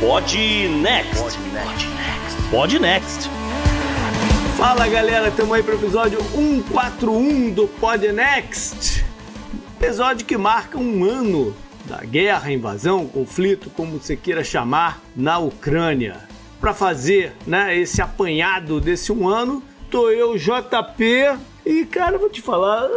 Pod Next. Pod Next. Fala galera, estamos aí para o episódio 141 do Pod Next. Episódio que marca um ano da guerra, invasão, conflito, como você queira chamar, na Ucrânia. Para fazer né, esse apanhado desse um ano, tô eu, JP, e cara, vou te falar,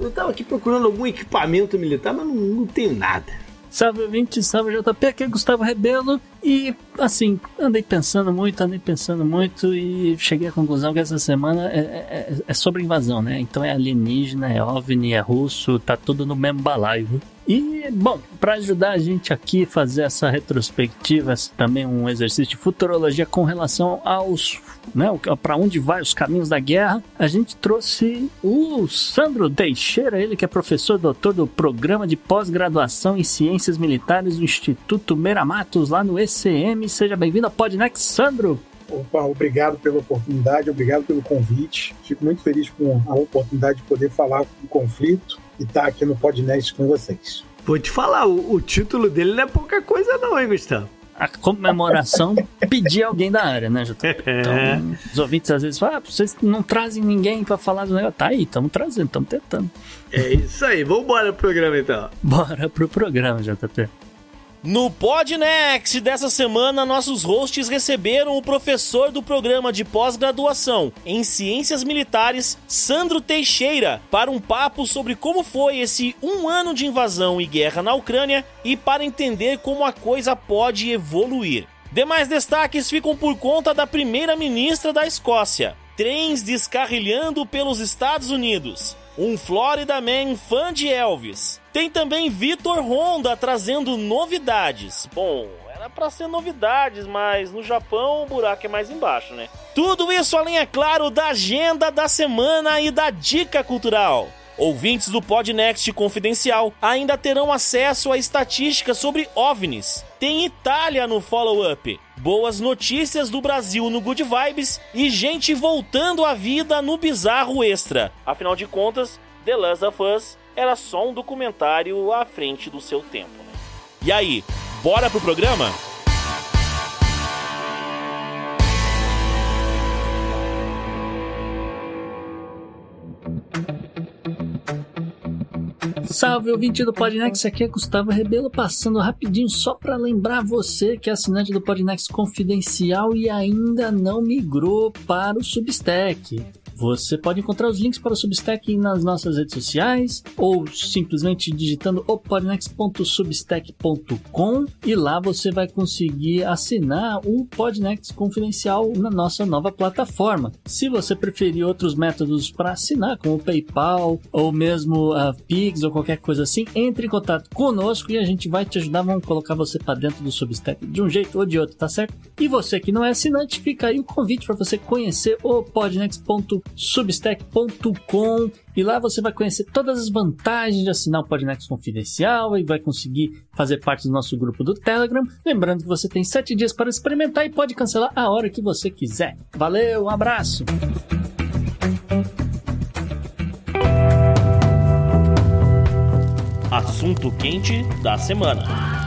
eu tava aqui procurando algum equipamento militar, mas não, não tenho nada. Salve 20, salve JP, aqui é Gustavo Rebelo e assim, andei pensando muito, andei pensando muito e cheguei à conclusão que essa semana é, é, é sobre invasão, né? Então é alienígena, é OVNI, é russo, tá tudo no mesmo balaio. E, bom, para ajudar a gente aqui fazer essa retrospectiva, também um exercício de futurologia com relação aos, né, para onde vai os caminhos da guerra, a gente trouxe o Sandro Teixeira, ele que é professor doutor do programa de pós-graduação em ciências militares do Instituto Meramatos, lá no ECM. Seja bem-vindo ao Podnext, Sandro. Opa, obrigado pela oportunidade, obrigado pelo convite. Fico muito feliz com a oportunidade de poder falar do conflito e estar tá aqui no Podnest com vocês. Vou te falar, o, o, título dele não é pouca coisa não, hein, Gustavo? A comemoração pedir alguém da área, né, Jota? Então, os ouvintes às vezes falam, ah, vocês não trazem ninguém para falar do negócio. Tá aí, estamos trazendo, estamos tentando. É isso aí, vamos embora pro programa então. Bora pro programa, JP. No Podnext dessa semana, nossos hosts receberam o professor do programa de pós-graduação em Ciências Militares, Sandro Teixeira, para um papo sobre como foi esse um ano de invasão e guerra na Ucrânia e para entender como a coisa pode evoluir. Demais destaques ficam por conta da primeira-ministra da Escócia. Trens descarrilhando pelos Estados Unidos um Florida Man fã de Elvis. Tem também Vitor Honda trazendo novidades. Bom, era para ser novidades, mas no Japão o buraco é mais embaixo, né? Tudo isso além, é claro, da agenda da semana e da dica cultural. Ouvintes do Podnext Confidencial ainda terão acesso a estatísticas sobre OVNIs. Tem Itália no follow-up, boas notícias do Brasil no Good Vibes e gente voltando à vida no Bizarro Extra. Afinal de contas, The Last of Us era só um documentário à frente do seu tempo. Né? E aí, bora pro programa? Salve ouvinte do Podnext, aqui é Gustavo Rebelo passando rapidinho só para lembrar você que é assinante do Podnext Confidencial e ainda não migrou para o Substack. Você pode encontrar os links para o Substack nas nossas redes sociais ou simplesmente digitando opodnext.substack.com e lá você vai conseguir assinar o Podnext Confidencial na nossa nova plataforma. Se você preferir outros métodos para assinar, como o PayPal ou mesmo a Pix ou qualquer coisa assim, entre em contato conosco e a gente vai te ajudar. Vamos colocar você para dentro do Substack de um jeito ou de outro, tá certo? E você que não é assinante, fica aí o convite para você conhecer o podnext.com substack.com e lá você vai conhecer todas as vantagens de assinar o Podnext Confidencial e vai conseguir fazer parte do nosso grupo do Telegram. Lembrando que você tem sete dias para experimentar e pode cancelar a hora que você quiser. Valeu, um abraço! Assunto quente da semana.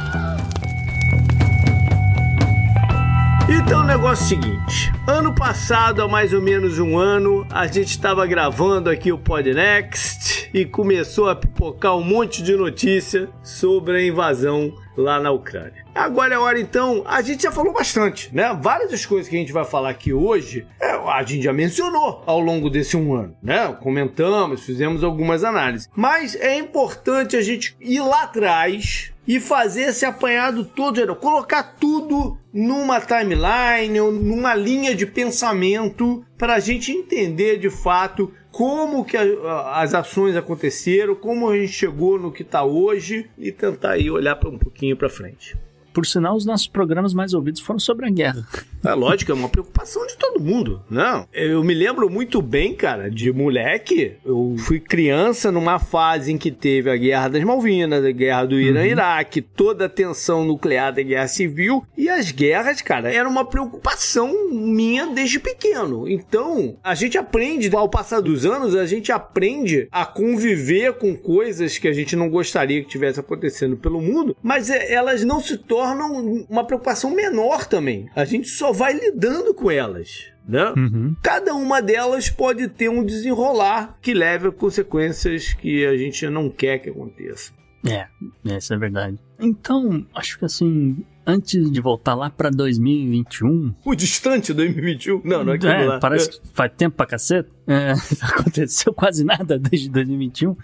Então o negócio é o seguinte, ano passado, há mais ou menos um ano, a gente estava gravando aqui o Podnext e começou a pipocar um monte de notícia sobre a invasão lá na Ucrânia. Agora é hora então, a gente já falou bastante, né? Várias das coisas que a gente vai falar aqui hoje, é, a gente já mencionou ao longo desse um ano, né? Comentamos, fizemos algumas análises. Mas é importante a gente ir lá atrás e fazer esse apanhado todo, colocar tudo numa timeline numa linha de pensamento para a gente entender de fato como que a, as ações aconteceram, como a gente chegou no que está hoje e tentar aí olhar para um pouquinho para frente. Por sinal, os nossos programas mais ouvidos foram sobre a guerra. É lógico, é uma preocupação de todo mundo. Não, eu me lembro muito bem, cara, de moleque. Eu fui criança numa fase em que teve a Guerra das Malvinas, a Guerra do Irã-Iraque, uhum. toda a tensão nuclear da Guerra Civil. E as guerras, cara, era uma preocupação minha desde pequeno. Então, a gente aprende, ao passar dos anos, a gente aprende a conviver com coisas que a gente não gostaria que tivesse acontecendo pelo mundo, mas é, elas não se tornam tornam uma preocupação menor também. A gente só vai lidando com elas. Né? Uhum. Cada uma delas pode ter um desenrolar que leve a consequências que a gente não quer que aconteça. É, essa é verdade. Então, acho que assim, antes de voltar lá pra 2021. O distante 2021? Não, não é aquilo é, lá. Parece que faz tempo pra caceta. É, aconteceu quase nada desde 2021.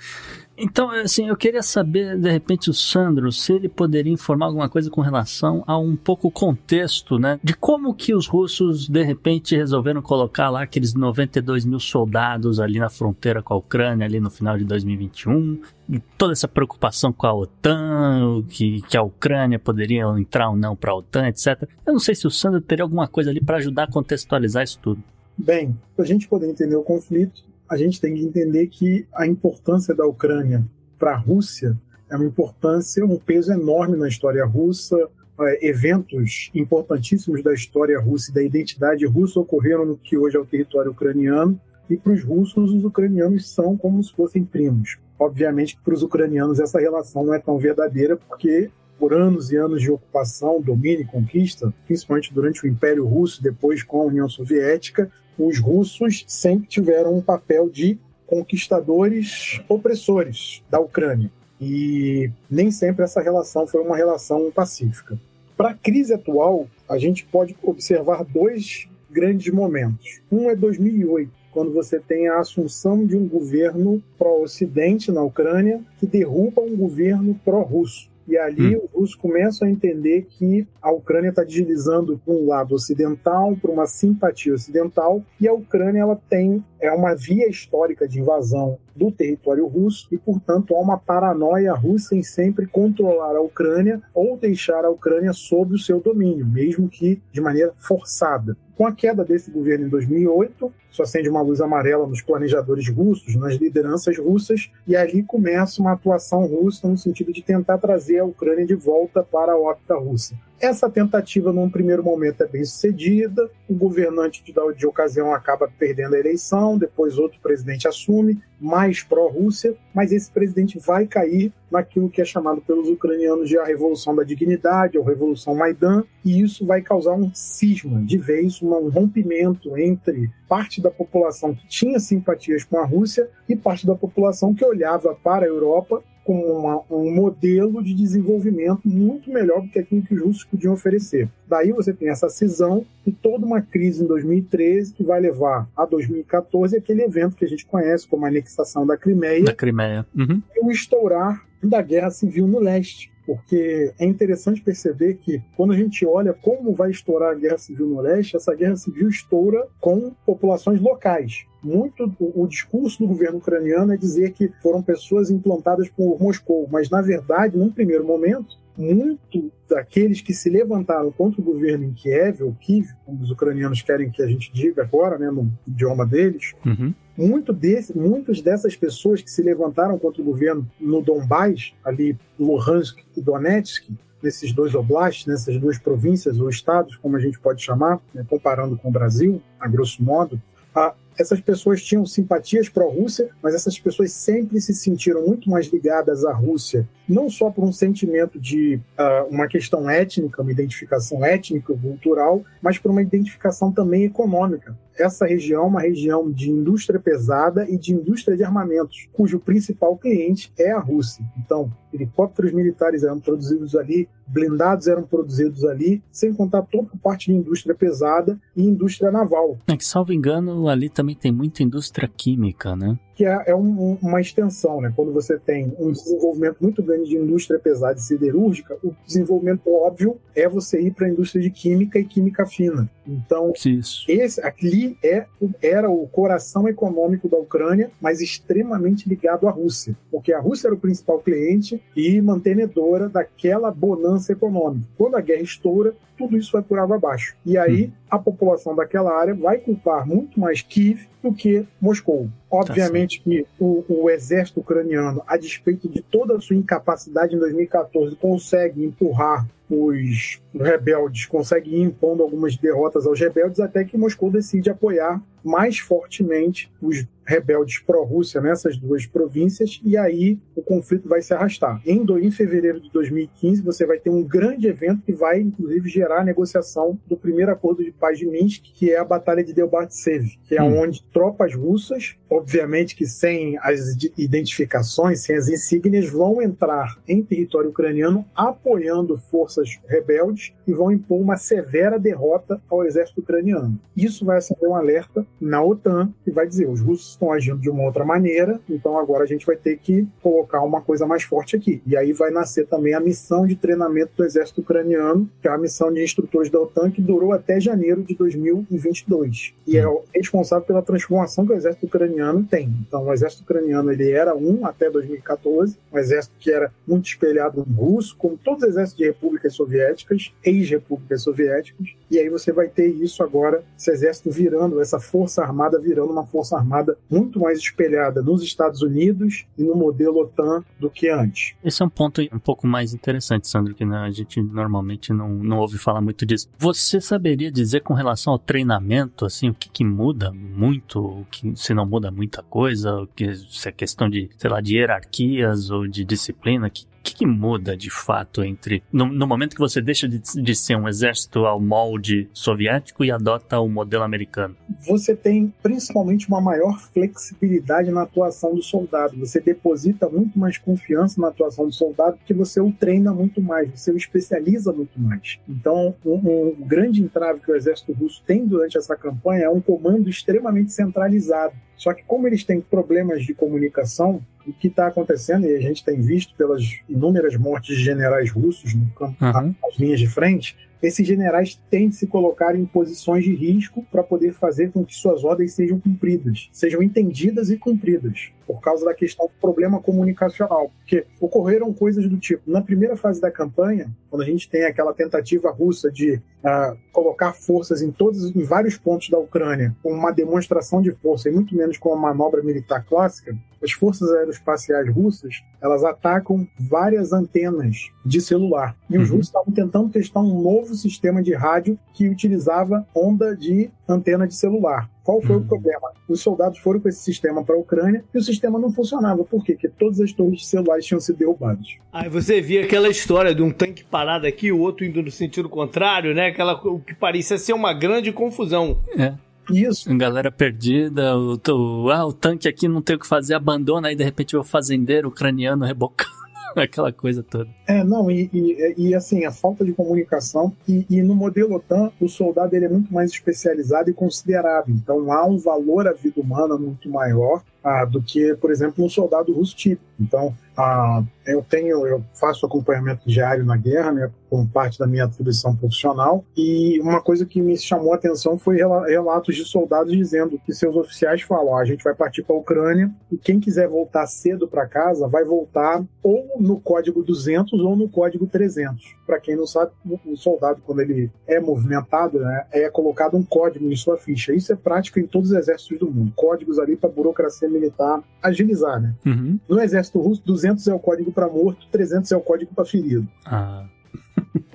Então, assim, eu queria saber, de repente, o Sandro, se ele poderia informar alguma coisa com relação a um pouco o contexto, né? De como que os russos, de repente, resolveram colocar lá aqueles 92 mil soldados ali na fronteira com a Ucrânia, ali no final de 2021. E toda essa preocupação com a OTAN, que, que a Ucrânia poderia entrar ou não para a OTAN, etc. Eu não sei se o Sandro teria alguma coisa ali para ajudar a contextualizar isso tudo. Bem, para a gente poder entender o conflito, a gente tem que entender que a importância da Ucrânia para a Rússia é uma importância, um peso enorme na história russa. É, eventos importantíssimos da história russa e da identidade russa ocorreram no que hoje é o território ucraniano. E para os russos, os ucranianos são como se fossem primos. Obviamente que para os ucranianos essa relação não é tão verdadeira, porque por anos e anos de ocupação, domínio e conquista, principalmente durante o Império Russo, depois com a União Soviética, os russos sempre tiveram um papel de conquistadores opressores da Ucrânia. E nem sempre essa relação foi uma relação pacífica. Para a crise atual, a gente pode observar dois grandes momentos. Um é 2008, quando você tem a assunção de um governo pró-Ocidente na Ucrânia que derruba um governo pró-russo. E ali hum. os russos começam a entender que a Ucrânia está deslizando para um lado ocidental, para uma simpatia ocidental, e a Ucrânia ela tem é uma via histórica de invasão do território russo e, portanto, há uma paranoia russa em sempre controlar a Ucrânia ou deixar a Ucrânia sob o seu domínio, mesmo que de maneira forçada. Com a queda desse governo em 2008, isso acende uma luz amarela nos planejadores russos, nas lideranças russas, e ali começa uma atuação russa no sentido de tentar trazer a Ucrânia de volta para a órbita russa. Essa tentativa, num primeiro momento, é bem sucedida. O governante de, de ocasião acaba perdendo a eleição, depois outro presidente assume, mais pró-Rússia, mas esse presidente vai cair naquilo que é chamado pelos ucranianos de a Revolução da Dignidade, ou Revolução Maidan, e isso vai causar um cisma, de vez um rompimento entre parte da população que tinha simpatias com a Rússia e parte da população que olhava para a Europa com uma, um modelo de desenvolvimento muito melhor do que aquilo que os russos podiam oferecer. Daí você tem essa cisão e toda uma crise em 2013 que vai levar a 2014 aquele evento que a gente conhece como a anexação da Crimeia. Da Crimeia. Uhum. E o estourar da guerra civil no leste porque é interessante perceber que quando a gente olha como vai estourar a guerra civil no leste, essa guerra civil estoura com populações locais. Muito o, discurso do governo ucraniano é dizer que foram pessoas implantadas por Moscou, mas na verdade, num primeiro momento, muito daqueles que se levantaram contra o governo em Kiev, ou Kiev, como os ucranianos querem que a gente diga agora, né, no idioma deles, uhum. muito desse, muitas dessas pessoas que se levantaram contra o governo no Donbás, ali Luhansk e Donetsk, nesses dois oblasts, nessas duas províncias ou estados, como a gente pode chamar, né, comparando com o Brasil, a grosso modo, a, essas pessoas tinham simpatias pró-Rússia, mas essas pessoas sempre se sentiram muito mais ligadas à Rússia, não só por um sentimento de uh, uma questão étnica, uma identificação étnica, cultural, mas por uma identificação também econômica. Essa região é uma região de indústria pesada e de indústria de armamentos, cujo principal cliente é a Rússia. Então, helicópteros militares eram produzidos ali, blindados eram produzidos ali, sem contar toda a parte de indústria pesada e indústria naval. É que, salvo engano, ali também tem muita indústria química, né? Que é, é um, uma extensão, né? Quando você tem um desenvolvimento muito grande de indústria pesada e siderúrgica, o desenvolvimento óbvio é você ir para a indústria de química e química fina. Então, Isso. esse ali é, era o coração econômico da Ucrânia, mas extremamente ligado à Rússia, porque a Rússia era o principal cliente e mantenedora daquela bonança econômica. Quando a guerra estoura, tudo isso vai por água abaixo. E aí a população daquela área vai culpar muito mais Kiev do que Moscou. Obviamente que o, o, exército ucraniano, a despeito de toda a sua incapacidade em 2014, consegue empurrar os rebeldes, consegue ir impondo algumas derrotas aos rebeldes, até que Moscou decide apoiar mais fortemente os rebeldes pró-Rússia nessas duas províncias, e aí o conflito vai se arrastar. Em, do, em fevereiro de 2015, você vai ter um grande evento que vai, inclusive, gerar a negociação do primeiro acordo de paz de Minsk, que é a Batalha de Debaltsev, que é hum. onde tropas russas, obviamente que sem as identificações, sem as insígnias, vão entrar em território ucraniano apoiando forças rebeldes e vão impor uma severa derrota ao exército ucraniano. Isso vai acender um alerta na OTAN, que vai dizer: os russos estão agindo de uma outra maneira, então agora a gente vai ter que colocar uma coisa mais forte aqui. E aí vai nascer também a missão de treinamento do exército ucraniano, que é a missão de instrutores da OTAN, que durou até janeiro de 2022. E é responsável pela transformação que o exército ucraniano tem. Então, o exército ucraniano ele era um até 2014, um exército que era muito espelhado no russo, como todos os exércitos de repúblicas soviéticas, ex-repúblicas soviéticas. E aí você vai ter isso agora, esse exército virando essa força armada virando uma força armada muito mais espelhada nos Estados Unidos e no modelo OTAN do que antes. Esse é um ponto um pouco mais interessante, Sandro, que né, a gente normalmente não, não ouve falar muito disso. Você saberia dizer com relação ao treinamento, assim, o que, que muda muito, o que, se não muda muita coisa, que, se é questão de, sei lá, de hierarquias ou de disciplina, que, que, que muda de fato entre. No, no momento que você deixa de, de, ser um exército ao molde soviético e adota o modelo americano? Você tem principalmente uma maior flexibilidade na atuação do soldado. Você deposita muito mais confiança na atuação do soldado porque você o treina muito mais, você o especializa muito mais. Então, um, um grande entrave que o exército russo tem durante essa campanha é um comando extremamente centralizado. Só que, como eles têm problemas de comunicação, o que está acontecendo, e a gente tem visto pelas inúmeras mortes de generais russos no campo, uhum. nas linhas de frente, esses generais têm de se colocar em posições de risco para poder fazer com que suas ordens sejam cumpridas, sejam entendidas e cumpridas, por causa da questão do problema comunicacional. Porque ocorreram coisas do tipo, na primeira fase da campanha, quando a gente tem aquela tentativa russa de uh, colocar forças em todos, em vários pontos da Ucrânia, com uma demonstração de força e muito menos com uma manobra militar clássica, as forças aeroespaciais russas elas atacam várias antenas de celular. E os uhum. russos estavam tentando testar um novo sistema de rádio que utilizava onda de antena de celular. Qual foi uhum. o problema? Os soldados foram com esse sistema para a Ucrânia e o sistema não funcionava. Por quê? Porque todas as torres de celulares tinham sido derrubadas. Aí você via aquela história de um tanque parado aqui, o outro indo no sentido contrário, né? Aquela, o que parecia ser uma grande confusão. É. Isso. Galera perdida, o, o, ah, o tanque aqui não tem o que fazer, abandona, aí de repente o fazendeiro ucraniano rebocando. Aquela coisa toda. É, não, e, e, e, assim, a falta de comunicação. E, e, no modelo OTAN, o soldado ele é muito mais especializado e considerado. Então há um valor à vida humana muito maior ah, do que, por exemplo, um soldado russo típico. Então, ah, eu tenho, eu faço acompanhamento diário na guerra, né, como parte da minha atribuição profissional, e uma coisa que me chamou a atenção foi relatos de soldados dizendo que seus oficiais falam: ah, a gente vai partir para a Ucrânia e quem quiser voltar cedo para casa vai voltar ou no código 200 ou no código 300. Para quem não sabe, o soldado, quando ele é movimentado, né, é colocado um código em sua ficha. Isso é prático em todos os exércitos do mundo. Códigos ali para burocracia militar agilizar, né? Uhum. No exército russo, 200 é o código para morto, 300 é o código para ferido. Ah.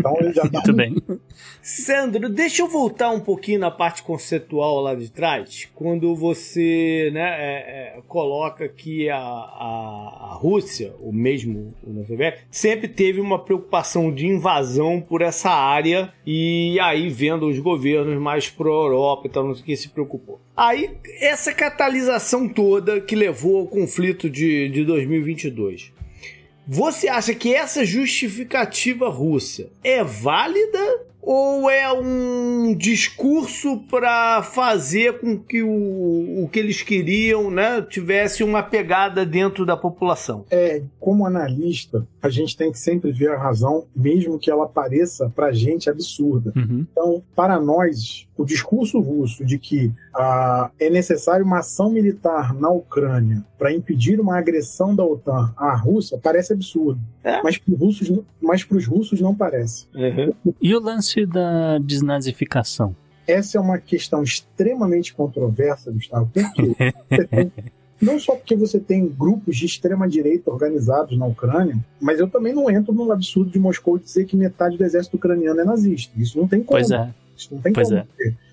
Então já dá Muito bem. Sandro, deixa eu voltar um pouquinho na parte conceitual lá de trás, quando você né, é, é, coloca que a, a, a Rússia, o mesmo União Soviética, sempre teve uma preocupação de invasão por essa área e aí vendo os governos mais pro-Europa e tal, não sei o que se preocupou. Aí, essa catalisação toda que levou ao conflito de, de 2022. Você acha que essa justificativa russa é válida ou é um discurso para fazer com que o, o que eles queriam né, tivesse uma pegada dentro da população? É, como analista, a gente tem que sempre ver a razão, mesmo que ela pareça pra gente absurda. Uhum. Então, para nós, o discurso russo de que ah, é necessário uma ação militar na Ucrânia para impedir uma agressão da OTAN à Rússia parece absurdo. É? Mas para os russos, mas pros russos não parece. E o lance da desnazificação? Essa é uma questão extremamente controversa, Gustavo. Por quê? Tem- não só porque você tem grupos de extrema-direita organizados na Ucrânia, mas eu também não entro no absurdo de Moscou dizer que metade do exército ucraniano é nazista. Isso não tem como. Pois é. Isso não tem Pois como é.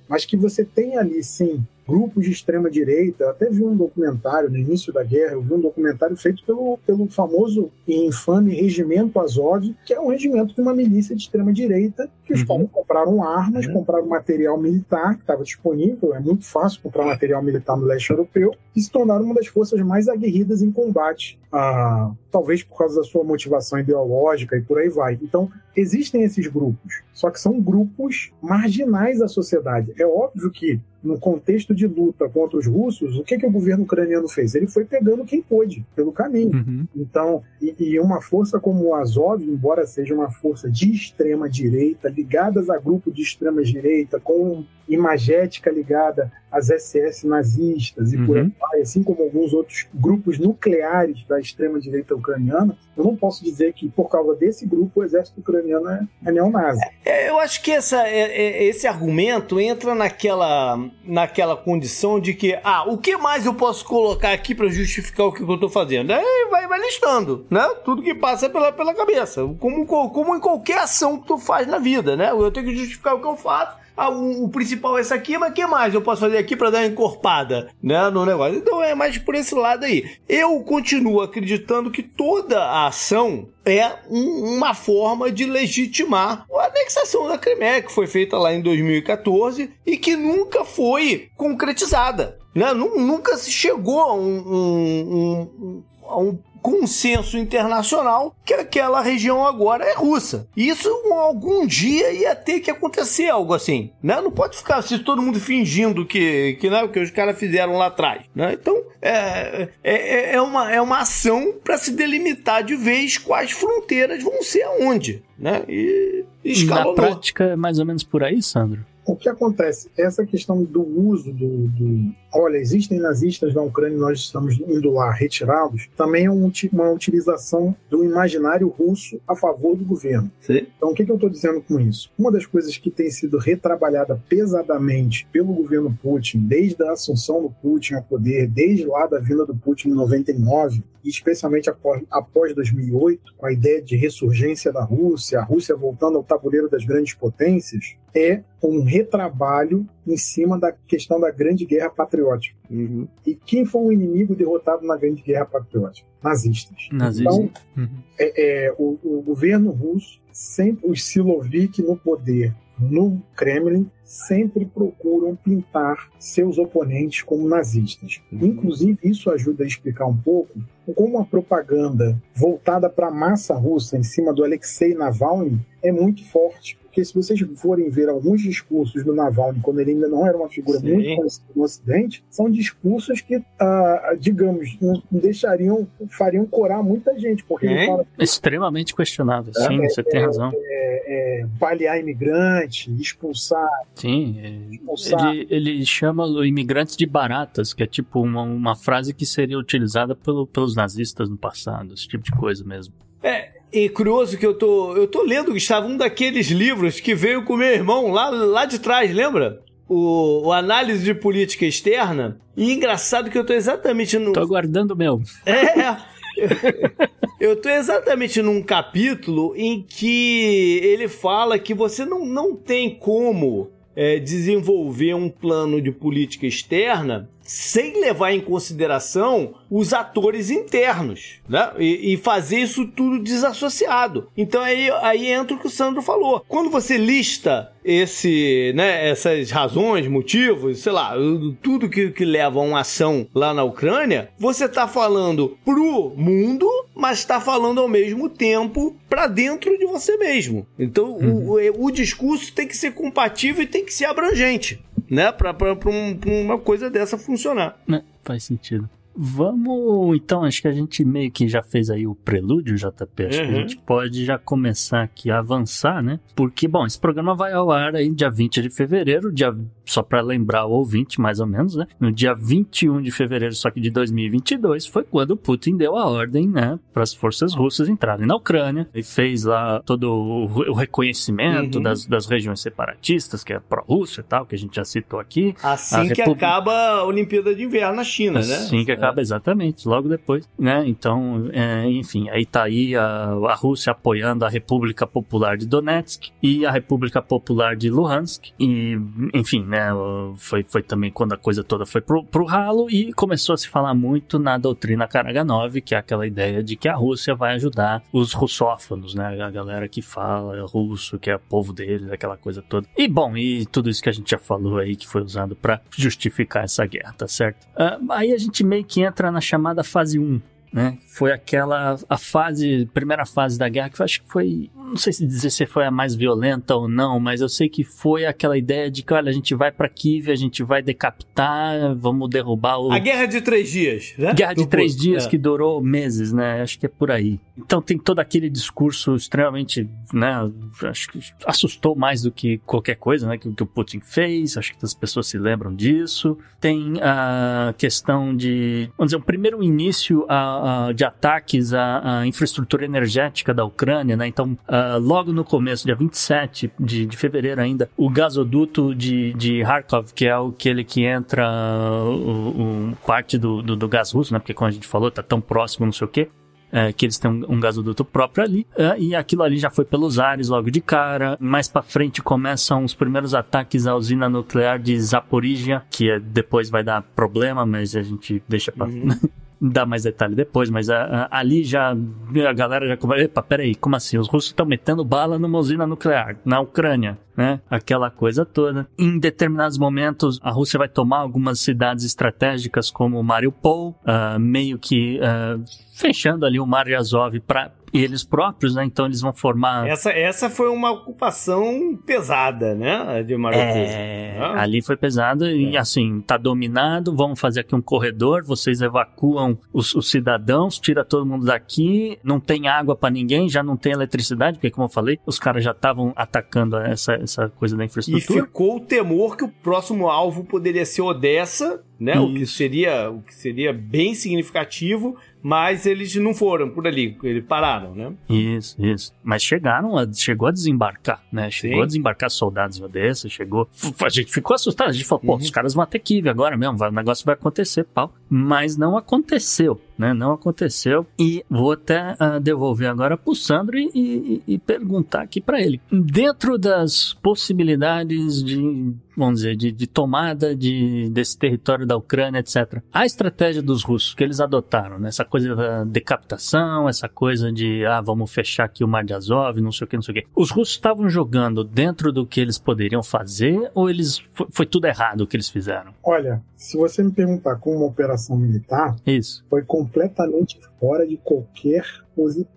Mas que você tem ali, sim, grupos de extrema-direita. Eu Até vi um documentário no início da guerra, eu vi um documentário feito pelo, pelo famoso e infame Regimento Azov, que é um regimento de uma milícia de extrema-direita, que os Uhum. compraram armas, Uhum. compraram material militar, que estava disponível, é muito fácil comprar material militar no leste europeu, e se tornaram uma das forças mais aguerridas em combate. Ah, talvez por causa da sua motivação ideológica e por aí vai. Então, existem esses grupos, só que são grupos marginais da sociedade. É óbvio que, no contexto de luta contra os russos, o que, que o governo ucraniano fez? Ele foi pegando quem pôde pelo caminho. Uhum. Então, e, e uma força como o Azov, embora seja uma força de extrema direita, ligadas a grupo de extrema direita, com imagética ligada às SS nazistas e por aí Uhum. vai, assim como alguns outros grupos nucleares da extrema direita ucraniana, eu não posso dizer que por causa desse grupo o exército ucraniano é, é neonazi. É, eu acho que essa, é- é- esse argumento entra naquela, naquela condição de que, ah, o que mais eu posso colocar aqui para justificar o que eu tô fazendo? Aí vai, vai listando, né? Tudo que passa pela, pela cabeça. Como, co- como em qualquer ação que tu faz na vida, né? Eu tenho que justificar o que eu faço. Ah, o, o principal é esse aqui, mas o que mais eu posso fazer aqui para dar uma encorpada, né, no negócio? Então é mais por esse lado aí. Eu continuo acreditando que toda a ação é um- uma forma de legitimar a anexação da Crimeia, que foi feita lá em 2014 e que nunca foi concretizada. Né? Nu- Nunca se chegou a um, um- um- a um consenso internacional que aquela região agora é russa. Isso algum dia ia ter que acontecer algo assim, né? Não pode ficar assim todo mundo fingindo que que não que os caras fizeram lá atrás, né? Então é, é, é uma é uma ação para se delimitar de vez quais fronteiras vão ser aonde, né? E Na escalonou. prática é mais ou menos por aí, Sandro? O que acontece? Essa questão do uso do, do- Olha, existem nazistas na Ucrânia nós estamos indo lá retirá-los. Também é um uma utilização do imaginário russo a favor do governo. Sim. Então, o que, que eu estou dizendo com isso? Uma das coisas que tem sido retrabalhada pesadamente pelo governo Putin, desde a assunção do Putin ao poder, desde lá da vinda do Putin em 99, e especialmente após, após 2008, com a ideia de ressurgência da Rússia, a Rússia voltando ao tabuleiro das grandes potências, é um retrabalho em cima da questão da Grande Guerra Patriótica. Uhum. E quem foi o inimigo derrotado na Grande Guerra Patriótica? Nazistas. Nazistas. Então, Uhum. é, é, o, o governo russo, sempre os Silovik no poder, no Kremlin, sempre procuram pintar seus oponentes como nazistas. Inclusive, isso ajuda a explicar um pouco como a propaganda voltada para a massa russa em cima do Alexei Navalny é muito forte. Porque se vocês forem ver alguns discursos do Navalny, quando ele ainda não era uma figura Sim. muito conhecida no Ocidente, são discursos que, ah, digamos, não deixariam, fariam corar muita gente, porque ele Sim. fala Extremamente questionável. Sim, É, você tem razão. é, balear imigrante, expulsar, Sim, é, expulsar. ele, ele chama imigrantes de baratas, que é tipo uma, uma frase que seria utilizada pelo- pelos nazistas no passado, esse tipo de coisa mesmo. É, e curioso que eu tô, eu tô lendo, Gustavo, um daqueles livros que veio com meu irmão lá, lá de trás, lembra? O, o Análise de Política Externa. E engraçado que eu tô exatamente no. Tô aguardando o meu. É, Eu tô exatamente num capítulo em que ele fala que você não, não tem como é, desenvolver um plano de política externa sem levar em consideração os atores internos, né? E, e, fazer isso tudo desassociado. Então aí, aí entra o que o Sandro falou. Quando você lista esse, né, essas razões, motivos, sei lá, tudo que, que leva a uma ação lá na Ucrânia, você está falando pro mundo, mas está falando ao mesmo tempo para dentro de você mesmo. Então uhum. o, o discurso tem que ser compatível e tem que ser abrangente né? Pra, um, pra uma coisa dessa funcionar. É, faz sentido. Vamos, então, acho que a gente meio que já fez aí o prelúdio, JP. Acho uhum. que a uhum. gente pode já começar aqui a avançar, né? Porque, bom, esse programa vai ao ar aí dia 20 de fevereiro, dia, só para lembrar o ouvinte, mais ou menos, né? No dia 21 de fevereiro, só que de 2022, foi quando Putin deu a ordem, né, para as forças russas entrarem na Ucrânia e fez lá todo o reconhecimento uhum. das, das regiões separatistas, que é pró-Rússia e tal, que a gente já citou aqui. Assim que Repub... acaba a Olimpíada de Inverno na China, assim né? Assim que acaba, exatamente, logo depois, né? Então, é, enfim, aí tá aí a, a Rússia apoiando a República Popular de Donetsk e a República Popular de Luhansk e, enfim, né? Foi, foi também quando a coisa toda foi pro, pro ralo e começou a se falar muito na doutrina Karaganov, que é aquela ideia de que a Rússia vai ajudar os russófonos, né? A galera que fala russo, que é o povo deles, aquela coisa toda. E, bom, e tudo isso que a gente já falou aí, que foi usado para justificar essa guerra, tá certo? Uh, aí a gente meio que entra na chamada fase 1, né? Foi aquela a fase, primeira fase da guerra que eu acho que foi, não sei se dizer se foi a mais violenta ou não, mas eu sei que foi aquela ideia de que olha, a gente vai para Kiev, a gente vai decapitar, vamos derrubar o A guerra de três dias, né? Guerra de três dias é. que durou meses, né? Acho que é por aí. Então tem todo aquele discurso extremamente, né? Acho que assustou mais do que qualquer coisa, né? Que, que o Putin fez. Acho que as pessoas se lembram disso. Tem a questão de, vamos dizer, o primeiro início a uh, de ataques à, à, infraestrutura energética da Ucrânia, né? Então, uh, logo no começo, dia 27 de, de fevereiro ainda, o gasoduto de, de Kharkov, que é aquele que entra uh, parte do, do, do, gás russo, né? Porque como a gente falou, tá tão próximo, não sei o quê. É, que eles têm um, um gasoduto próprio ali, é, e aquilo ali já foi pelos ares logo de cara. Mais para frente começam os primeiros ataques à usina nuclear de Zaporizhia, que é, depois vai dar problema, mas a gente deixa para uhum. Dar mais detalhe depois, mas a, a, ali já a galera já começa, epa, peraí, como assim? Os russos estão metendo bala numa usina nuclear na Ucrânia, né? Aquela coisa toda. Em determinados momentos, a Rússia vai tomar algumas cidades estratégicas como Mariupol, uh, meio que uh, fechando ali o Mar de Azov para eles próprios, né? Então eles vão formar. Essa, essa foi uma ocupação pesada, né? De Mariupol. É, ah. ali foi pesado é. e assim, tá dominado, vamos fazer aqui um corredor, vocês evacuam os, os cidadãos, tira todo mundo daqui, não tem água para ninguém, já não tem eletricidade, porque como eu falei, os caras já estavam atacando essa, essa coisa da infraestrutura. E ficou o temor que o próximo alvo poderia ser Odessa, né? O que seria o que seria bem significativo mas eles não foram por ali, eles pararam, né? Isso, isso. Mas chegaram, a, chegou a desembarcar, né? Chegou Sim. a desembarcar soldados em Odessa, chegou. A gente ficou assustado, a gente falou, pô, uhum. os caras vão até Kiev agora mesmo, o negócio vai acontecer, pau. Mas não aconteceu né? Não aconteceu. E vou até uh, devolver agora para o Sandro e, e, e, perguntar aqui para ele. Dentro das possibilidades de, vamos dizer, de, de tomada de, desse território da Ucrânia, etc. A estratégia dos russos que eles adotaram, né? essa coisa da decapitação, essa coisa de, ah, vamos fechar aqui o Mar de Azov, não sei o que, não sei o que. Os russos estavam jogando dentro do que eles poderiam fazer ou eles foi, foi tudo errado o que eles fizeram? Olha, se você me perguntar como uma operação militar, isso foi com completamente fora de qualquer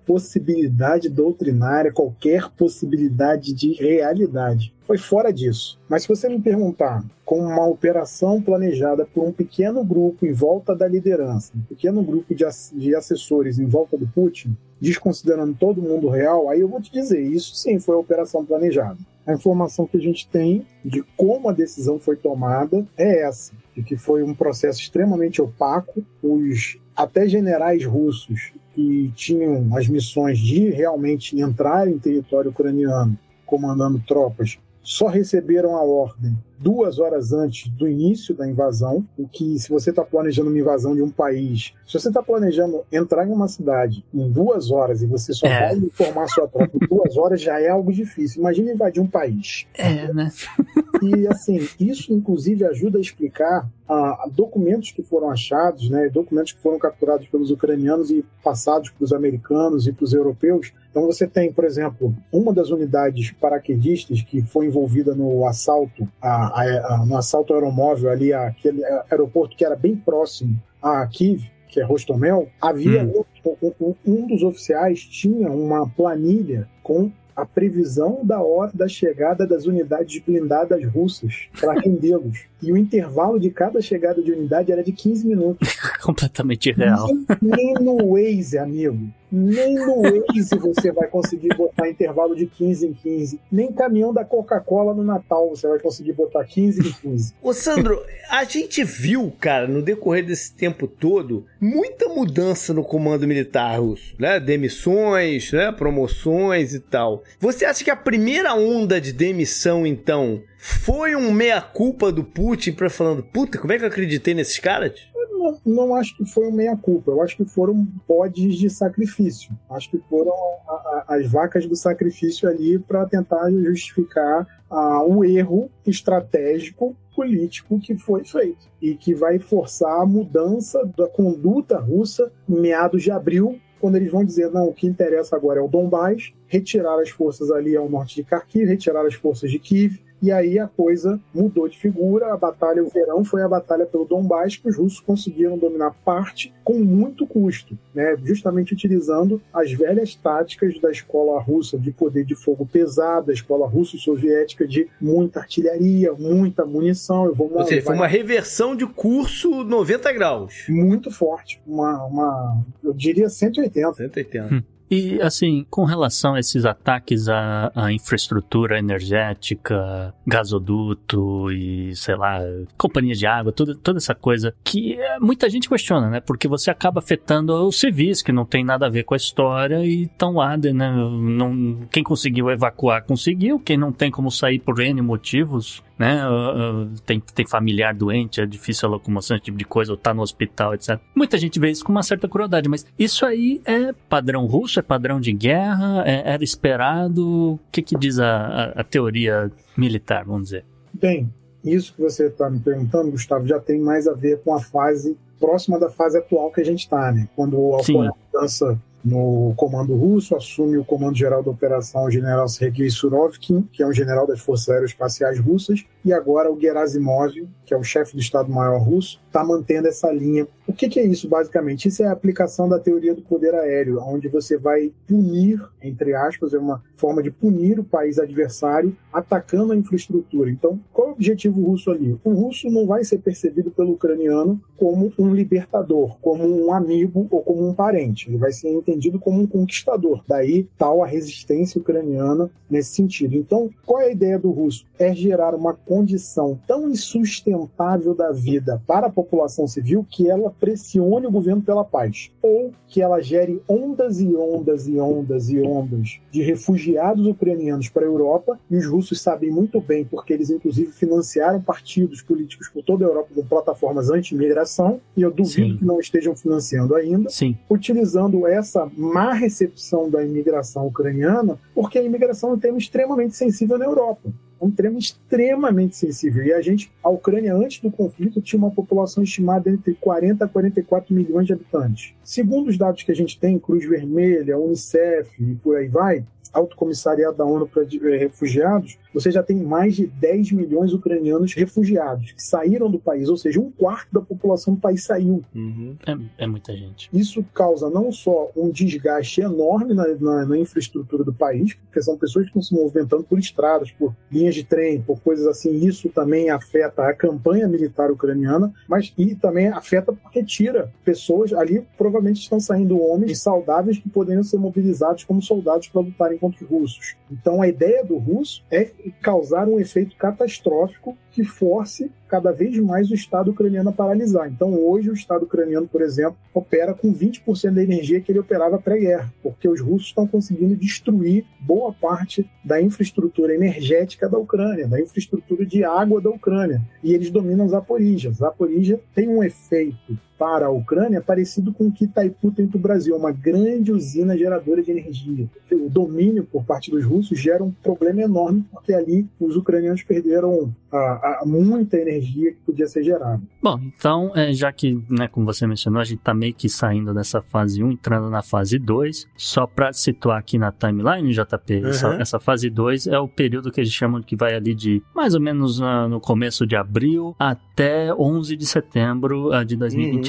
possibilidade doutrinária, qualquer possibilidade de realidade. Foi fora disso. Mas se você me perguntar com uma operação planejada por um pequeno grupo em volta da liderança, um pequeno grupo de, assessores em volta do Putin, desconsiderando todo mundo real, aí eu vou te dizer, isso sim foi a operação planejada. A informação que a gente tem de como a decisão foi tomada é essa, de que foi um processo extremamente opaco, os até generais russos que tinham as missões de realmente entrar em território ucraniano comandando tropas só receberam a ordem duas horas antes do início da invasão, o que se você está planejando uma invasão de um país, se você está planejando entrar em uma cidade em duas horas e você só é. vai informar sua tropa em duas horas, já é algo difícil. Imagina invadir um país. É, né? E assim, isso inclusive ajuda a explicar ah, documentos que foram achados, né, documentos que foram capturados pelos ucranianos e passados para os americanos e para os europeus. Então você tem, por exemplo, uma das unidades paraquedistas que foi envolvida no assalto a, a, a, no assalto aeromóvel ali, aquele aeroporto que era bem próximo a Kiev, que é Rostomel, havia hum. um, um, um dos oficiais tinha uma planilha com a previsão da hora da chegada das unidades blindadas russas para rendê-los. E o intervalo de cada chegada de unidade era de 15 minutos. Completamente irreal. Nem, nem no Waze, amigo. Nem no Waze você vai conseguir botar intervalo de 15 em 15. Nem caminhão da Coca-Cola no Natal você vai conseguir botar 15 em 15. Ô Sandro, a gente viu, cara, no decorrer desse tempo todo, muita mudança no comando militar russo, né? Demissões, né? Promoções e tal. Você acha que a primeira onda de demissão, então, foi um meia-culpa do Putin para falando, puta, como é que eu acreditei nesses caras? não, não acho que foi um meia-culpa. Eu acho que foram bodes de sacrifício. Acho que foram a, a, as vacas do sacrifício ali para tentar justificar o erro estratégico político que foi feito e que vai forçar a mudança da conduta russa em meados de abril, quando eles vão dizer: não, o que interessa agora é o Donbás, retirar as forças ali ao norte de Kharkiv, retirar as forças de Kiev, e aí a coisa mudou de figura. A batalha, o verão, foi a batalha pelo Donbass, que os russos conseguiram dominar parte com muito custo, né? justamente utilizando as velhas táticas da escola russa de poder de fogo pesado, a escola russo-soviética de muita artilharia, muita munição. Eu vou Ou seja, foi uma reversão de curso 90 graus. Muito forte. Uma, uma eu diria 180. 180. Hum. E, assim, com relação a esses ataques à, à, infraestrutura energética, gasoduto e, sei lá, companhia de água, toda, toda essa coisa que muita gente questiona, né? Porque você acaba afetando os civis que não tem nada a ver com a história e estão lá, né? Não, quem conseguiu evacuar, conseguiu. Quem não tem como sair por N motivos, né? Tem, tem familiar doente, é difícil a locomoção, esse tipo de coisa, ou tá no hospital, etc. Muita gente vê isso com uma certa crueldade, mas isso aí é padrão russo, é padrão de guerra, é, era esperado. O que, que diz a, a, a teoria militar, vamos dizer? Bem, isso que você está me perguntando, Gustavo, já tem mais a ver com a fase próxima da fase atual que a gente está, né? Quando ocorre a mudança no comando russo, assume o comando geral da operação o general Sergei Surovkin, que é um general das Forças Aeroespaciais Russas, e agora o Gerasimov, que é o chefe do Estado-Maior russo, está mantendo essa linha. O que, que, é isso, basicamente? Isso é a aplicação da teoria do poder aéreo, onde você vai punir, entre aspas, é uma forma de punir o país adversário atacando a infraestrutura. Então, qual é o objetivo russo ali? O russo não vai ser percebido pelo ucraniano como um libertador, como um amigo ou como um parente. Ele vai ser entendido como um conquistador. Daí tal a resistência ucraniana nesse sentido. Então, qual é a ideia do russo? É gerar uma condição tão insustentável da vida para a população civil que ela pressione o governo pela paz, ou que ela gere ondas e ondas e ondas e ondas de refugiados ucranianos para a Europa, e os russos sabem muito bem, porque eles inclusive financiaram partidos políticos por toda a Europa com plataformas anti-imigração, e eu duvido Sim. que não estejam financiando ainda, Sim. utilizando essa má recepção da imigração ucraniana, porque a imigração é um tema extremamente sensível na Europa um tema extremamente sensível. E a gente, a Ucrânia, antes do conflito, tinha uma população estimada entre 40 a 44 milhões de habitantes. Segundo os dados que a gente tem, Cruz Vermelha, Unicef e por aí vai, Alto Comissariado da ONU para eh, Refugiados, você já tem mais de 10 milhões de ucranianos refugiados que saíram do país, ou seja, um quarto da população do país saiu. Uhum. É, é, muita gente. Isso causa não só um desgaste enorme na, na, na, infraestrutura do país, porque são pessoas que estão se movimentando por estradas, por linhas de trem, por coisas assim. Isso também afeta a campanha militar ucraniana, mas e também afeta porque tira pessoas ali, provavelmente estão saindo homens saudáveis que poderiam ser mobilizados como soldados para lutarem contra os russos. Então a ideia do russo é causar um efeito catastrófico que force cada vez mais o Estado ucraniano a paralisar. Então, hoje, o Estado ucraniano, por exemplo, opera com 20% da energia que ele operava pré-guerra, porque os russos estão conseguindo destruir boa parte da infraestrutura energética da Ucrânia, da infraestrutura de água da Ucrânia. E eles dominam Zaporizhia. Zaporizhia tem um efeito para a Ucrânia parecido com o que Itaipu tem para o Brasil, uma grande usina geradora de energia. O domínio por parte dos russos gera um problema enorme, porque ali os ucranianos perderam a, a muita energia que podia ser gerada. Bom, então, é, já que, né, como você mencionou, a gente está meio que saindo dessa fase 1, entrando na fase 2, só para situar aqui na timeline, JP, uhum. essa, essa, fase 2 é o período que eles chamam que vai ali de mais ou menos uh, no começo de abril até 11 de setembro uh, de 2022, uhum.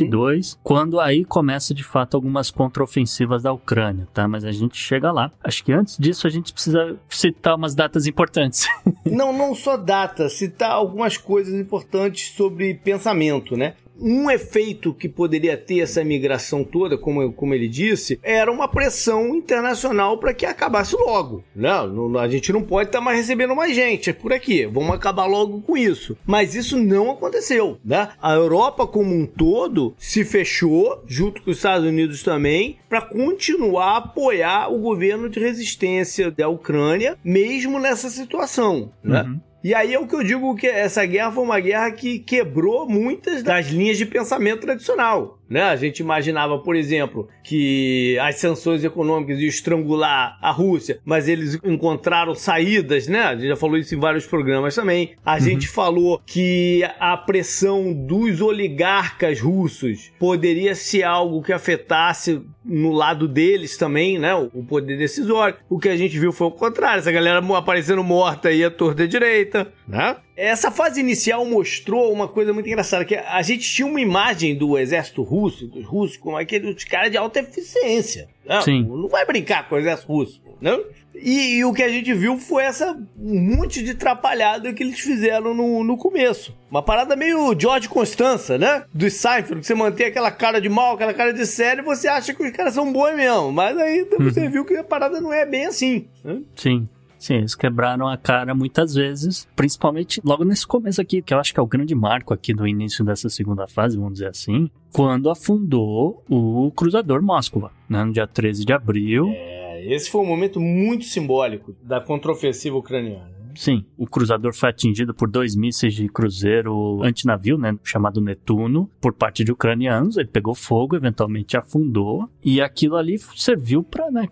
Quando aí começa de fato algumas contraofensivas da Ucrânia, tá? Mas a gente chega lá. Acho que antes disso a gente precisa citar umas datas importantes. não, não só datas, citar algumas coisas importantes sobre pensamento, né? Um efeito que poderia ter essa imigração toda, como, como ele disse, era uma pressão internacional para que acabasse logo. Não, a gente não pode estar tá mais recebendo mais gente é por aqui. Vamos acabar logo com isso. Mas isso não aconteceu. Né? A Europa como um todo se fechou, junto com os Estados Unidos também, para continuar a apoiar o governo de resistência da Ucrânia, mesmo nessa situação. Né? Uhum. E aí é o que eu digo que essa guerra foi uma guerra que quebrou muitas das linhas de pensamento tradicional. Né? A gente imaginava, por exemplo, que as sanções econômicas iam estrangular a Rússia, mas eles encontraram saídas, né? A gente já falou isso em vários programas também. A uhum. gente falou que a pressão dos oligarcas russos poderia ser algo que afetasse no lado deles também, né? O poder decisório. O que a gente viu foi o contrário, essa galera aparecendo morta aí à torta direita, né? Essa fase inicial mostrou uma coisa muito engraçada, que a gente tinha uma imagem do exército russo, dos russos, como aqueles caras de alta eficiência. Não, Sim. não vai brincar com o exército russo, não? E, e, o que a gente viu foi essa um monte de trapalhada que eles fizeram no, no começo. Uma parada meio George Constança, né? Do Seinfeld, que você mantém aquela cara de mal, aquela cara de sério, e você acha que os caras são bons mesmo. Mas aí você uhum. viu que a parada não é bem assim. Né? Sim. Sim, eles quebraram a cara muitas vezes, principalmente logo nesse começo aqui, que eu acho que é o grande marco aqui do início dessa segunda fase, vamos dizer assim, quando afundou o cruzador Moscova, né, no dia 13 de abril. É, esse foi um momento muito simbólico da contraofensiva ucraniana. Sim, o cruzador foi atingido por dois mísseis de cruzeiro antinavio, né, chamado Netuno, por parte de ucranianos. Ele pegou fogo, eventualmente afundou, e aquilo ali serviu para, né,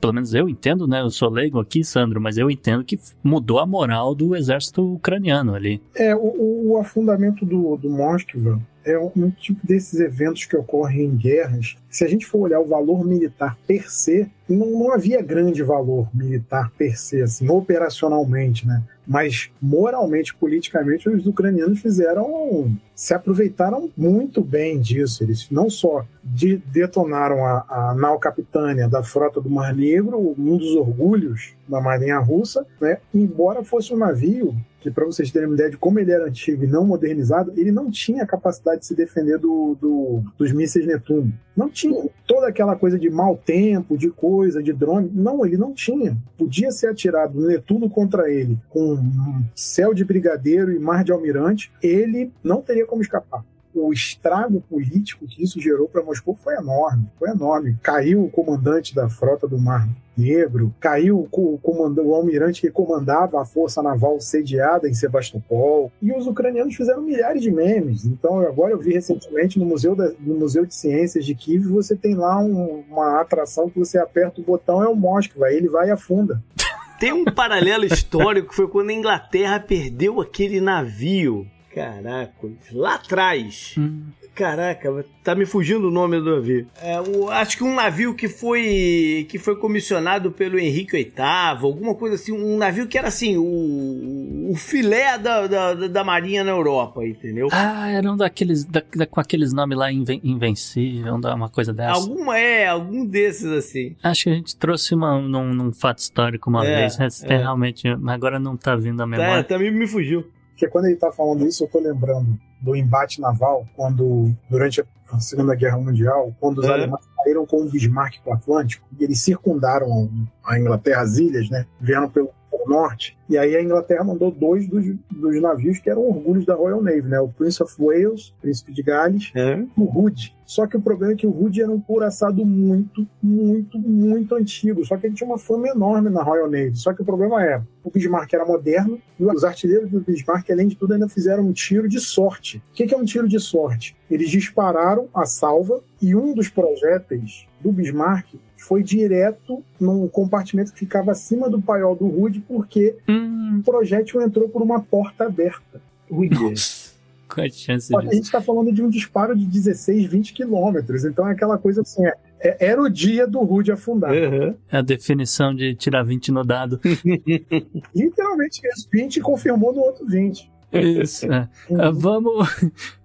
pelo menos eu entendo, né, eu sou leigo aqui, Sandro, mas eu entendo que mudou a moral do exército ucraniano ali. É, o, o afundamento do, do Moskva é um tipo desses eventos que ocorrem em guerras. Se a gente for olhar o valor militar per se, não, não havia grande valor militar per se, assim, operacionalmente, né? Mas moralmente, politicamente, os ucranianos fizeram, se aproveitaram muito bem disso. Eles não só de, detonaram a, a nau capitânia da frota do Mar Negro, um dos orgulhos da marinha russa, né? Embora fosse um navio que para vocês terem uma ideia de como ele era antigo e não modernizado, ele não tinha a capacidade de se defender do, do, dos mísseis Netuno. Não tinha. Toda aquela coisa de mau tempo, de coisa, de drone. Não, ele não tinha. Podia ser atirado Netuno contra ele com céu de brigadeiro e mar de almirante, ele não teria como escapar o estrago político que isso gerou para Moscou foi enorme, foi enorme. Caiu o comandante da frota do Mar Negro, caiu o, o almirante que comandava a força naval sediada em Sebastopol, e os ucranianos fizeram milhares de memes. Então, agora eu vi recentemente no Museu, da, no Museu de Ciências de Kiev, você tem lá um, uma atração que você aperta o botão, é o Moskva, ele vai e afunda. Tem um paralelo histórico, foi quando a Inglaterra perdeu aquele navio Caraca, lá atrás. Hum. Caraca, tá me fugindo o nome do navio. É, o, acho que um navio que foi que foi comissionado pelo Henrique VIII, alguma coisa assim, um navio que era assim, o, o filé da, da, da marinha na Europa, entendeu? Ah, era um daqueles, da, da, com aqueles nomes lá inven, invencível, uma coisa dessa. Alguma é, algum desses assim. Acho que a gente trouxe uma, num, num fato histórico uma é, vez, é, é. realmente, agora não tá vindo a memória. É, também me fugiu. Porque quando ele está falando isso, eu estou lembrando do embate naval, quando, durante a Segunda Guerra Mundial, quando os é. alemães saíram com o Bismarck para o Atlântico, e eles circundaram a Inglaterra, as ilhas, né? Vieram pelo Norte. E aí a Inglaterra mandou dois dos, dos navios que eram orgulhos da Royal Navy, né? O Prince of Wales, Príncipe de Gales, É. o Hood. Só que o problema é que o Hood era um couraçado muito, muito, muito antigo. Só que ele tinha uma fama enorme na Royal Navy. Só que o problema é, o Bismarck era moderno e os artilheiros do Bismarck, além de tudo, ainda fizeram um tiro de sorte. O que é um tiro de sorte? Eles dispararam a salva e um dos projéteis do Bismarck foi direto num compartimento que ficava acima do paiol do Hood, porque Hum, o projétil entrou por uma porta aberta. Ui, nossa, qual a chance que a disso? gente está falando de um disparo de 16, 20 quilômetros. Então é aquela coisa assim: é, é- era o dia do Rude afundar. Aham. É a definição de tirar 20 no dado. Literalmente, esse 20 confirmou no outro 20. Isso, é. Ah, vamos,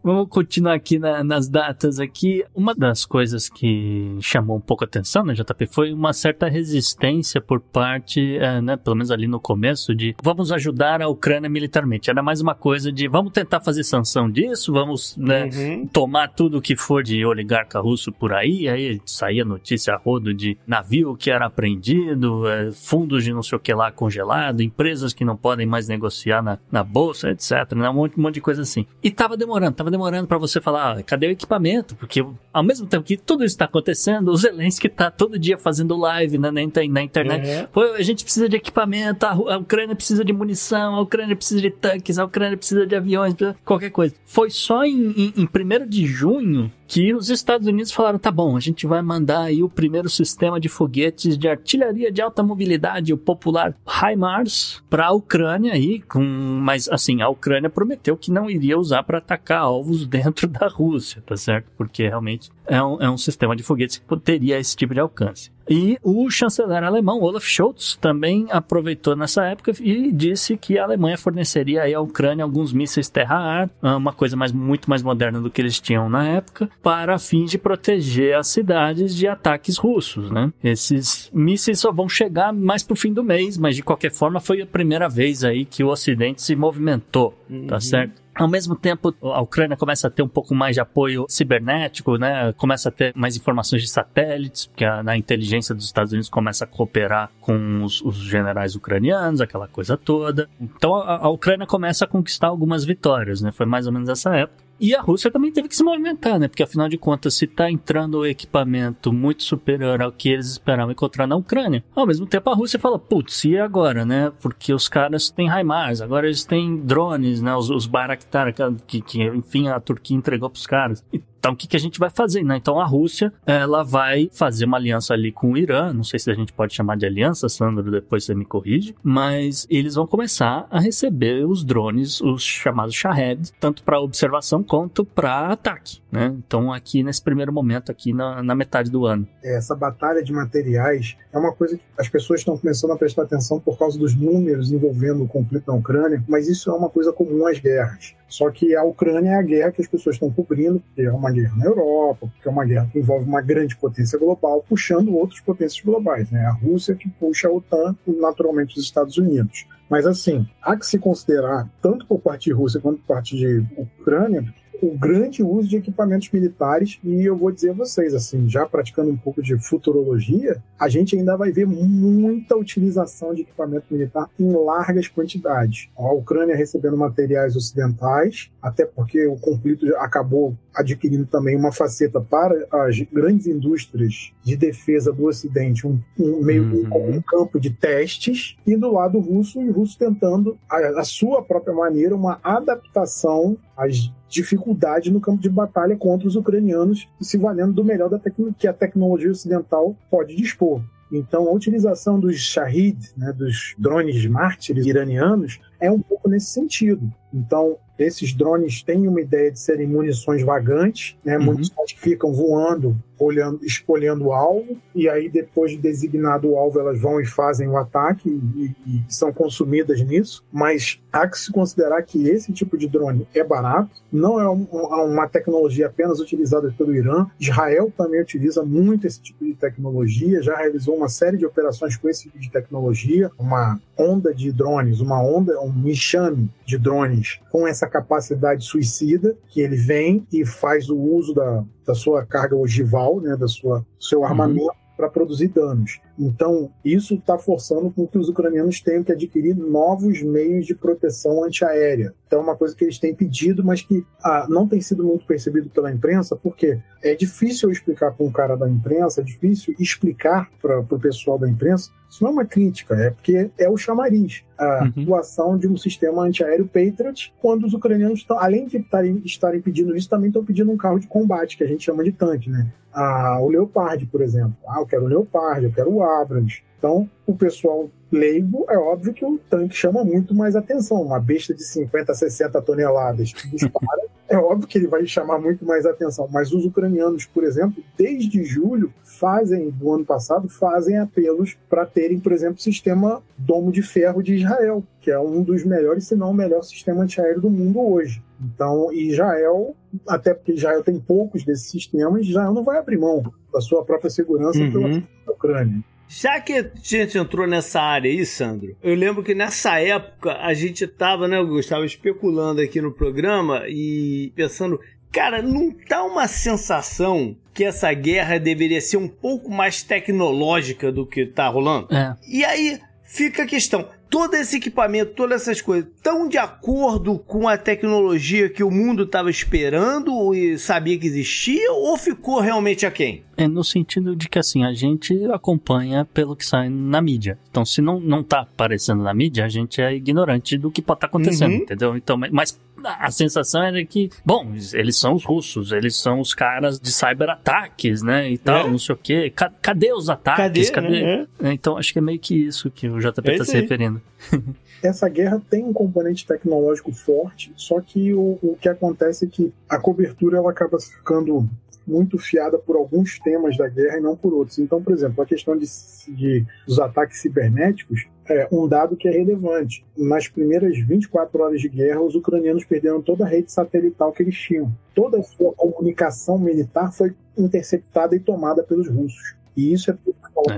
vamos continuar aqui na- nas datas aqui. Uma das coisas que chamou um pouco a atenção, né, JP, foi uma certa resistência por parte, eh, né, pelo menos ali no começo, de vamos ajudar a Ucrânia militarmente. Era mais uma coisa de vamos tentar fazer sanção disso, vamos né, Uhum. tomar tudo que for de oligarca russo por aí, aí saía notícia a rodo de navio que era apreendido, eh, fundos de não sei o que lá congelado, empresas que não podem mais negociar na, na bolsa, etc. Né? Um, monte, um monte de coisa assim. E tava demorando, tava demorando para você falar, ah, cadê o equipamento? Porque ao mesmo tempo que tudo isso tá acontecendo, o Zelensky tá todo dia fazendo live né, na, na internet. É. Pô, a gente precisa de equipamento, a, a Ucrânia precisa de munição, a Ucrânia precisa de tanques, a Ucrânia precisa de aviões, qualquer coisa. Foi só em, em, em 1 de junho que os Estados Unidos falaram: tá bom, a gente vai mandar aí o primeiro sistema de foguetes de artilharia de alta mobilidade, o popular HIMARS, para a Ucrânia aí, com, mas assim, a Ucrânia prometeu que não iria usar para atacar alvos dentro da Rússia, tá certo? Porque realmente é um, é um sistema de foguetes que teria esse tipo de alcance. E o chanceler alemão Olaf Scholz também aproveitou nessa época e disse que a Alemanha forneceria aí à Ucrânia alguns mísseis terra-ar, uma coisa mais, muito mais moderna do que eles tinham na época, para fins de proteger as cidades de ataques russos, né? Esses mísseis só vão chegar mais pro fim do mês, mas de qualquer forma foi a primeira vez aí que o Ocidente se movimentou, tá certo? Ao mesmo tempo, a Ucrânia começa a ter um pouco mais de apoio cibernético, né? Começa a ter mais informações de satélites, porque a, inteligência dos Estados Unidos começa a cooperar com os, os generais ucranianos, aquela coisa toda. Então a, a Ucrânia começa a conquistar algumas vitórias, né? Foi mais ou menos essa época. E a Rússia também teve que se movimentar, né? Porque afinal de contas, se tá entrando equipamento muito superior ao que eles esperavam encontrar na Ucrânia, ao mesmo tempo a Rússia fala, putz, e agora, né? Porque os caras têm HIMARS, agora eles têm drones, né? Os, os Bayraktar, que, que enfim a Turquia entregou pros caras. Então, o que, que a gente vai fazer? Né? Então, a Rússia, ela vai fazer uma aliança ali com o Irã. Não sei se a gente pode chamar de aliança, Sandro, depois você me corrige. Mas eles vão começar a receber os drones, os chamados Shahed, tanto para observação quanto para ataque. Né? Então, aqui nesse primeiro momento, aqui na, na metade do ano. Essa batalha de materiais é uma coisa que as pessoas estão começando a prestar atenção por causa dos números envolvendo o conflito na Ucrânia, mas isso é uma coisa comum às guerras. Só que a Ucrânia é a guerra que as pessoas estão cobrindo, porque é uma guerra na Europa, porque é uma guerra que envolve uma grande potência global, puxando outras potências globais. Né? A Rússia que puxa a OTAN e, naturalmente, os Estados Unidos. Mas, assim, há que se considerar, tanto por parte de Rússia quanto por parte de Ucrânia, o grande uso de equipamentos militares e eu vou dizer a vocês, assim, já praticando um pouco de futurologia, a gente ainda vai ver muita utilização de equipamento militar em largas quantidades. A Ucrânia recebendo materiais ocidentais, até porque o conflito acabou adquirindo também uma faceta para as grandes indústrias de defesa do Ocidente, um, um meio Uhum. um campo de testes, e do lado russo, e o russo tentando, a, a sua própria maneira, uma adaptação às dificuldades no campo de batalha contra os ucranianos, se valendo do melhor da que a tecnologia ocidental pode dispor. Então, a utilização dos Shahid, né, dos drones mártires iranianos, é um pouco nesse sentido. Então, esses drones têm uma ideia de serem munições vagantes, né, Uhum. munições que ficam voando, escolhendo o alvo, e aí, depois de designado o alvo, elas vão e fazem o ataque e, e são consumidas nisso. Mas há que se considerar que esse tipo de drone é barato, não é um- uma tecnologia apenas utilizada pelo Irã. Israel também utiliza muito esse tipo de tecnologia, já realizou uma série de operações com esse tipo de tecnologia, uma onda de drones, uma onda, um enxame de drones com essa capacidade suicida, que ele vem e faz o uso da, da sua carga ogival, né, da sua seu armamento para produzir danos. Então, isso está forçando com que os ucranianos tenham que adquirir novos meios de proteção antiaérea. Então, é uma coisa que eles têm pedido, mas que ah, não tem sido muito percebido pela imprensa, porque é difícil explicar para um cara da imprensa, é difícil explicar para o pessoal da imprensa. Isso não é uma crítica, é porque é o chamariz. A uhum. de um sistema antiaéreo Patriot, quando os ucranianos, além de estarem, estarem pedindo isso, também estão pedindo um carro de combate, que a gente chama de tanque, né? Ah, o Leopard, por exemplo. Ah, eu quero o Leopard, eu quero o Abrams. Então, o pessoal leigo, é óbvio que o tanque chama muito mais atenção. Uma besta de 50, 60 toneladas que dispara, é óbvio que ele vai chamar muito mais atenção. Mas os ucranianos, por exemplo, desde julho, fazem, do ano passado, fazem apelos para terem, por exemplo, o sistema Domo de Ferro de Israel, que é um dos melhores, se não o melhor sistema antiaéreo do mundo hoje. Então, Israel, até porque Israel tem poucos desses sistemas, Israel não vai abrir mão da sua própria segurança uhum. pela Ucrânia. Já que a gente entrou nessa área aí, Sandro, eu lembro que nessa época a gente tava, né, Gustavo, especulando aqui no programa e pensando, cara, não tá uma sensação que essa guerra deveria ser um pouco mais tecnológica do que tá rolando? É. E aí fica a questão, todo esse equipamento, todas essas coisas, estão de acordo com a tecnologia que o mundo estava esperando e sabia que existia ou ficou realmente aquém? É no sentido de que assim, a gente acompanha pelo que sai na mídia. Então, se não, não tá aparecendo na mídia, a gente é ignorante do que pode estar tá acontecendo, uhum. entendeu? Então, mas a sensação era que, bom, eles são os russos, eles são os caras de cyberataques, né? E tal, é. não sei o quê. Cadê os ataques? Cadê? Cadê? Né? É. Então, acho que é meio que isso que o JP está é se referindo. Essa guerra tem um componente tecnológico forte, só que o, o que acontece é que a cobertura ela acaba ficando muito fiada por alguns temas da guerra e não por outros. Então, por exemplo, a questão de, de dos ataques cibernéticos é um dado que é relevante. Nas primeiras 24 horas de guerra, os ucranianos perderam toda a rede satelital que eles tinham. Toda a sua comunicação militar foi interceptada e tomada pelos russos. E isso é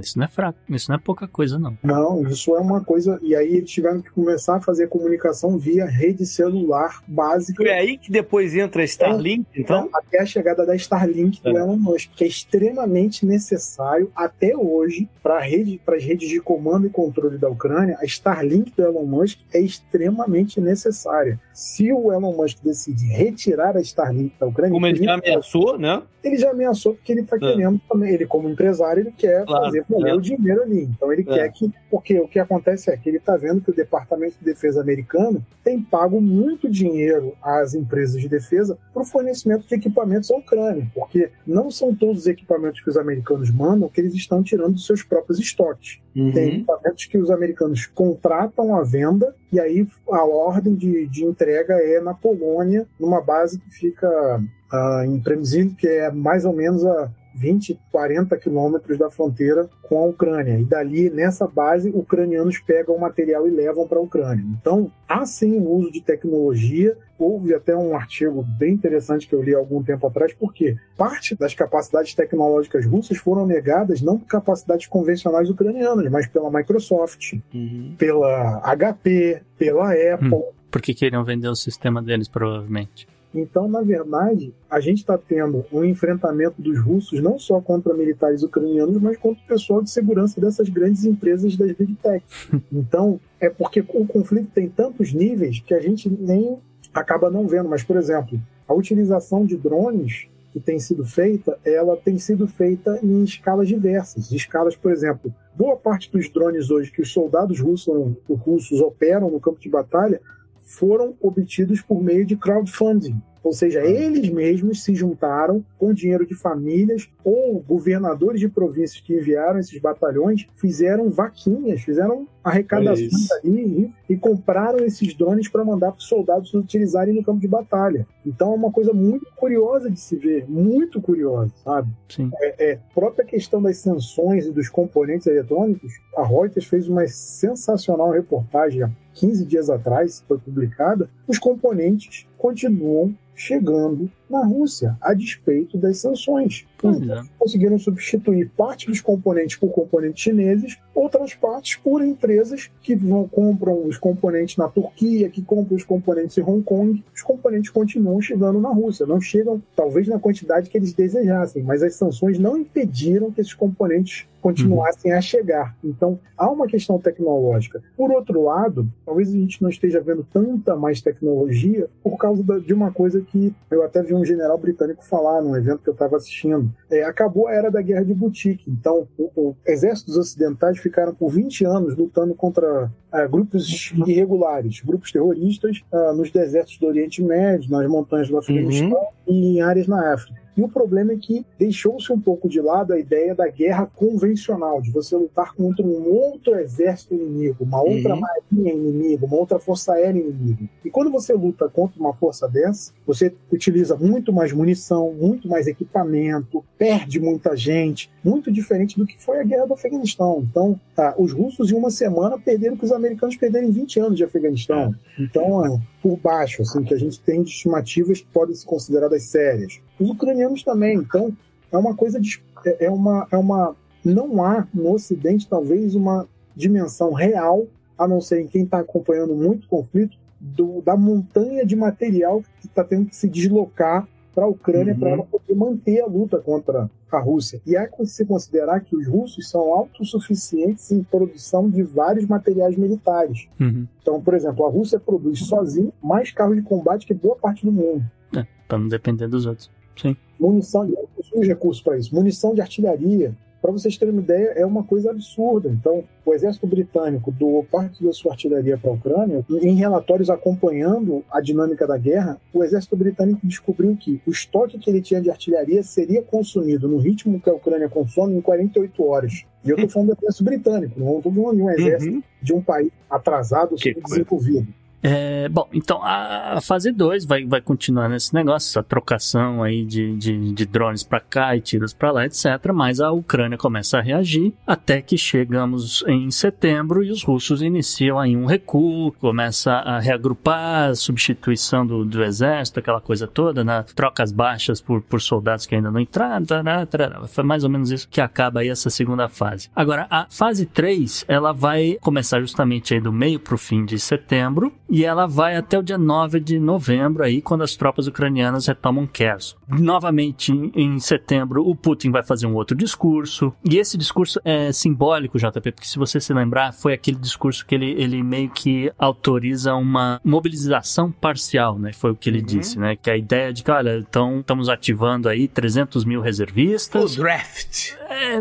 isso não é fraco, isso não é pouca coisa, não. Não, isso é uma coisa. E aí eles tiveram que começar a fazer comunicação via rede celular básica. E é aí que depois entra a Starlink, é, então? Até a chegada da Starlink é. do Elon Musk, que é extremamente necessário até hoje para rede, as redes de comando e controle da Ucrânia. A Starlink do Elon Musk é extremamente necessária. Se o Elon Musk decide retirar a Starlink da Ucrânia. Como ele já ameaçou, né? Ele já ameaçou porque ele está é. querendo também. Ele, como empresário, ele quer claro fazer valer é. o dinheiro ali. Então ele é. quer que. Porque o que acontece é que ele está vendo que o Departamento de Defesa americano tem pago muito dinheiro às empresas de defesa para o fornecimento de equipamentos à Ucrânia. Porque não são todos os equipamentos que os americanos mandam que eles estão tirando dos seus próprios estoques. Uhum. Tem equipamentos que os americanos contratam à venda e aí a ordem de, de entrega é na Polônia, numa base que fica uh, em Przemyśl, que é mais ou menos a 20, 40 quilômetros da fronteira com a Ucrânia. E dali, nessa base, ucranianos pegam o material e levam para a Ucrânia. Então, há sim o uso de tecnologia. Houve até um artigo bem interessante que eu li há algum tempo atrás, porque parte das capacidades tecnológicas russas foram negadas não por capacidades convencionais ucranianas, mas pela Microsoft, uhum. pela HP, pela Apple. Hum, porque queriam vender o sistema deles, provavelmente. Então, na verdade, a gente está tendo um enfrentamento dos russos não só contra militares ucranianos, mas contra o pessoal de segurança dessas grandes empresas das big tech. Então, é porque o conflito tem tantos níveis que a gente nem acaba não vendo. Mas, por exemplo, a utilização de drones que tem sido feita, ela tem sido feita em escalas diversas. Escalas, por exemplo, boa parte dos drones hoje que os soldados russos, russos operam no campo de batalha foram obtidos por meio de crowdfunding. Ou seja, ah. eles mesmos se juntaram com dinheiro de famílias ou governadores de províncias que enviaram esses batalhões, fizeram vaquinhas, fizeram arrecadações ali e, e, compraram esses drones para mandar para os soldados utilizarem no campo de batalha. Então é uma coisa muito curiosa de se ver, muito curiosa, sabe? Sim. É, é própria questão das sanções e dos componentes eletrônicos. A Reuters fez uma sensacional reportagem há 15 dias atrás, foi publicada. Os componentes continuam chegando na Rússia, a despeito das sanções. Então, conseguiram substituir parte dos componentes por componentes chineses, outras partes por empresas que vão, compram os componentes na Turquia, que compram os componentes em Hong Kong. Os componentes continuam chegando na Rússia, não chegam talvez na quantidade que eles desejassem, mas as sanções não impediram que esses componentes continuassem uhum. a chegar. Então, há uma questão tecnológica. Por outro lado, talvez a gente não esteja vendo tanta mais tecnologia por causa de uma coisa que eu até vi um general britânico falar num evento que eu estava assistindo. É, acabou a era da guerra de boutique. Então, o, o exércitos ocidentais ficaram por 20 anos lutando contra é, grupos irregulares, grupos terroristas é, nos desertos do Oriente Médio, nas montanhas do Afeganistão uhum. e em áreas na África. E o problema é que deixou-se um pouco de lado a ideia da guerra convencional, de você lutar contra um outro exército inimigo, uma outra uhum. marinha inimiga, uma outra força aérea inimiga. E quando você luta contra uma força dessa, você utiliza muito mais munição, muito mais equipamento, perde muita gente, muito diferente do que foi a guerra do Afeganistão. Então, tá, os russos em uma semana perderam que os americanos perderam em 20 anos de Afeganistão. Então, é, por baixo, assim, que a gente tem de estimativas que podem ser consideradas sérias. Os ucranianos também. Então, é uma coisa de, é, é uma é uma não há no Ocidente talvez uma dimensão real, a não ser em quem está acompanhando muito conflito, do, da montanha de material que está tendo que se deslocar para a Ucrânia uhum. para ela poder manter a luta contra a Rússia. E que se considerar que os russos são autossuficientes em produção de vários materiais militares. Uhum. Então, por exemplo, a Rússia produz sozinha mais carros de combate que boa parte do mundo. É, para não depender dos outros. Sim. Munição, de, os recursos para isso. Munição de artilharia, para vocês terem uma ideia, é uma coisa absurda. Então, o exército britânico doou parte da sua artilharia para a Ucrânia. Em relatórios acompanhando a dinâmica da guerra, o exército britânico descobriu que o estoque que ele tinha de artilharia seria consumido no ritmo que a Ucrânia consome em 48 horas. E eu estou falando do exército britânico, não estou falando de um exército uhum. de um país atrasado, subdesenvolvido. É, bom, então a, fase 2 vai, vai continuar nesse negócio, essa trocação aí de, de, de drones para cá e tiros para lá, etc. Mas a Ucrânia começa a reagir até que chegamos em setembro e os russos iniciam aí um recuo, começa a reagrupar, a substituição do, do exército, aquela coisa toda, né? trocas baixas por, por soldados que ainda não entraram, tará, tará. foi mais ou menos isso que acaba aí essa segunda fase. Agora, a fase 3, ela vai começar justamente aí do meio para o fim de setembro e ela vai até o dia 9 de novembro, aí, quando as tropas ucranianas retomam Kherson. Novamente, em setembro, o Putin vai fazer um outro discurso, e esse discurso é simbólico, JP, porque se você se lembrar, foi aquele discurso que ele, ele meio que autoriza uma mobilização parcial, né? Foi o que ele uhum. disse, né? Que a ideia de que, olha, então estamos ativando aí 300 mil reservistas. O draft. É,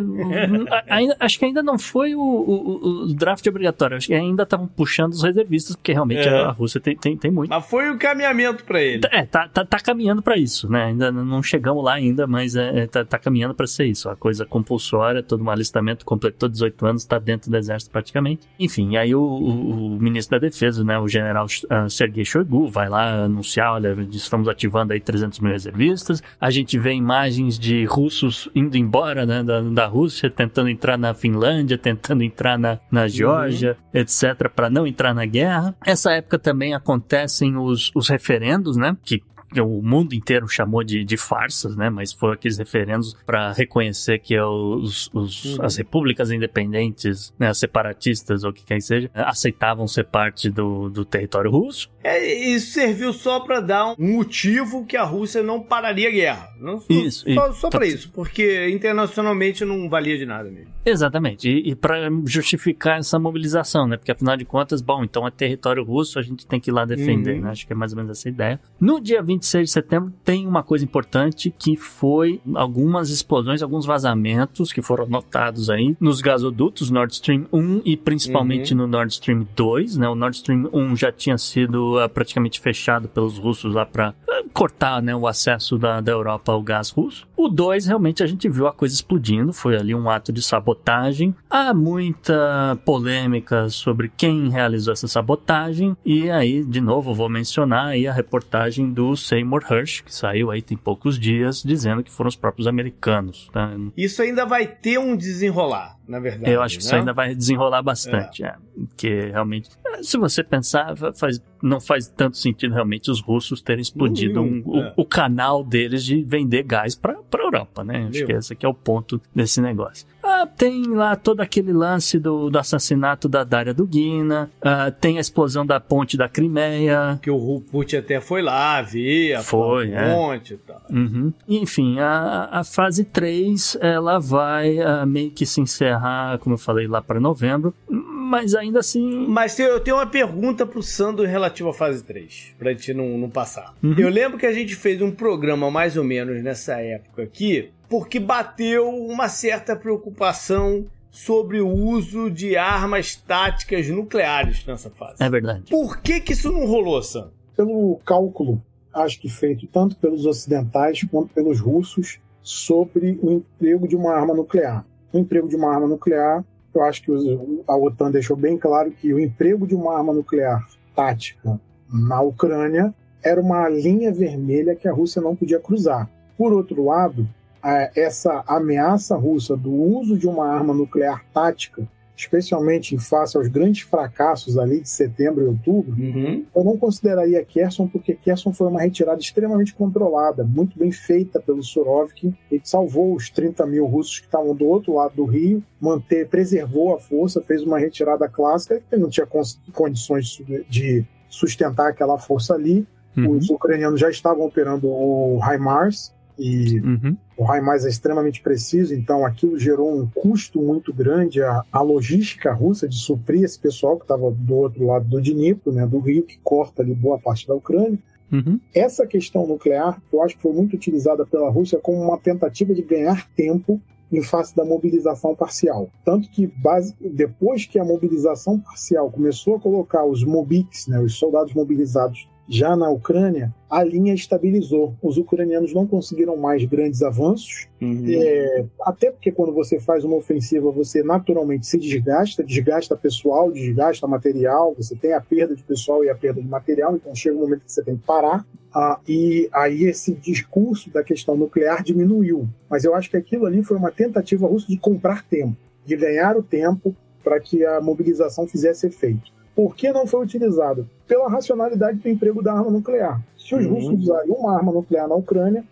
ainda, acho que ainda não foi o, o, o draft obrigatório, acho que ainda estavam puxando os reservistas, porque realmente é. A Rússia tem, tem, tem muito. Mas foi o caminhamento para ele. É, tá, tá, tá caminhando para isso, né? Ainda não chegamos lá ainda, mas é, é tá, tá caminhando para ser isso. A coisa compulsória, todo um alistamento, completou 18 anos, tá dentro do exército praticamente. Enfim, aí o, o, o ministro da defesa, né, o general uh, Sergei Shoigu, vai lá anunciar, olha, estamos ativando aí 300 mil reservistas. A gente vê imagens de russos indo embora, né, da, da Rússia, tentando entrar na Finlândia, tentando entrar na, na Geórgia, uhum. etc., para não entrar na guerra. Essa época também acontecem os, os referendos, né? Que o mundo inteiro chamou de, de farsas, né? Mas foram aqueles referendos para reconhecer que os, os uhum. as repúblicas independentes, né, separatistas ou o que quer que seja, aceitavam ser parte do, do território russo. É, isso serviu só para dar um motivo que a Rússia não pararia a guerra. Não, isso. Só, só para isso, porque internacionalmente não valia de nada mesmo. Exatamente. E, e para justificar essa mobilização, né? Porque afinal de contas, bom, então é território russo, a gente tem que ir lá defender, uhum. né? Acho que é mais ou menos essa ideia. No dia 20 26 de setembro tem uma coisa importante que foi algumas explosões, alguns vazamentos que foram notados aí nos gasodutos Nord Stream 1 e principalmente uhum. no Nord Stream 2, né? O Nord Stream 1 já tinha sido uh, praticamente fechado pelos russos lá para uh, ah, cortar, né, o acesso da, da Europa ao gás russo. O 2 realmente a gente viu a coisa explodindo, foi ali um ato de sabotagem. Há muita polêmica sobre quem realizou essa sabotagem e aí, de novo, vou mencionar aí a reportagem do Seymour Hersh, que saiu aí tem poucos dias, dizendo que foram os próprios americanos. Tá? Isso ainda vai ter um desenrolar, na verdade. Eu acho que né? isso ainda vai desenrolar bastante, é. porque realmente, se você pensar, faz, não faz tanto sentido realmente os russos terem explodido Nenhum, um- é. o, o canal deles de vender gás para a Europa, né? Acho que esse aqui é o ponto desse negócio. Ah, tem lá todo aquele lance do, do assassinato da Dária Dugina, ah, tem a explosão da ponte da Crimeia, Que o Putin até foi lá, ver, a Foi, é. ponte e tal. Uhum. Enfim, a, a fase 3 ela vai ah, meio que se encerrar, como eu falei, lá para novembro, mas ainda assim. Mas eu tenho uma pergunta pro Sandro relativo à fase 3, pra gente não, não passar. Uhum. Eu lembro que a gente fez um programa mais ou menos nessa época aqui, porque bateu uma certa preocupação sobre o uso de armas táticas nucleares nessa fase. É verdade. Por que que isso não rolou, Sandro? pelo cálculo, acho que feito tanto pelos ocidentais quanto pelos russos, sobre o emprego de uma arma nuclear. O emprego de uma arma nuclear, eu acho que a OTAN deixou bem claro que o emprego de uma arma nuclear tática na Ucrânia era uma linha vermelha que a Rússia não podia cruzar. Por outro lado, essa ameaça russa do uso de uma arma nuclear tática, especialmente em face aos grandes fracassos ali de setembro e outubro, eu não consideraria Kherson porque Kherson foi uma retirada extremamente controlada, muito bem feita pelo Surovkin, e que salvou os 30 mil russos que estavam do outro lado do rio, manter, preservou a força, fez uma retirada clássica, que não tinha condições de sustentar aquela força ali. Uhum. Os ucranianos já estavam operando o HIMARS, e Uhum. o HIMARS é extremamente preciso, então aquilo gerou um custo muito grande. A, a logística russa de suprir esse pessoal que estava do outro lado do Dnipro, né, do rio que corta ali boa parte da Ucrânia. Uhum. Essa questão nuclear, eu acho que foi muito utilizada pela Rússia como uma tentativa de ganhar tempo em face da mobilização parcial. Tanto que, base, depois que a mobilização parcial começou a colocar os mobiks, né, os soldados mobilizados já na Ucrânia, a linha estabilizou. Os ucranianos não conseguiram mais grandes avanços, é, até porque quando você faz uma ofensiva, você naturalmente se desgasta, desgasta pessoal, desgasta material, você tem a perda de pessoal e a perda de material, então chega um momento que você tem que parar. Ah, e aí esse discurso da questão nuclear diminuiu. Mas eu acho que aquilo ali foi uma tentativa russa de comprar tempo, de ganhar o tempo para que a mobilização fizesse efeito. Por que não foi utilizado? Pela racionalidade do emprego da arma nuclear. Se os Uhum. russos usarem uma arma nuclear na Ucrânia,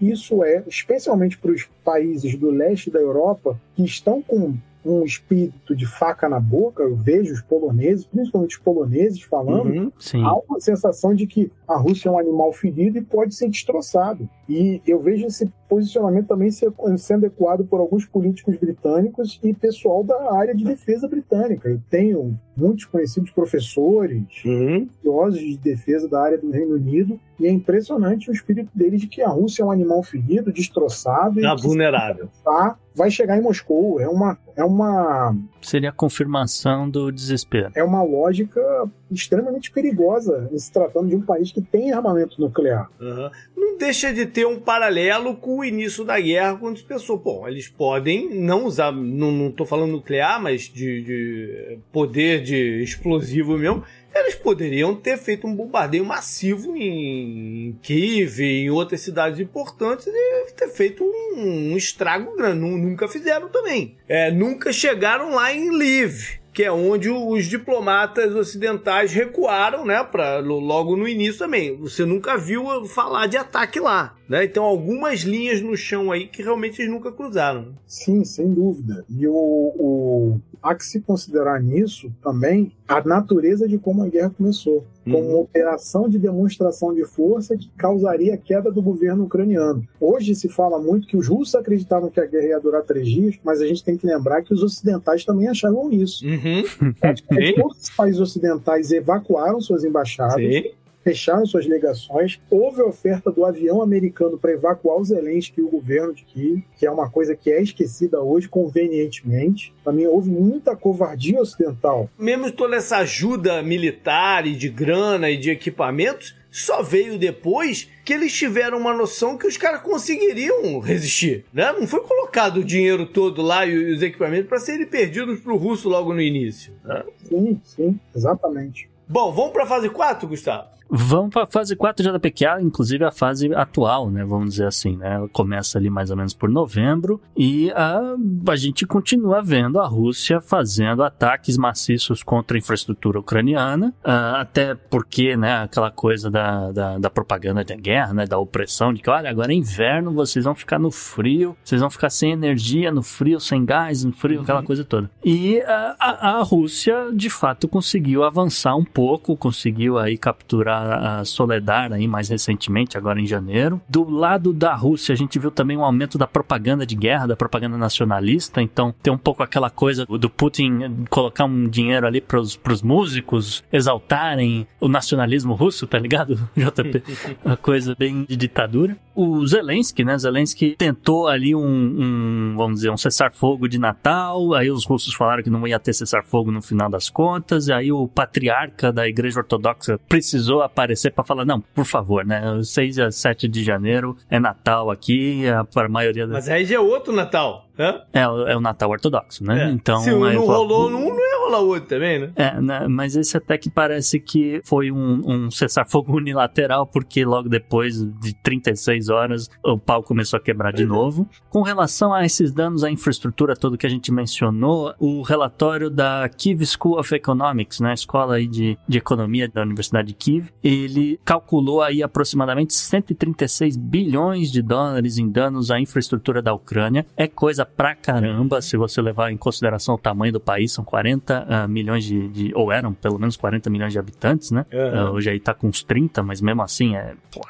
isso é, especialmente para os países do leste da Europa, que estão com um espírito de faca na boca, eu vejo os poloneses, principalmente os poloneses falando, Uhum. Há uma sensação de que a Rússia é um animal ferido e pode ser destroçado. E eu vejo esse posicionamento também sendo ecoado por alguns políticos britânicos e pessoal da área de defesa britânica. Eu tenho muitos conhecidos professores, Uhum. estudiosos de defesa da área do Reino Unido, e é impressionante o espírito deles de que a Rússia é um animal ferido, destroçado, Tá e vulnerável. tá, vai chegar em Moscou. É uma, é uma Seria a confirmação do desespero. é uma lógica extremamente perigosa em se tratando de um país que tem armamento nuclear. Aham. Não deixa de ter um paralelo com o início da guerra, quando se pensou, pô, eles podem não usar, não, tô falando nuclear, mas de, de poder de explosivo mesmo, eles poderiam ter feito um bombardeio massivo em Kiev, em outras cidades importantes, e ter feito um, um estrago grande. Nu- Nunca fizeram também. É, nunca chegaram lá em Lviv que é onde os diplomatas ocidentais recuaram, né, para logo no início também. Você nunca viu falar de ataque lá, né? Então algumas linhas no chão aí que realmente eles nunca cruzaram. Sim, sem dúvida. E o, o- há que se considerar nisso também a natureza de como a guerra começou. Como Uhum. uma operação de demonstração de força que causaria a queda do governo ucraniano. Hoje se fala muito que os russos acreditavam que a guerra ia durar três dias, mas a gente tem que lembrar que os ocidentais também achavam isso. Uhum. Praticamente Sim. todos os países ocidentais evacuaram suas embaixadas, Sim. Fecharam suas legações. Houve a oferta do avião americano para evacuar o Zelensky e o governo de Kiev, que é uma coisa que é esquecida hoje convenientemente. Também houve muita covardia ocidental. Mesmo toda essa ajuda militar e de grana e de equipamentos, só veio depois que eles tiveram uma noção que os caras conseguiriam resistir, né? Não foi colocado o dinheiro todo lá e os equipamentos para serem perdidos pro russo logo no início. né? Sim, sim, exatamente. Bom, vamos para a fase 4, Gustavo? Vão para a fase 4 já da PQA, inclusive a fase atual, né? Vamos dizer assim, né? Ela começa ali mais ou menos por novembro e a, a gente continua vendo a Rússia fazendo ataques maciços contra a infraestrutura ucraniana, uh, até porque, né, aquela coisa da, da, da, propaganda de guerra, né, da opressão, de que, olha, agora é inverno, vocês vão ficar no frio, vocês vão ficar sem energia no frio, sem gás no frio, aquela uhum. coisa toda. E uh, a, a Rússia, de fato, conseguiu avançar um pouco, conseguiu aí capturar a Soledar aí mais recentemente, agora em janeiro. Do lado da Rússia, a gente viu também um aumento da propaganda de guerra, da propaganda nacionalista, então tem um pouco aquela coisa do Putin colocar um dinheiro ali pros, pros músicos exaltarem o nacionalismo russo, tá ligado, JP? Uma coisa bem de ditadura. O Zelensky, né, Zelensky tentou ali um, um vamos dizer, um cessar-fogo de Natal, aí os russos falaram que não ia ter cessar-fogo no final das contas, aí o patriarca da igreja ortodoxa precisou aparecer para falar, não, por favor, né, 6 a 7 de janeiro é Natal aqui, é para a maioria... Mas aí já é outro Natal. É, é o Natal ortodoxo, né? É. Então, Se não rolou num, não ia rolar outro também, né? É, né? mas esse até que parece que foi um, um cessar-fogo unilateral, porque logo depois de 36 horas o pau começou a quebrar de é. novo. Com relação a esses danos à infraestrutura toda que a gente mencionou, o relatório da Kiev School of Economics, né, escola aí de, de economia da Universidade de Kiev, ele calculou aí aproximadamente 136 bilhões de dólares em danos à infraestrutura da Ucrânia. É coisa pra caramba, se você levar em consideração o tamanho do país, são 40 uh, ah, milhões de, de, ou eram pelo menos 40 milhões de habitantes, né? Uhum. Uh, hoje aí tá com uns 30, mas mesmo assim é, pô,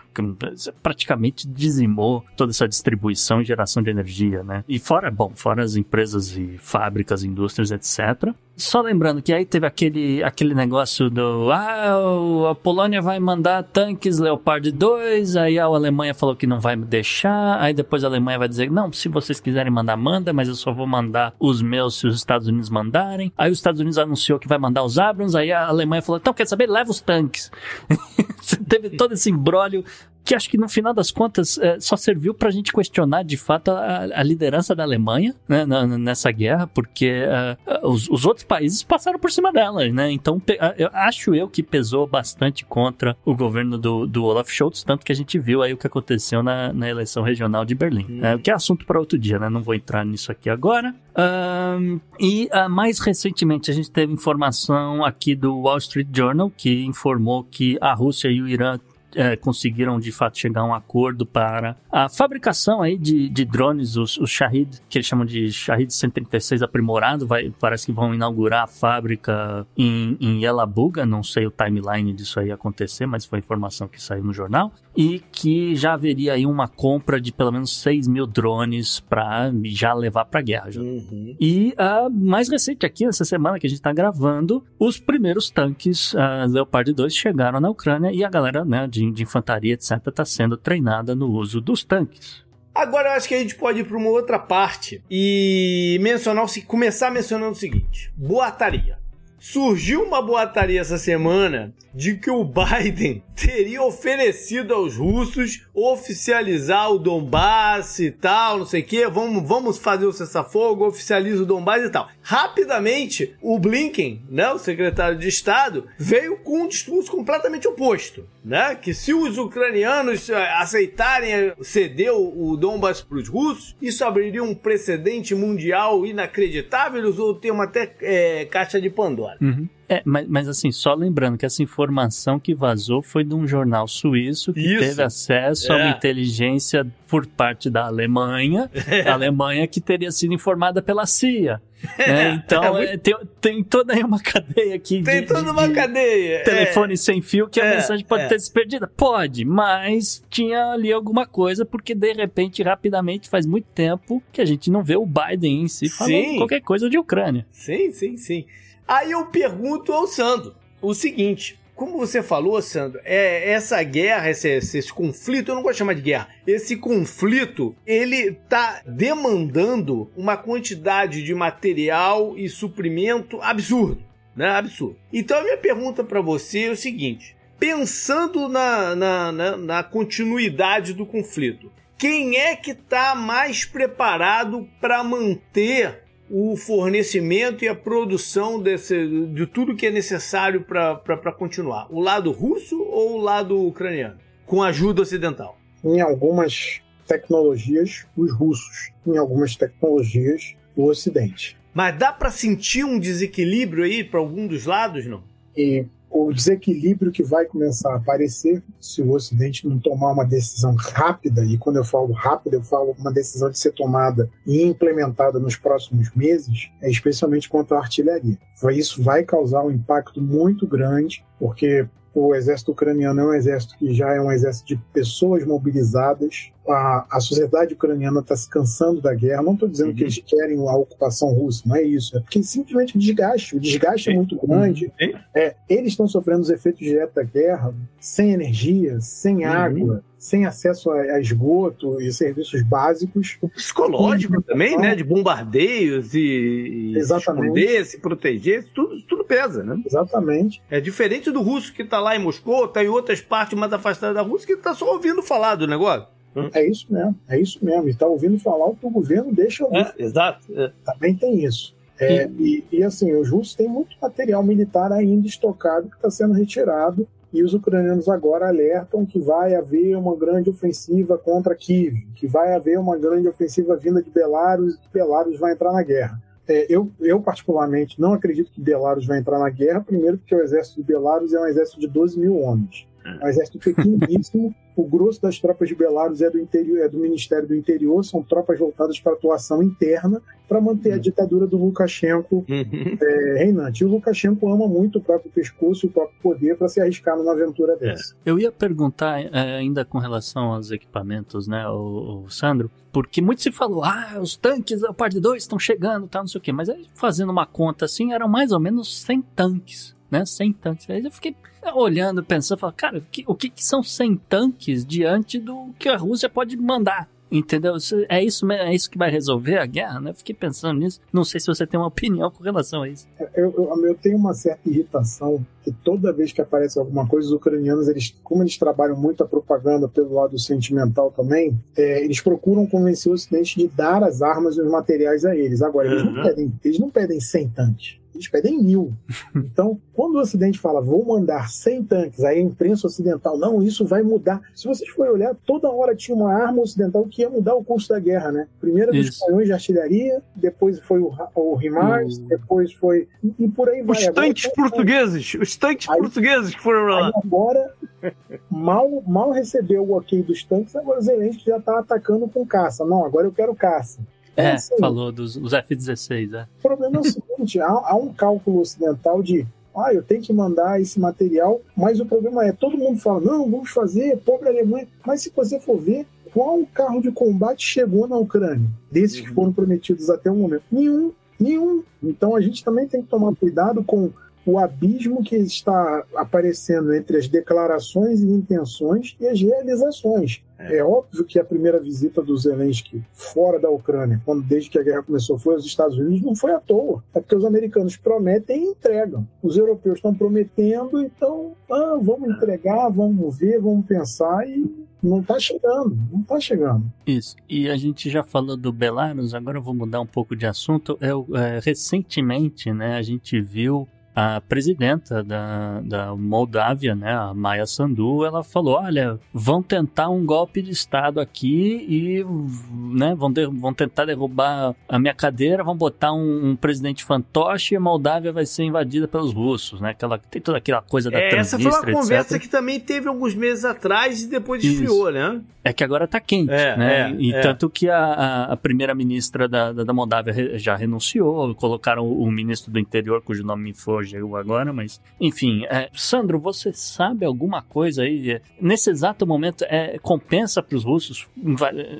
praticamente dizimou toda essa distribuição e geração de energia, né? E fora, bom, fora as empresas e fábricas, indústrias, etc. Só lembrando que aí teve aquele, aquele negócio do ah, a Polônia vai mandar tanques Leopard 2, aí a Alemanha falou que não vai deixar, aí depois a Alemanha vai dizer, não, se vocês quiserem mandar, manda, mas eu só vou mandar os meus se os Estados Unidos mandarem. Aí os Estados Unidos anunciou que vai mandar os Abrams, aí a Alemanha falou, então quer saber, leva os tanques. teve todo esse imbróglio que acho que no final das contas é, só serviu para a gente questionar de fato a, a liderança da Alemanha né, na, nessa guerra, porque uh, os, os, outros países passaram por cima dela, né? Então eu acho eu que pesou bastante contra o governo do, do Olaf Scholz, tanto que a gente viu aí o que aconteceu na, na eleição regional de Berlim, hum. é, que é assunto para outro dia, né? Não vou entrar nisso aqui agora. Um, e uh, mais recentemente a gente teve informação aqui do Wall Street Journal que informou que a Rússia e o Irã é, conseguiram de fato chegar a um acordo para a fabricação aí de, de drones, os, os Shahid, que eles chamam de Shahid 136 aprimorado, vai, parece que vão inaugurar a fábrica em, em Yelabuga, não sei o timeline disso aí acontecer, mas foi a informação que saiu no jornal, e que já haveria aí uma compra de pelo menos 6 mil drones para já levar para a guerra. Uhum. E a mais recente aqui, essa semana que a gente está gravando, os primeiros tanques uh, Leopard 2 chegaram na Ucrânia e a galera né, de, de infantaria, etc., está sendo treinada no uso dos tanques. Agora eu acho que a gente pode ir para uma outra parte e mencionar começar mencionando o seguinte: boataria. Surgiu uma boataria essa semana de que o Biden teria oferecido aos russos oficializar o Donbass e tal, não sei o que, vamos, vamos fazer o cessar-fogo, oficializa o Donbass e tal. Rapidamente, o Blinken, né, o secretário de Estado, veio com um discurso completamente oposto, né, que se os ucranianos eh, aceitarem ceder o Donbass para os russos, isso abriria um precedente mundial inacreditável, ele usou o termo até é, caixa de Pandora. Uhum. É, mas, mas, assim, só lembrando que essa informação que vazou foi de um jornal suíço que Isso. teve acesso é. a uma é. inteligência por parte da Alemanha, é. a Alemanha que teria sido informada pela CIA. Né? Então é, tem, tem, toda aí uma cadeia aqui. Tem de, toda de, uma cadeia. Telefone sem fio que a mensagem pode ter se perdida. Pode, mas tinha ali alguma coisa, porque de repente, rapidamente, faz muito tempo que a gente não vê o Biden em si falando sim. qualquer coisa de Ucrânia. Sim, sim, sim. Aí eu pergunto ao Sandro o seguinte: como você falou, Sandro, é, essa guerra, esse, esse, esse, conflito, eu não gosto de chamar de guerra, esse conflito, ele tá demandando uma quantidade de material e suprimento absurdo, né? Absurdo. Então a minha pergunta para você é o seguinte: pensando na, na, na, na continuidade do conflito, quem é que está mais preparado para manter o fornecimento e a produção desse, de tudo que é necessário para continuar? O lado russo ou o lado ucraniano? Com ajuda ocidental? Em algumas tecnologias, os russos. Em algumas tecnologias, o Ocidente. Mas dá para sentir um desequilíbrio aí para algum dos lados, não? E o desequilíbrio que vai começar a aparecer se o Ocidente não tomar uma decisão rápida, e quando eu falo rápida, eu falo uma decisão de ser tomada e implementada nos próximos meses, é especialmente quanto à artilharia. Isso vai causar um impacto muito grande, porque o exército ucraniano é um exército que já é um exército de pessoas mobilizadas. A, a sociedade ucraniana está se cansando da guerra. Não estou dizendo uhum. que eles querem a ocupação russa, não é isso. É porque simplesmente o desgaste, o desgaste é muito grande. Uhum. É, eles estão sofrendo os efeitos diretos da guerra, sem energia, sem uhum. água, sem acesso a, esgoto e serviços básicos. O psicológico também, né? De bombardeios e, e esconder, se proteger, tudo, tudo pesa, né? Exatamente. É diferente do russo que está lá em Moscou, está em outras partes mais afastadas da Rússia, que está só ouvindo falar do negócio. É isso mesmo, é isso mesmo. E está ouvindo falar o que o governo deixa ouvir. É, exato. É. Também tem isso. É, e, e, assim, os russos têm muito material militar ainda estocado que está sendo retirado e os ucranianos agora alertam que vai haver uma grande ofensiva contra Kiev, que vai haver uma grande ofensiva vinda de Belarus e Belarus vai entrar na guerra. É, eu, eu, particularmente, não acredito que Belarus vai entrar na guerra, primeiro porque o exército de Belarus é um exército de 12 mil homens. É um exército pequeníssimo. o grosso das tropas de Belarus é do, interior, é do Ministério do Interior, são tropas voltadas para atuação interna para manter a uhum. ditadura do Lukashenko uhum. é, reinante. E o Lukashenko ama muito o próprio pescoço e o próprio poder para se arriscar numa aventura é. dessa. É. Eu ia perguntar é, ainda com relação aos equipamentos, né, o, o, Sandro, porque muito se falou, ah, os tanques da parte 2 estão chegando, tá, não sei o quê, mas aí, fazendo uma conta assim, eram mais ou menos 100 tanques né? 100 tanques. Aí eu fiquei olhando, pensando, falando, cara, o que, o que, são 100 tanques diante do que a Rússia pode mandar? Entendeu? É isso, é isso que vai resolver a guerra, né? Fiquei pensando nisso. Não sei se você tem uma opinião com relação a isso. Eu, eu, eu, tenho uma certa irritação que toda vez que aparece alguma coisa, os ucranianos, eles, como eles trabalham muito a propaganda pelo lado sentimental também, é, eles procuram convencer o Ocidente de dar as armas e os materiais a eles. Agora, eles, não, pedem, eles não pedem 100 tanques eles pedem mil. Então, quando o Ocidente fala, vou mandar 100 tanques, aí a imprensa ocidental, não, isso vai mudar. Se vocês forem olhar, toda hora tinha uma arma ocidental que ia mudar o curso da guerra, né? Primeiro os canhões de artilharia, depois foi o, o HIMARS, depois foi. E, por aí vai. Os tanques portugueses, os tanques aí, portugueses que foram lá. Agora, mal, mal recebeu o ok dos tanques, agora o Zelensky já está atacando com caça. Não, agora eu quero caça. É, assim, falou dos F-16, é. O problema é o seguinte, há, há um cálculo ocidental de ah, eu tenho que mandar esse material, mas o problema é, todo mundo fala, não, vamos fazer, pobre Alemanha, mas se você for ver, qual carro de combate chegou na Ucrânia, desses que uhum. foram prometidos até o momento? Nenhum, nenhum. Então a gente também tem que tomar cuidado com o abismo que está aparecendo entre as declarações e intenções e as realizações. É. é óbvio que a primeira visita do Zelensky fora da Ucrânia, quando desde que a guerra começou, foi aos Estados Unidos, não foi à toa. É porque os americanos prometem e entregam. Os europeus estão prometendo, então ah, vamos entregar, vamos ver, vamos pensar e não está chegando, não está chegando. Isso. E a gente já falou do Belarus, agora eu vou mudar um pouco de assunto. Eu, é, recentemente, né, a gente viu a presidenta da, da Moldávia, né, a Maia Sandu, ela falou: olha, vão tentar um golpe de Estado aqui e né, vão, de, vão tentar derrubar a minha cadeira, vão botar um, um, presidente fantoche e a Moldávia vai ser invadida pelos russos, né? Aquela, tem toda aquela coisa da é, Essa foi uma conversa etc. que também teve alguns meses atrás e depois esfriou, né? É que agora tá quente, é, né? É, e é. tanto que a, a primeira-ministra da, da, da, Moldávia já renunciou, colocaram o, o ministro do interior, cujo nome me foge fugiu agora, mas enfim. É, Sandro, você sabe alguma coisa aí? Nesse exato momento, é, compensa para os russos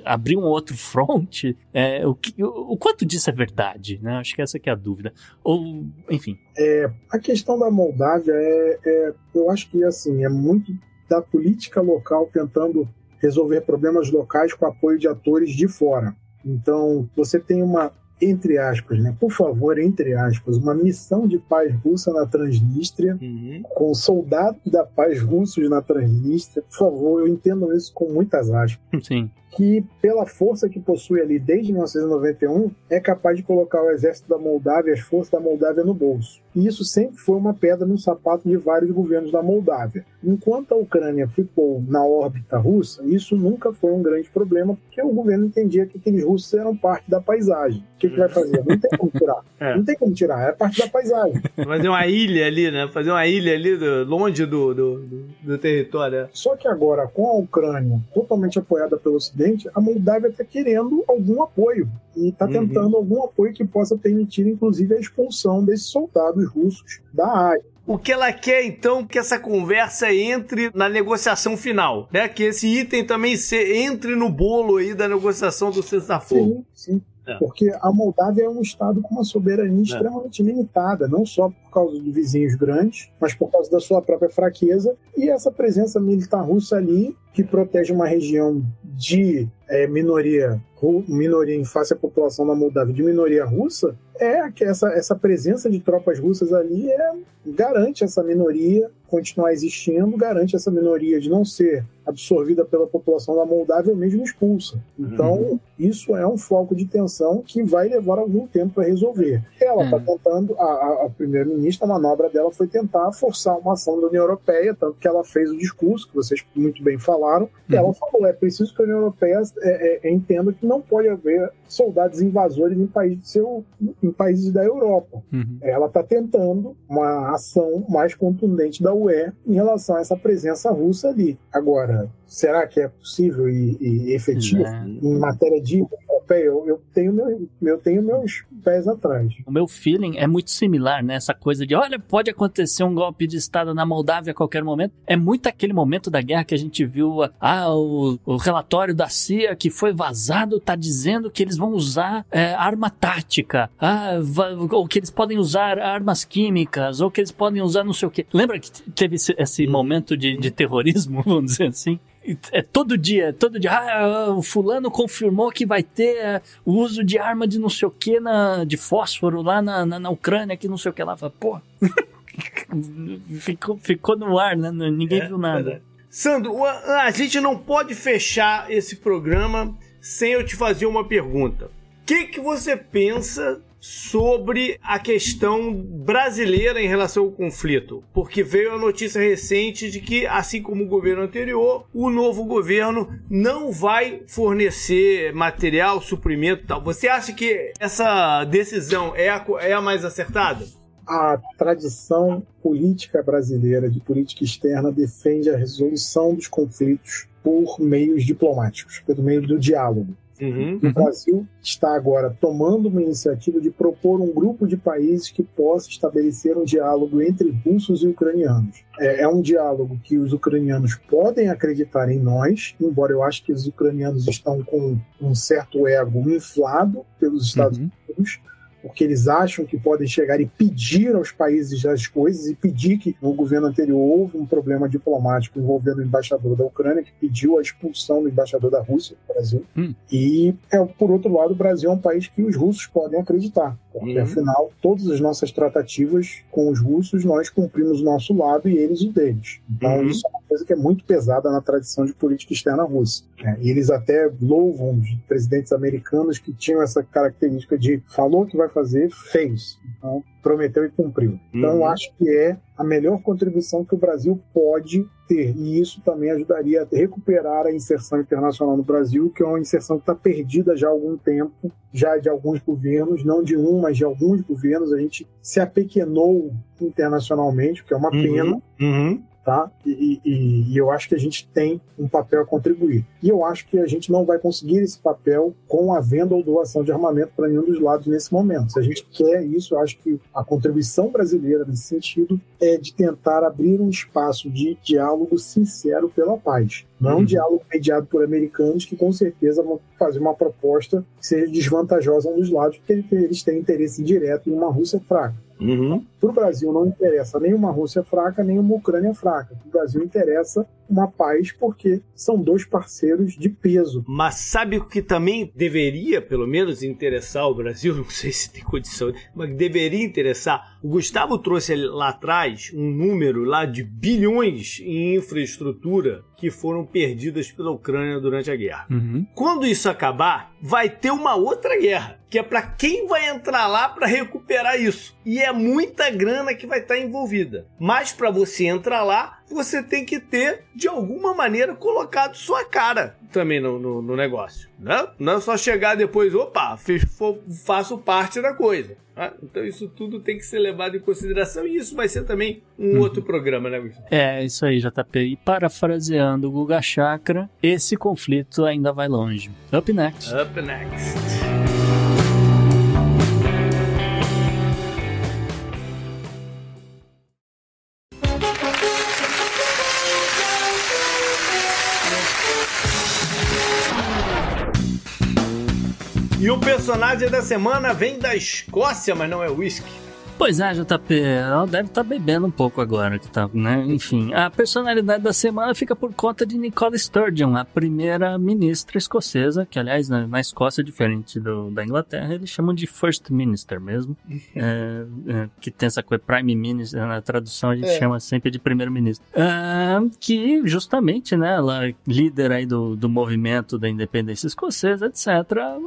abrir um outro front? É, o, que, o, o, quanto disso é verdade? Né? Acho que essa que é a dúvida. Ou, enfim. É, a questão da Moldávia é, é, eu acho que assim é muito da política local tentando resolver problemas locais com apoio de atores de fora. Então, você tem uma entre aspas, né? Por favor, entre aspas, uma missão de paz russa na Transnistria, uhum. com soldados da paz russos na Transnistria. Por favor, eu entendo isso com muitas aspas. Sim que, pela força que possui ali desde 1991, é capaz de colocar o exército da Moldávia as forças da Moldávia no bolso. E isso sempre foi uma pedra no sapato de vários governos da Moldávia. Enquanto a Ucrânia ficou na órbita russa, isso nunca foi um grande problema, porque o governo entendia que aqueles russos eram parte da paisagem. O que, que vai fazer? Não tem como tirar. É. Não tem como tirar, é parte da paisagem. Fazer uma ilha ali, né? Fazer uma ilha ali do, longe do, do, do, do território. É. Só que agora, com a Ucrânia totalmente apoiada pelo Ocidente, a Moldávia está querendo algum apoio. E está uhum. tentando algum apoio que possa permitir, inclusive, a expulsão desses soldados russos da área. O que ela quer, então, que essa conversa entre na negociação final, né? Que esse item também se, entre no bolo aí da negociação do cessar-fogo. Sim, sim. É. Porque a Moldávia é um estado com uma soberania é. extremamente limitada, não só por causa de vizinhos grandes, mas por causa da sua própria fraqueza. E essa presença militar russa ali, que protege uma região de é, minoria, minoria em face à população da Moldávia de minoria russa, é que essa, essa presença de tropas russas ali é, garante essa minoria continuar existindo, garante essa minoria de não ser absorvida pela população da Moldávia ou mesmo expulsa. Então, uhum. isso é um foco de tensão que vai levar algum tempo para resolver. Ela está uhum. tentando, a, a primeira-ministra, a manobra dela foi tentar forçar uma ação da União Europeia, tanto que ela fez o discurso, que vocês muito bem falaram, uhum. e ela falou: é preciso que a União Europeia é, é, entenda que não pode haver soldados invasores em países, seu, em países da Europa. Uhum. Ela está tentando uma ação mais contundente da UE em relação a essa presença russa ali. Agora, será que é possível e, e efetivo em matéria de europeia? Eu, eu, tenho meu, eu tenho meus pés atrás. O meu feeling é muito similar, né? Essa coisa de, olha, pode acontecer um golpe de Estado na Moldávia a qualquer momento. É muito aquele momento da guerra que a gente viu, ah, o, o relatório da CIA que foi vazado tá dizendo que eles vão usar é, arma tática, ah, ou que eles podem usar armas químicas, ou que eles podem usar não sei o quê. Lembra que teve esse, esse momento de, de terrorismo, vamos dizer assim? É todo dia, todo dia. Ah, o fulano confirmou que vai ter é, o uso de arma de não sei o que na, de fósforo lá na, na, na Ucrânia, que não sei o que lá. Pô, ficou, ficou no ar, né? Ninguém é, viu nada. É Sandro, a gente não pode fechar esse programa sem eu te fazer uma pergunta. O que, que você pensa sobre a questão brasileira em relação ao conflito, porque veio a notícia recente de que, assim como o governo anterior, o novo governo não vai fornecer material, suprimento e tal. Você acha que essa decisão é a, é a mais acertada? A tradição política brasileira de política externa defende a resolução dos conflitos por meios diplomáticos, pelo meio do diálogo. Uhum. O Brasil está agora tomando uma iniciativa de propor um grupo de países que possa estabelecer um diálogo entre russos e ucranianos. É, é um diálogo que os ucranianos podem acreditar em nós, embora eu acho que os ucranianos estão com um certo ego inflado pelos Estados uhum. Unidos porque eles acham que podem chegar e pedir aos países as coisas e pedir que no governo anterior houve um problema diplomático envolvendo o embaixador da Ucrânia que pediu a expulsão do embaixador da Rússia do Brasil. Hum. E é, por outro lado, o Brasil é um país que os russos podem acreditar, porque uhum. afinal todas as nossas tratativas com os russos nós cumprimos o nosso lado e eles o deles. Então uhum. isso é uma coisa que é muito pesada na tradição de política externa russa. É, e eles até louvam os presidentes americanos que tinham essa característica de falou que vai fazer, fez. Então, prometeu e cumpriu. Então, uhum. acho que é a melhor contribuição que o Brasil pode ter. E isso também ajudaria a recuperar a inserção internacional no Brasil, que é uma inserção que está perdida já há algum tempo, já de alguns governos, não de um, mas de alguns governos. A gente se apequenou internacionalmente, o que é uma uhum. pena. Uhum tá? E, e, e, eu acho que a gente tem um papel a contribuir. E eu acho que a gente não vai conseguir esse papel com a venda ou doação de armamento para nenhum dos lados nesse momento. Se a gente quer isso, eu acho que a contribuição brasileira nesse sentido é de tentar abrir um espaço de diálogo sincero pela paz. Não é um uhum. diálogo mediado por americanos que com certeza vão fazer uma proposta que seja desvantajosa um dos lados, porque eles têm interesse direto em uma Rússia fraca. Uhum. Para o Brasil não interessa nem uma Rússia fraca, nem uma Ucrânia fraca. Para o Brasil interessa uma paz porque são dois parceiros de peso. Mas sabe o que também deveria, pelo menos, interessar o Brasil? Não sei se tem condição, mas deveria interessar. O Gustavo trouxe lá atrás um número lá de bilhões em infraestrutura que foram perdidas pela Ucrânia durante a guerra. Uhum. Quando isso acabar, vai ter uma outra guerra, que é para quem vai entrar lá para recuperar isso. E é muita grana que vai estar envolvida. Mas para você entrar lá, você tem que ter, de alguma maneira, colocado sua cara também no, no, no negócio. Né? Não é só chegar depois, opa, fiz, faço parte da coisa. Tá? Então isso tudo tem que ser levado em consideração e isso vai ser também um Uhum. outro programa, né, Gustavo? É, isso aí, JP. E parafraseando o Guga Chakra, esse conflito ainda vai longe. Up next. Up next. Personagem da semana vem da Escócia, mas não é whisky. Pois é, JP, ela deve estar bebendo um pouco agora, que tá, né? Enfim, a personalidade da semana fica por conta de Nicola Sturgeon, a primeira ministra escocesa, que aliás na, na Escócia, diferente do, da Inglaterra, eles chamam de First Minister mesmo, é, é, que tem essa coisa Prime Minister, na tradução a gente É. chama sempre de primeiro-ministro. Ah, que justamente, né, ela, líder aí do, do movimento da independência escocesa, etc.,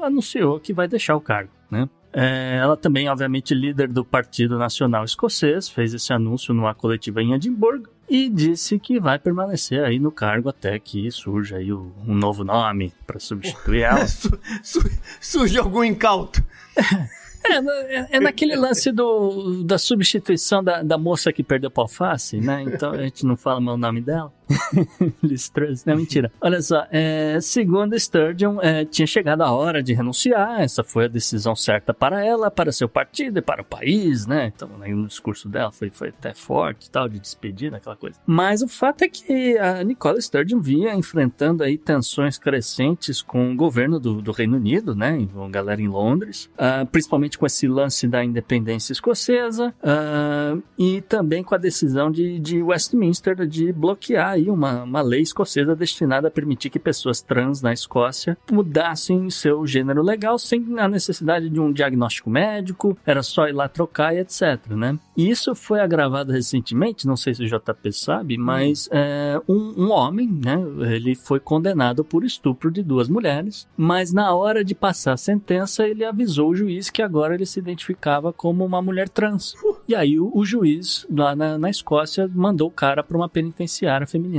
anunciou que vai deixar o cargo, né? É, ela também, obviamente, líder do Partido Nacional Escocês, fez esse anúncio numa coletiva em Edimburgo e disse que vai permanecer aí no cargo até que surja aí o- um novo nome para substituir ela. Su- su- surge algum incauto. É, é, é naquele lance do, da substituição da, da moça que perdeu pra alface, né? Então a gente não fala mais o nome dela. Liz Truss. Não, mentira. Olha só, é, segundo Sturgeon, é, tinha chegado a hora de renunciar. Essa foi a decisão certa para ela, para seu partido e para o país, né? Então, aí no discurso dela foi, foi até forte tal, de despedida, aquela coisa. Mas o fato é que a Nicola Sturgeon vinha enfrentando aí tensões crescentes com o governo do, do Reino Unido, né? Com a galera em Londres, ah, principalmente com esse lance da independência escocesa ah, e também com a decisão de, de Westminster de bloquear aí uma, uma lei escocesa destinada a permitir que pessoas trans na Escócia mudassem seu gênero legal sem a necessidade de um diagnóstico médico, era só ir lá trocar e etc, né? E isso foi agravado recentemente, não sei se o JP sabe, mas é, um, um homem, né, ele foi condenado por estupro de duas mulheres, mas na hora de passar a sentença ele avisou o juiz que agora ele se identificava como uma mulher trans. E aí o, o juiz lá na, na Escócia mandou o cara para uma penitenciária feminina.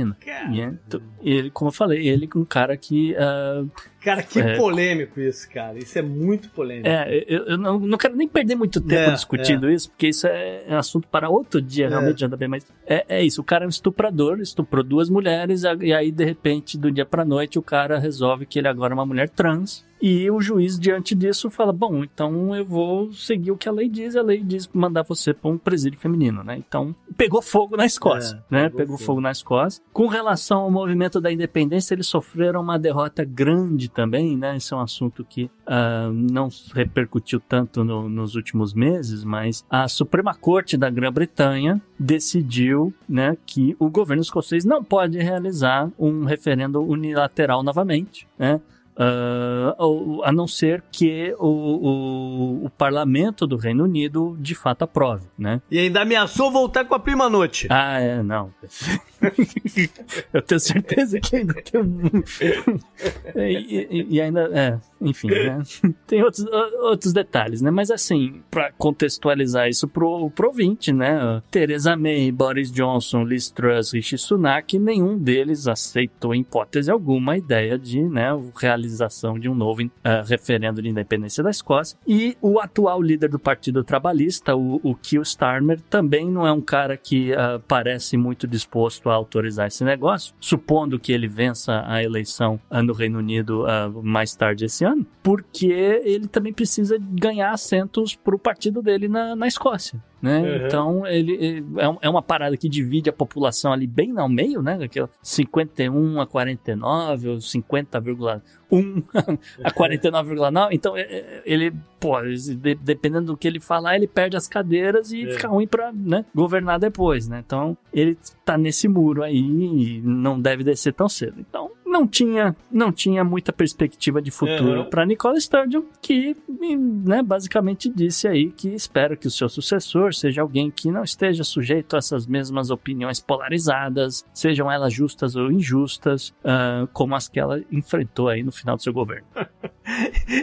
E é- ele, como eu falei, ele é um cara que ah, Cara, que É. polêmico isso, cara. Isso é muito polêmico. É, eu, eu não, não quero nem perder muito tempo É, discutindo isso, porque isso é, é assunto para outro dia, É. realmente, já bem, mas é, é isso, o cara é um estuprador, estuprou duas mulheres, e aí, de repente, do dia pra noite, o cara resolve que ele agora é uma mulher trans, e o juiz, diante disso, fala, bom, então eu vou seguir o que a lei diz, a lei diz mandar você para um presídio feminino, né? Então, pegou fogo na Escócia, É, né? pegou Pegou fogo. fogo na Escócia. Com relação ao movimento da independência, eles sofreram uma derrota grande também, né? Esse é um assunto que ah, não repercutiu tanto no- nos últimos meses, mas a Suprema Corte da Grã-Bretanha decidiu, né, que o governo escocês não pode realizar um referendo unilateral novamente, né? Ou- a não ser que o, o, o parlamento do Reino Unido de fato aprove, né? E ainda ameaçou voltar com a prima noite. Ah, é, não. Eu tenho certeza que ainda tem um. e, e- e ainda. É, enfim, né? Tem outros, outros detalhes, né? Mas assim, pra contextualizar isso pro, pro ouvinte, né? Theresa May, Boris Johnson, Liz Truss, Rishi Sunak, nenhum deles aceitou em hipótese alguma a ideia de, né, realização de um novo eh, referendo de independência da Escócia. E o atual líder do Partido Trabalhista, o, o Keir Starmer, também não é um cara que ah, parece muito disposto a autorizar esse negócio, supondo que ele vença a eleição ah, no Reino Unido ah, mais tarde esse ano, porque ele também precisa ganhar assentos para o partido dele na, na Escócia. Né? Uhum. Então ele, ele- é, um- é uma parada que divide a população ali bem no meio, né? Daquela 51 a 49 ou 50,1 a 49,9. Então é- é- ele, pô, de- dependendo do que ele falar, ele perde as cadeiras e É. fica ruim pra né, governar depois, né? Então ele tá nesse muro aí e não deve descer tão cedo. Então não tinha, não tinha muita perspectiva de futuro Uhum. para Nicole Sturgeon, que né, basicamente disse aí que espera que o seu sucessor seja alguém que não esteja sujeito a essas mesmas opiniões polarizadas, sejam elas justas ou injustas, ah, como as que ela enfrentou aí no final do seu governo.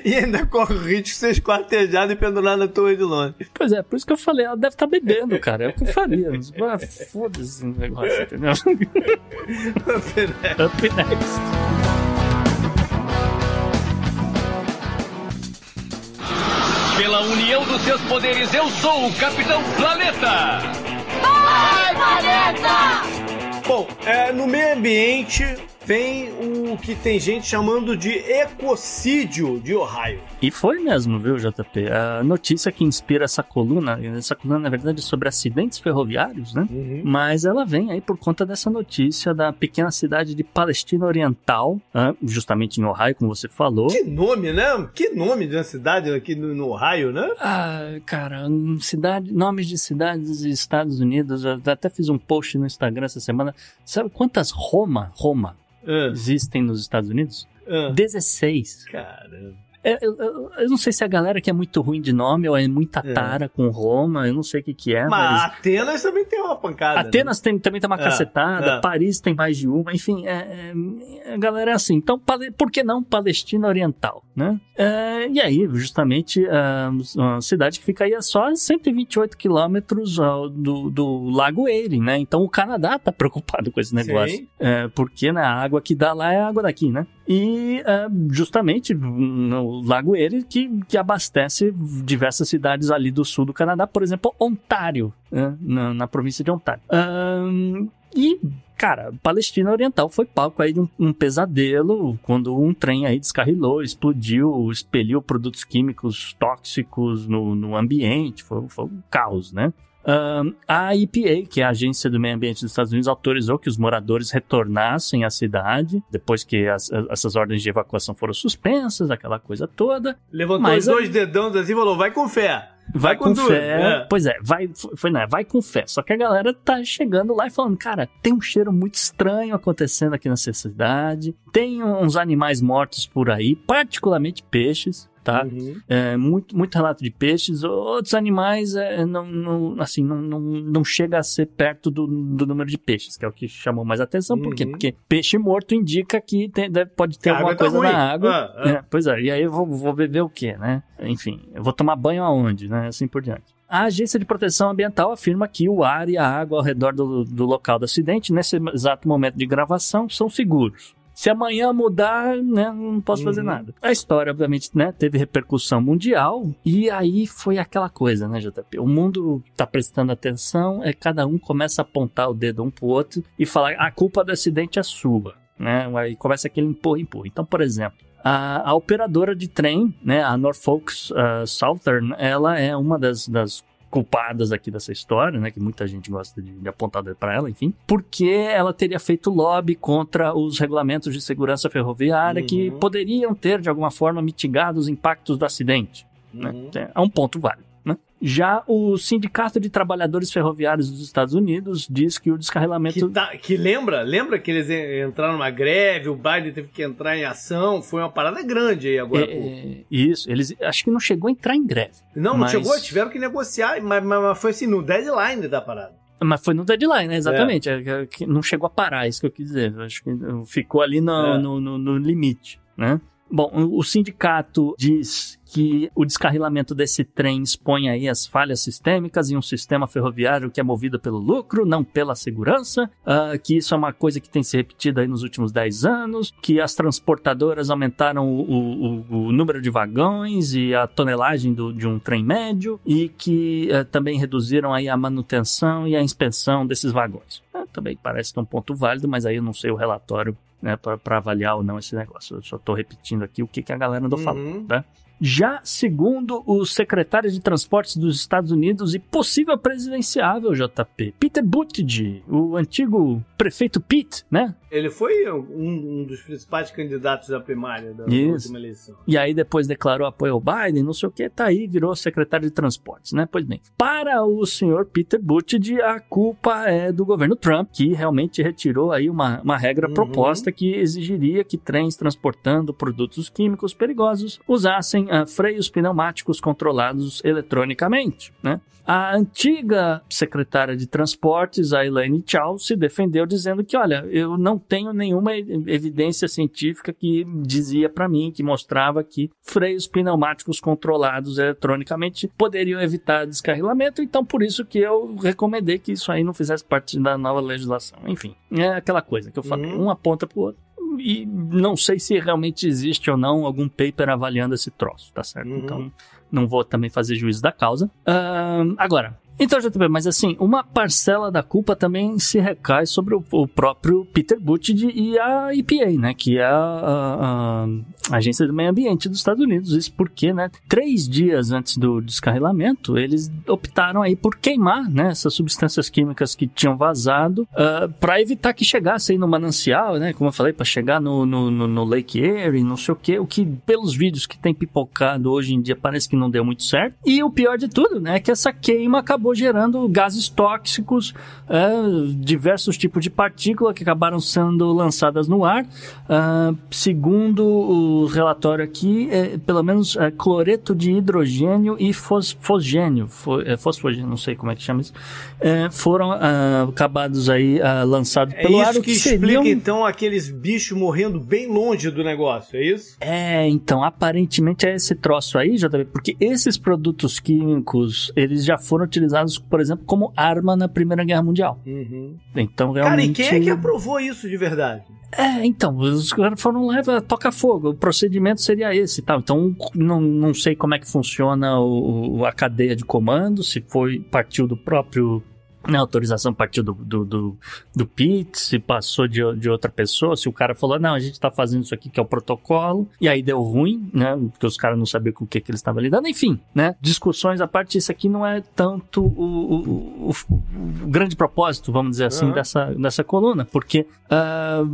E ainda corre o risco de ser esquartejado e pendurado na torre de Londres. Pois é, por isso que eu falei, ela deve estar bebendo, cara. É o que eu faria. Ah, Foda-se esse negócio, entendeu? Up next. Pela união dos seus poderes, eu sou o Capitão Planeta! Bom, é, no meio ambiente tem o que tem gente chamando de ecocídio de Ohio. E foi mesmo, viu, JP? A notícia que inspira essa coluna, essa coluna, na verdade, é sobre acidentes ferroviários, né? Mas ela vem aí por conta dessa notícia da pequena cidade de Palestina Oriental, justamente em Ohio, como você falou. Que nome, né? Que nome de uma cidade aqui no, no Ohio, né? Ah, cara, cidade, nomes de cidades dos Estados Unidos. Eu até fiz um post no Instagram essa semana. Sabe quantas Roma, Roma, Ah, existem nos Estados Unidos? ah. 16. Caramba. É, Eu, eu- eu não sei se a galera que é muito ruim de nome ou é muita É. tara com Roma, eu não sei o que que é, Mas mas... Atenas também tem uma pancada. Atenas tem, também tem uma É, cacetada, é. Paris tem mais de uma, enfim, é, é, a galera é assim. Então, pale- por que não Palestina Oriental, né? É, e aí, justamente, é, uma cidade que fica aí a só 128 quilômetros do, do Lago Erie, né? Então, o Canadá tá preocupado com esse negócio. É, porque né, a água que dá lá é a água daqui, né? E é, justamente no Lago Erie que, que abastece diversas cidades ali do sul do Canadá, por exemplo, Ontário, né, na, na província de Ontário. Ahn, e, cara, Palestina Oriental foi palco aí de um, um pesadelo quando um trem aí descarrilou, explodiu, expeliu produtos químicos tóxicos no, no ambiente, foi, foi um caos, né? A EPA, que é a Agência do Meio Ambiente dos Estados Unidos, autorizou que os moradores retornassem à cidade depois que as- essas ordens de evacuação foram suspensas, aquela coisa toda. Levantou Mas os dois dedões assim e falou: vai com fé. Vai, com, fé. É. Pois é, vai, foi, né, vai com fé. Só que a galera tá chegando lá e falando, cara, tem um cheiro muito estranho acontecendo aqui nessa cidade. Tem uns animais mortos por aí, particularmente peixes. Tá? Uhum. É, muito, muito relato de peixes. Outros animais é, não, não, assim, não, não, não chega a ser perto do, do número de peixes, que é o que chamou mais atenção. Por quê? Uhum. Porque peixe morto indica que tem- deve- pode ter A alguma tá coisa ruim. na água. Ah, ah. É, pois é, e aí eu vou, vou beber o quê, né? Enfim, eu vou tomar banho aonde, né? Assim por diante. A Agência de Proteção Ambiental afirma que o ar e a água ao redor do, do local do acidente, nesse exato momento de gravação, são seguros. Se amanhã mudar, né, não posso fazer Uhum. nada. A história, obviamente, né, teve repercussão mundial e aí foi aquela coisa, né, JP? O mundo tá prestando atenção, é cada um começa a apontar o dedo um pro outro e falar a culpa do acidente é sua, né? Aí começa aquele empurra, empurra. Então, por exemplo, a, a operadora de trem, né, a Norfolk uh, Southern, ela é uma das, das culpadas aqui dessa história, né, que muita gente gosta de, de apontar para ela, enfim, porque ela teria feito lobby contra os regulamentos de segurança ferroviária que Uhum. poderiam ter de alguma forma mitigado os impactos do acidente. Né? Uhum. É um ponto válido. Já o Sindicato de Trabalhadores Ferroviários dos Estados Unidos diz que o descarrilamento Que, tá- que lembra? Lembra que eles en- entraram numa greve, o Biden teve que entrar em ação? Foi uma parada grande aí agora. É, isso, eles acho que não chegou a entrar em greve. Não, não mas- chegou, tiveram que negociar, mas, mas- mas foi assim, no deadline da parada. Mas foi no deadline, né? Exatamente. É, é, que não chegou a parar, isso que eu quis dizer. Acho que ficou ali no, É. no, no- no limite, né? Bom, o sindicato diz que o descarrilamento desse trem expõe aí as falhas sistêmicas em um sistema ferroviário que é movido pelo lucro, não pela segurança, ah, que isso é uma coisa que tem se repetido aí nos últimos 10 anos, que as transportadoras aumentaram o, o- o- número de vagões e a tonelagem do- de um trem médio e que eh, também reduziram aí a manutenção e a inspeção desses vagões. Eh, também parece que é um ponto válido, mas aí eu não sei o relatório né, para avaliar ou não esse negócio. Eu só estou repetindo aqui o que, que a galera andou Uhum. falando, tá? Já segundo o secretário de Transportes dos Estados Unidos e possível presidenciável, JP, Peter Buttigieg, o antigo prefeito Pete, né? Ele foi um, um dos principais candidatos da primária da última eleição. E aí depois declarou apoio ao Biden, não sei o que, tá aí, virou secretário de transportes, né? Pois bem, para o senhor Peter Buttigieg, a culpa é do governo Trump, que realmente retirou aí uma, uma regra Uhum. proposta que exigiria que trens transportando produtos químicos perigosos usassem ah, freios pneumáticos controlados eletronicamente, né? A antiga secretária de transportes, a Elaine Chao, se defendeu dizendo que, olha, eu não tenho nenhuma evidência científica que dizia para mim, que mostrava que freios pneumáticos controlados eletronicamente poderiam evitar descarrilamento, então por isso que eu recomendei que isso aí não fizesse parte da nova legislação. Enfim, é aquela coisa que eu falei, Uhum. um aponta pro outro. E não sei se realmente existe ou não algum paper avaliando esse troço, tá certo? Uhum. Então, não vou também fazer juízo da causa. Ahn, agora, então, JP, mas assim, uma parcela da culpa também se recai sobre o, o próprio Peter Buttigieg e a EPA, né? Que é a, a- a Agência do Meio Ambiente dos Estados Unidos. Isso porque, né? Três dias antes do descarrilamento, eles optaram aí por queimar, né? Essas substâncias químicas que tinham vazado para evitar que chegasse aí no manancial, né? Como eu falei, para chegar no, no, no- Lake Erie, não sei o que. O que, pelos vídeos que tem pipocado hoje em dia, parece que não deu muito certo. E o pior de tudo, né? É que essa queima acabou gerando gases tóxicos, é, diversos tipos de partícula que acabaram sendo lançadas no ar. Ah, segundo o relatório aqui, é, pelo menos é, cloreto de hidrogênio e fos, fosgênio, fo, é, fosfogênio, não sei como é que chama isso, é, foram acabados aí lançados É pelo ar, isso o que, que explica, seriam... então, aqueles bichos morrendo bem longe do negócio, é isso? É, então, aparentemente é esse troço aí, JB, porque esses produtos químicos, eles já foram utilizados, por exemplo, como arma na Primeira Guerra Mundial. Uhum. Então, Cara, e realmente... quem é que aprovou isso de verdade? É, então, os caras foram lá, toca fogo, o procedimento seria esse e tal. Então, não, não sei como é que funciona o- a cadeia de comando, se foi, partiu do próprio. Né, A autorização partiu do, do, do, do PIT, se passou de, de outra pessoa, se o cara falou, não, a gente tá fazendo isso aqui que é o protocolo, e aí deu ruim, né? Porque os caras não sabiam com o que, que eles estavam lidando. Enfim, né? Discussões à parte, isso aqui não é tanto o, o, o- o grande propósito, vamos dizer assim, Uhum. dessa, dessa coluna, porque. ah,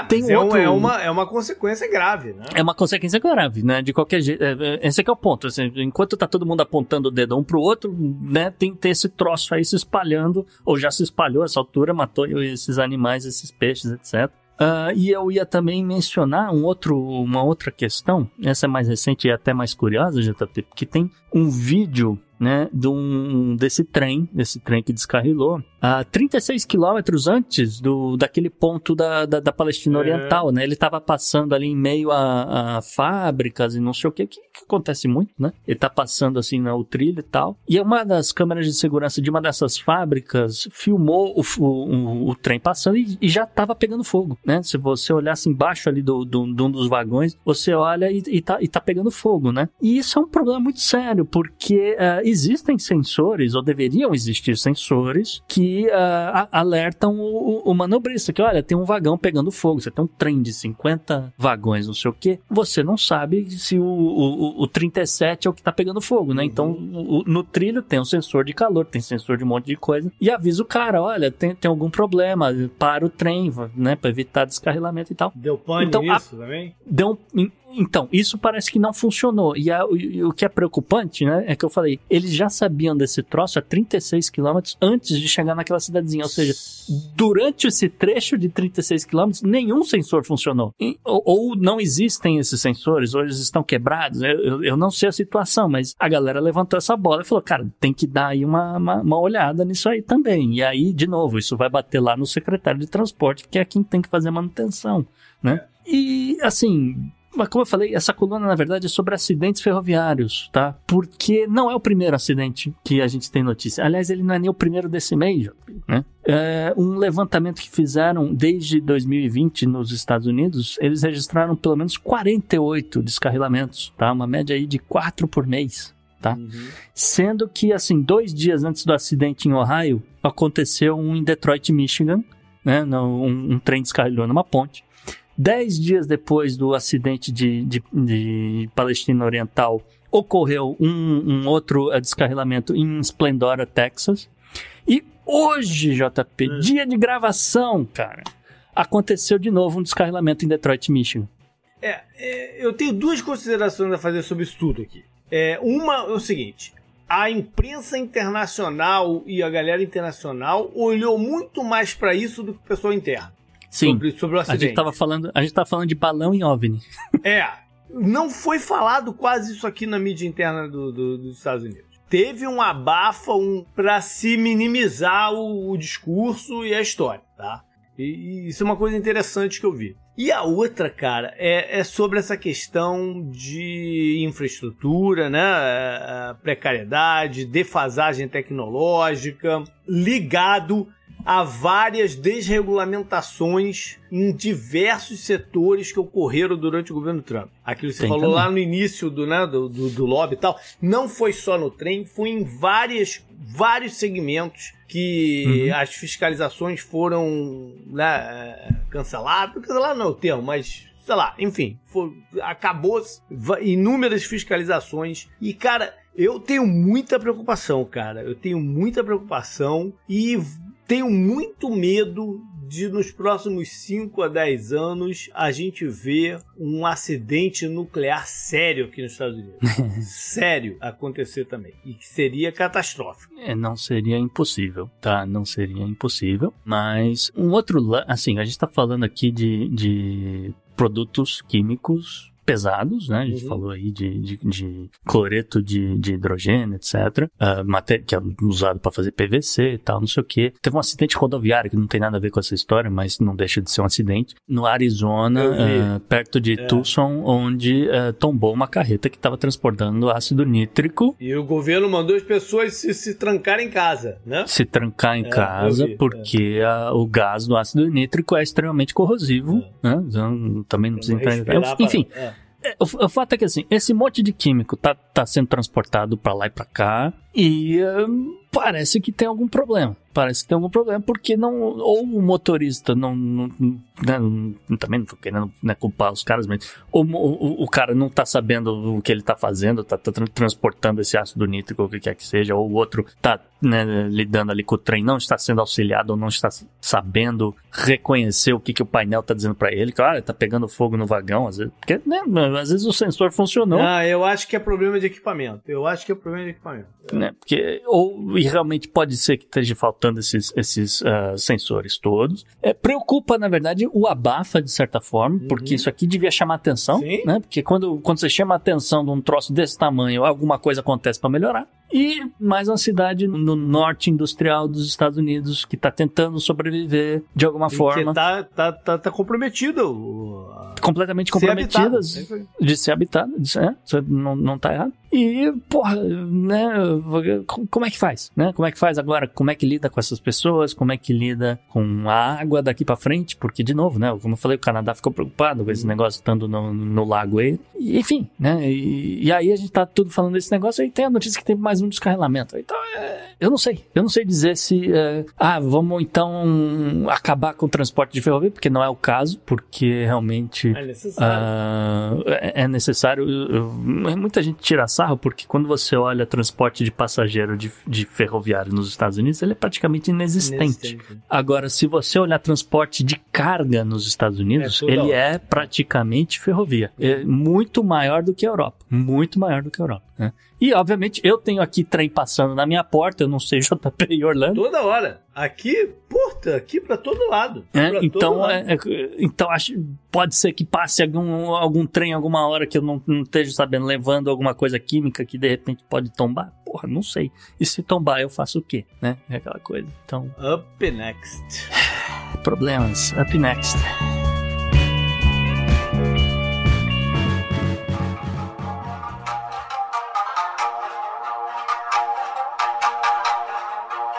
Ah, Tem é, um- outro- é uma, é uma consequência grave, né? é uma consequência grave, né? De qualquer jeito. é, é, Esse aqui é o ponto. assim, enquanto tá todo mundo apontando o dedo um pro outro, né? Tem, tem esse troço aí se espalhando, ou já se espalhou a essa altura, matou esses animais, esses peixes, etc. Ah, e eu ia também mencionar um outro, uma outra questão, essa é mais recente e até mais curiosa, JP, porque tem um vídeo né, de um, desse trem, desse trem que descarrilou, a 36 quilômetros antes do, daquele ponto da, da, da Palestina É. Oriental, né? Ele estava passando ali em meio a, a fábricas e não sei o que, que, que acontece muito, né? Ele tá passando assim no trilho e tal. E uma das câmeras de segurança de uma dessas fábricas filmou o, o, o, o trem passando e, e já estava pegando fogo, né? Se você olhasse embaixo ali do, do, de um dos vagões, você olha e, e, tá, e tá pegando fogo, né? E isso é um problema muito sério, porque eh, existem sensores, ou deveriam existir sensores, que a- alertam o, o- manobrista, que olha, tem um vagão pegando fogo, você tem um trem de 50 vagões, não sei o que, você não sabe se o, o, o- o 37 é o que tá pegando fogo, né? Então, o- no trilho tem um sensor de calor, tem sensor de um monte de coisa, e avisa o cara, olha, tem, tem algum problema, para o trem, né, pra evitar descarrilamento e tal. Deu pane Então, a- nisso também? Deu um- então, isso parece que não funcionou. E, a- o- o que é preocupante, né, é que eu falei, eles já sabiam desse troço a 36 quilômetros antes de chegar naquela cidadezinha. Ou seja, durante esse trecho de 36 quilômetros, nenhum sensor funcionou. E- ou, ou não existem esses sensores, ou eles estão quebrados. Eu, eu- eu não sei a situação, mas a galera levantou essa bola e falou, cara, tem que dar aí uma, uma, uma olhada nisso aí também. E aí, de novo, isso vai bater lá no secretário de transporte, que é quem tem que fazer a manutenção, né? E, assim, mas como eu falei, essa coluna na verdade é sobre acidentes ferroviários, tá? Porque não é o primeiro acidente que a gente tem notícia. Aliás, ele não é nem o primeiro desse mês, né? É um levantamento que fizeram desde 2020 nos Estados Unidos, eles registraram pelo menos 48 descarrilamentos, tá? Uma média aí de 4 por mês. Tá? Sendo que, assim, dois dias antes do acidente em Ohio, aconteceu um em Detroit, Michigan, né? Um, um trem descarrilhou numa ponte. Dez dias depois do acidente de, de, de Palestina Oriental, ocorreu um, um outro uh, descarrilamento em Splendora, Texas. E hoje, JP, Hum. dia de gravação, cara, aconteceu de novo um descarrilamento em Detroit, Michigan. É, é, eu tenho duas considerações a fazer sobre isso tudo aqui. É, uma é o seguinte: a imprensa internacional e a galera internacional olhou muito mais para isso do que o pessoal interno. Sim, Sobre, sobre o a acidente. gente tava falando, a gente tava falando de balão em OVNI. É, não foi falado quase isso aqui na mídia interna do- do- dos Estados Unidos. Teve um abafa um, para se minimizar o, o discurso e a história, tá? E, e isso é uma coisa interessante que eu vi. E a outra, cara, é, é sobre essa questão de infraestrutura, né? É, é, Precariedade, defasagem tecnológica, ligado a várias desregulamentações em diversos setores que ocorreram durante o governo Trump. Aquilo que você Tem falou também. lá no início do, né, do, do, do lobby e tal, não foi só no trem, foi em várias, vários segmentos que Uhum. as fiscalizações foram né, é, canceladas. Canceladas não é o termo, mas sei lá, enfim, acabou inúmeras fiscalizações. E, cara, eu tenho muita preocupação, cara. Eu tenho muita preocupação e tenho muito medo de nos próximos 5 a 10 anos a gente ver um acidente nuclear sério aqui nos Estados Unidos. sério acontecer também. E que seria catastrófico. É, não seria impossível, tá? Não seria impossível. Mas um outro, assim, a gente tá falando aqui de, de produtos químicos pesados, né? A gente Uhum. falou aí de, de, de cloreto de, de hidrogênio, etc. Ah, matéria que é usado para fazer PVC e tal, não sei o que. Teve um acidente rodoviário que não tem nada a ver com essa história, mas não deixa de ser um acidente. No Arizona, ah, perto de É. Tucson, onde ah, tombou uma carreta que estava transportando ácido nítrico E o governo mandou as pessoas se, se trancarem em casa, né? se trancar em É, casa vi, porque a- o gás do ácido nítrico é extremamente corrosivo, né? Então, também não precisa entrar em Enfim, é. O, o fato é que assim, esse monte de químico tá, tá sendo transportado pra lá e pra cá e hum, parece que tem algum problema. Parece que tem algum problema porque não ou o motorista não, não- né, não- também não tô querendo né, culpar os caras, mas ou o, o- cara não tá sabendo o que ele tá fazendo, tá, tá tran- transportando esse ácido nítrico, o que quer que seja, ou o outro tá né, lidando ali com o trem, não está sendo auxiliado ou não está sabendo reconhecer o que, que o painel tá dizendo pra ele, que ah, tá pegando fogo no vagão, às vezes, porque, né, às vezes o sensor funcionou, Ah, eu acho que é problema de equipamento. Eu acho que é problema de equipamento. né? Porque, ou e realmente pode ser que esteja faltando esses, esses ah, sensores todos. É, preocupa, na verdade, o abafa, de certa forma, porque isso aqui devia chamar atenção, Sim. né? Porque quando, quando você chama a atenção de um troço desse tamanho, alguma coisa acontece para melhorar. E mais uma cidade no norte industrial dos Estados Unidos que está tentando sobreviver de alguma forma. Porque tá, tá, tá, tá comprometido. Completamente ser habitado. comprometidas É aí. de ser habitada, ser- é, não, não tá errado. E, porra, né, co- como é que faz, né? Como é que faz agora? Como é que lida com essas pessoas? Como é que lida com a água daqui pra frente? Porque, de novo, né, como eu falei, o Canadá ficou preocupado com esse negócio estando no, no lago aí. E, enfim, né, e, e aí a gente tá tudo falando desse negócio, aí tem a notícia que tem mais um descarrilamento. Então, é, eu não sei, eu não sei dizer se, é, ah, vamos então acabar com o transporte de ferrovia, porque não é o caso, porque realmente É necessário. ah, é é necessário. eu- eu- muita gente tira sarro porque quando você olha transporte de passageiro de, de ferroviário nos Estados Unidos, ele é praticamente inexistente. Inexistente. Agora, se você olhar transporte de carga nos Estados Unidos, É ele hora. é praticamente ferrovia. É muito maior do que a Europa. Muito maior do que a Europa. né? E, obviamente, eu tenho aqui trem passando na minha porta, eu não sei JP e Orlando. Toda hora. Aqui, puta, aqui pra todo lado. É, Pra todo então, lado. é, é, então acho, pode ser que passe algum, algum trem alguma hora que eu não, não esteja sabendo, levando alguma coisa química que de repente pode tombar. Porra, não sei. E se tombar, eu faço o quê? Né? É aquela coisa. Então, Up next. problemas. Up next.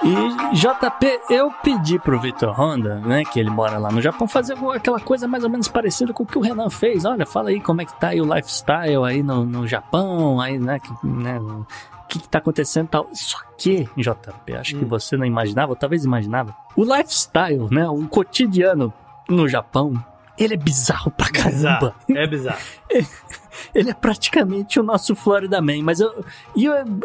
E JP, eu pedi pro Vitor Honda, né, que ele mora lá no Japão, fazer aquela coisa mais ou menos parecida com o que o Renan fez. Olha, fala aí como é que tá aí o lifestyle aí no, no Japão, aí, né, que, né, o que, que tá acontecendo e tal. Só que, JP, acho que você não imaginava, ou talvez imaginava, o lifestyle, né, o cotidiano no Japão ele é bizarro pra caramba. Bizarro. É bizarro. Ele é praticamente o nosso Florida Man, mas eu.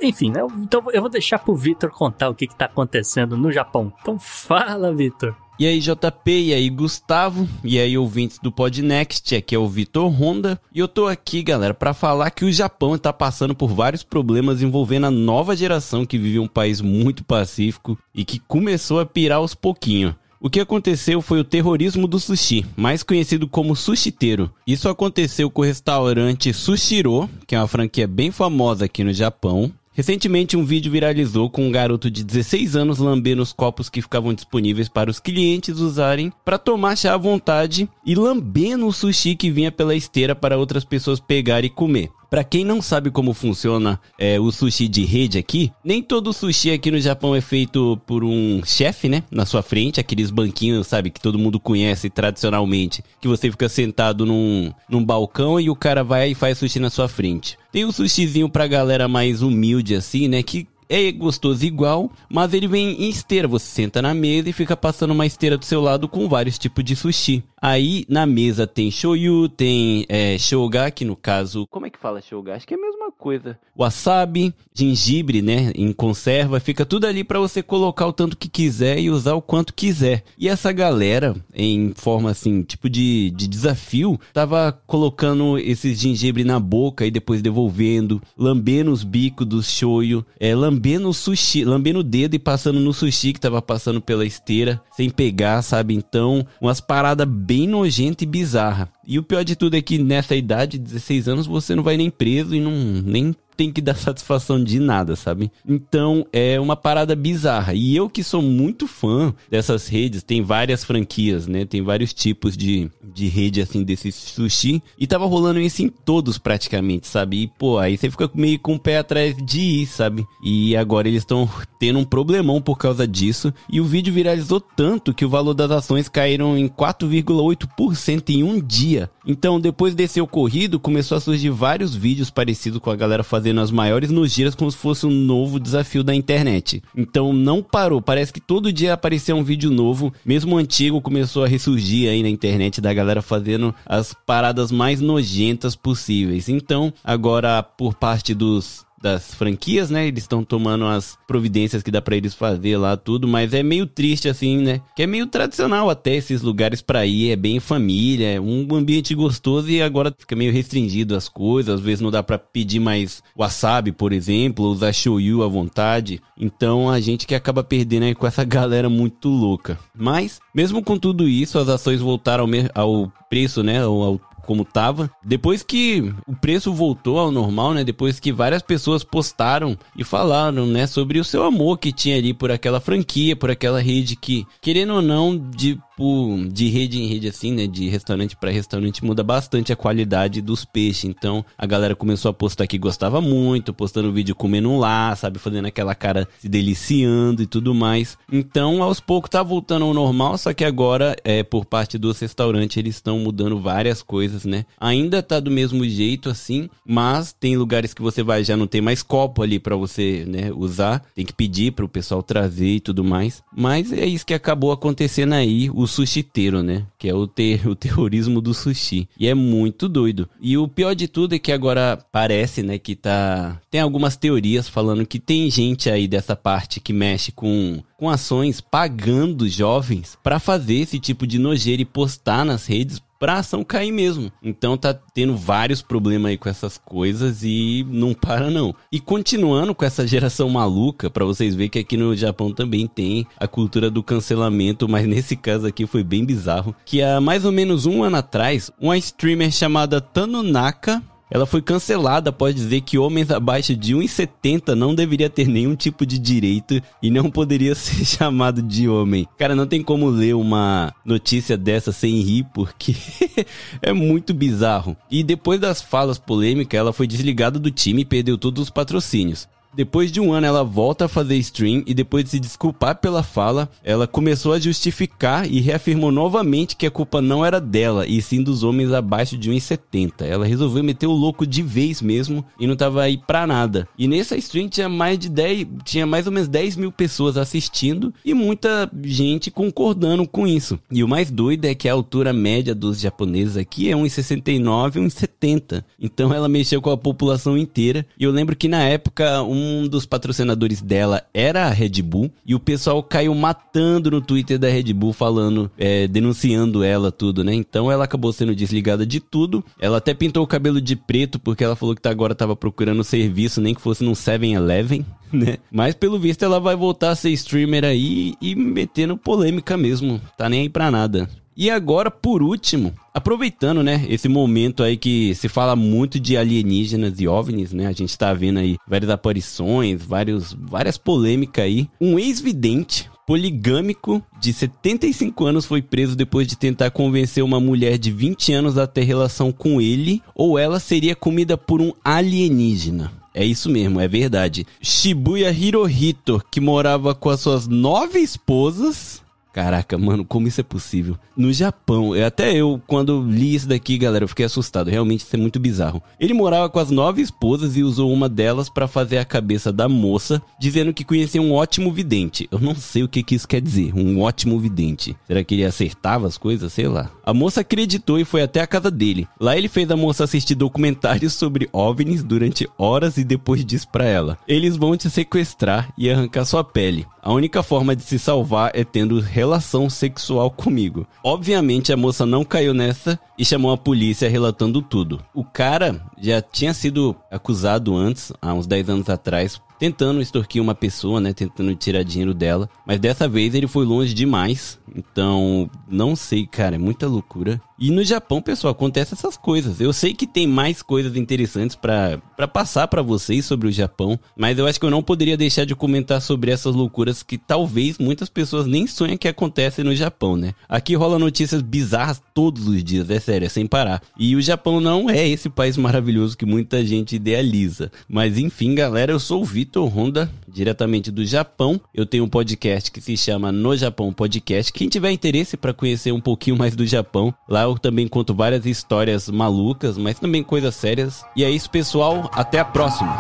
Enfim, né? Então eu vou deixar pro Vitor contar o que, que tá acontecendo no Japão. Então fala, Vitor. E aí, JP, e aí, Gustavo, e aí, ouvintes do Podnext, aqui é o Vitor Honda, e eu tô aqui, galera, para falar que o Japão está passando por vários problemas envolvendo a nova geração que vive um país muito pacífico e que começou a pirar aos pouquinhos. O que aconteceu foi o terrorismo do sushi, mais conhecido como sushiteiro. Isso aconteceu com o restaurante Sushiro, que é uma franquia bem famosa aqui no Japão, Recentemente, um vídeo viralizou com um garoto de 16 anos lambendo os copos que ficavam disponíveis para os clientes usarem para tomar chá à vontade e lambendo o sushi que vinha pela esteira para outras pessoas pegar e comer. Para quem não sabe como funciona é, o sushi de rede aqui, nem todo sushi aqui no Japão é feito por um chefe, né? Na sua frente, aqueles banquinhos, sabe, que todo mundo conhece tradicionalmente, que você fica sentado num, num balcão e o cara vai e faz sushi na sua frente. Tem o sushizinho pra galera mais humilde assim, né? Que é gostoso igual, mas ele vem em esteira. Você senta na mesa e fica passando uma esteira do seu lado com vários tipos de sushi. Aí na mesa tem shoyu, tem é, shoga, que no caso. Como é que fala shoga? Acho que é a mesma coisa. Wasabi, gengibre, né? Em conserva. Fica tudo ali para você colocar o tanto que quiser e usar o quanto quiser. E essa galera, em forma assim, tipo de, de desafio, tava colocando esse gengibre na boca e depois devolvendo, lambendo os bicos do shoyu, é, lambendo o sushi, lambendo o dedo e passando no sushi que tava passando pela esteira, sem pegar, sabe? Então, umas paradas bem nojenta e bizarra. E o pior de tudo é que nessa idade, 16 anos, você não vai nem preso e não nem tem que dar satisfação de nada, sabe? Então é uma parada bizarra. E eu que sou muito fã dessas redes, tem várias franquias, né? Tem vários tipos de, de rede assim desse sushi. E tava rolando isso em todos praticamente, sabe? E pô, aí você fica meio com o pé atrás de ir, sabe? E agora eles estão tendo um problemão por causa disso. E o vídeo viralizou tanto que o valor das ações caíram em 4,8% em um dia. Então, depois desse ocorrido, começou a surgir vários vídeos parecidos com a galera fazendo as maiores nojeiras como se fosse um novo desafio da internet. Então, não parou. Parece que todo dia aparecia um vídeo novo, mesmo o antigo começou a ressurgir aí na internet da galera fazendo as paradas mais nojentas possíveis. Então, agora por parte dos das franquias, né? Eles estão tomando as providências que dá para eles fazer lá tudo, mas é meio triste assim, né? Que é meio tradicional até esses lugares para ir, é bem família, é um ambiente gostoso e agora fica meio restringido as coisas, às vezes não dá para pedir mais wasabi, por exemplo, usar shoyu à vontade. Então a gente que acaba perdendo aí com essa galera muito louca. Mas mesmo com tudo isso, as ações voltaram ao, preço, né, ao como tava. Depois que o preço voltou ao normal, né? Depois que várias pessoas postaram e falaram, né, sobre o seu amor que tinha ali por aquela franquia, por aquela rede que, querendo ou não, de tipo de rede em rede assim, né, de restaurante para restaurante muda bastante a qualidade dos peixes. Então a galera começou a postar que gostava muito, postando vídeo comendo lá, sabe, fazendo aquela cara se deliciando e tudo mais. Então aos poucos tá voltando ao normal, só que agora é por parte dos restaurantes eles estão mudando várias coisas, né? Ainda tá do mesmo jeito assim, mas tem lugares que você vai já não tem mais copo ali para você, né, usar, tem que pedir para o pessoal trazer e tudo mais. Mas é isso que acabou acontecendo aí. Os sushiteiro, né? Que é o, ter, o terrorismo do sushi. E é muito doido. E o pior de tudo é que agora parece, né, que tá. Tem algumas teorias falando que tem gente aí dessa parte que mexe com, com ações pagando jovens para fazer esse tipo de nojeira e postar nas redes pra ação cair mesmo. Então tá tendo vários problemas aí com essas coisas e não para não. E continuando com essa geração maluca, para vocês verem que aqui no Japão também tem a cultura do cancelamento, mas nesse caso aqui foi bem bizarro, que há mais ou menos um ano atrás, uma streamer chamada Tanonaka ela foi cancelada após dizer que homens abaixo de 1,70 não deveria ter nenhum tipo de direito e não poderia ser chamado de homem. Cara, não tem como ler uma notícia dessa sem rir, porque é muito bizarro. E depois das falas polêmicas, ela foi desligada do time e perdeu todos os patrocínios. Depois de um ano, ela volta a fazer stream e depois de se desculpar pela fala, ela começou a justificar e reafirmou novamente que a culpa não era dela, e sim dos homens abaixo de 1,70. Ela resolveu meter o louco de vez mesmo e não tava aí pra nada. E nessa stream tinha mais de 10, tinha mais ou menos 10 mil pessoas assistindo e muita gente concordando com isso. E o mais doido é que a altura média dos japoneses aqui é 1,69 e 1,70. Então ela mexeu com a população inteira. E eu lembro que na época um dos patrocinadores dela era a Red Bull e o pessoal caiu matando no Twitter da Red Bull falando, é, denunciando ela tudo, né? Então ela acabou sendo desligada de tudo. Ela até pintou o cabelo de preto porque ela falou que tá agora tava procurando serviço, nem que fosse num 7-Eleven. Né? Mas pelo visto ela vai voltar a ser streamer aí e metendo polêmica mesmo. Tá nem aí pra nada. E agora, por último, aproveitando, né, esse momento aí que se fala muito de alienígenas e OVNIs, né? A gente tá vendo aí várias aparições, vários, várias polêmicas aí. Um ex-vidente poligâmico de 75 anos foi preso depois de tentar convencer uma mulher de 20 anos a ter relação com ele ou ela seria comida por um alienígena. É isso mesmo, é verdade. Shibuya Hirohito, que morava com as suas nove esposas, Caraca, mano, como isso é possível? No Japão, até eu, quando li isso daqui, galera, eu fiquei assustado. Realmente isso é muito bizarro. Ele morava com as nove esposas e usou uma delas para fazer a cabeça da moça, dizendo que conhecia um ótimo vidente. Eu não sei o que, que isso quer dizer, um ótimo vidente. Será que ele acertava as coisas? Sei lá. A moça acreditou e foi até a casa dele. Lá ele fez a moça assistir documentários sobre OVNIs durante horas e depois disse pra ela: Eles vão te sequestrar e arrancar sua pele. A única forma de se salvar é tendo relação sexual comigo. Obviamente a moça não caiu nessa e chamou a polícia relatando tudo. O cara já tinha sido acusado antes, há uns 10 anos atrás, tentando extorquir uma pessoa, né, tentando tirar dinheiro dela, mas dessa vez ele foi longe demais. Então, não sei, cara, é muita loucura. E no Japão, pessoal, acontece essas coisas. Eu sei que tem mais coisas interessantes para passar para vocês sobre o Japão, mas eu acho que eu não poderia deixar de comentar sobre essas loucuras que talvez muitas pessoas nem sonham que acontecem no Japão, né? Aqui rola notícias bizarras todos os dias, é sério, é sem parar. E o Japão não é esse país maravilhoso que muita gente idealiza. Mas enfim, galera, eu sou o Vitor Honda, diretamente do Japão. Eu tenho um podcast que se chama No Japão Podcast. Quem tiver interesse para conhecer um pouquinho mais do Japão, lá eu também conto várias histórias malucas, mas também coisas sérias. E é isso, pessoal. Até a próxima.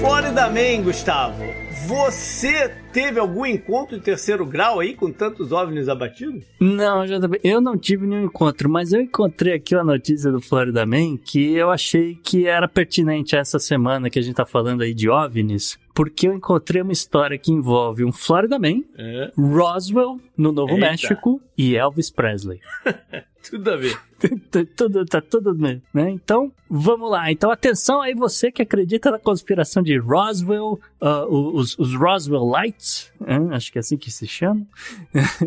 Florida Man, Gustavo. Você teve algum encontro de terceiro grau aí com tantos OVNIs abatidos? Não, JB, eu não tive nenhum encontro, mas eu encontrei aqui uma notícia do Florida Man que eu achei que era pertinente a essa semana que a gente tá falando aí de OVNIs, porque eu encontrei uma história que envolve um Florida Man, É. Roswell, no Novo Eita. México, e Elvis Presley. Tudo a ver. Tudo, tá tudo bem, né? Então, vamos lá. Então, atenção aí você que acredita na conspiração de Roswell, ah, os, os Roswell Lights, né? acho que é assim que se chama.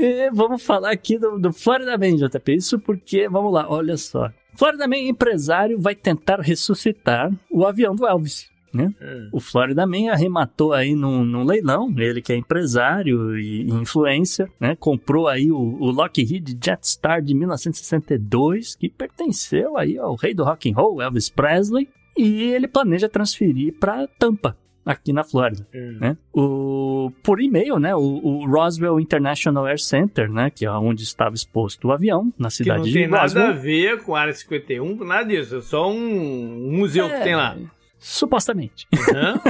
E vamos falar aqui do, do Florida Man, JP. Isso porque, vamos lá, olha só. Florida Man empresário vai tentar ressuscitar o avião do Elvis. Né? O Florida Man arrematou aí num, num leilão, ele que é empresário e, e influência, né? Comprou aí o, o Lockheed Jetstar de 1962, que pertenceu aí ao rei do rock and roll, Elvis Presley, e ele planeja transferir para Tampa, aqui na Flórida, né? O, por e-mail, né? O, o Roswell International Air Center, né? Que é onde estava exposto o avião, na cidade não de tem nada Roswell. a ver com a área 51, nada disso. É só um museu É. que tem lá. Supostamente. Hã?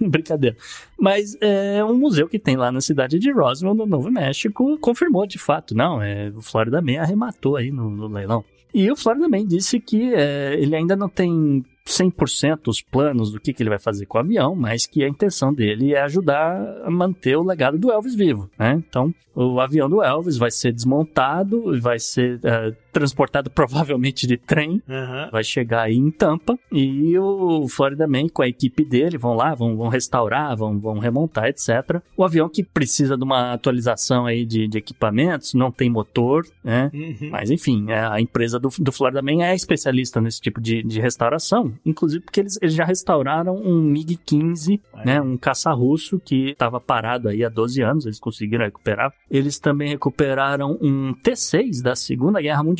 Brincadeira. Mas é um museu que tem lá na cidade de Roswell, no Novo México, confirmou de fato. Não, é, o Florida Man arrematou aí no, no leilão. E o Florida Man disse que é, ele ainda não tem 100% os planos do que, que ele vai fazer com o avião, mas que a intenção dele é ajudar a manter o legado do Elvis vivo, né? Então, o avião do Elvis vai ser desmontado, vai ser é, transportado provavelmente de trem. Aham. Vai chegar aí em Tampa e o Florida Man com a equipe dele vão lá, vão, vão restaurar, vão, vão remontar, etc. O avião que precisa de uma atualização aí de, de equipamentos, não tem motor, né? Uhum. Mas enfim, é, a empresa do, do Florida Man é especialista nesse tipo de, de restauração, inclusive porque eles, eles já restauraram um MiG-15, né, um caça-russo que estava parado aí há 12 anos, eles conseguiram recuperar. Eles também recuperaram um T-6 da Segunda Guerra Mundial,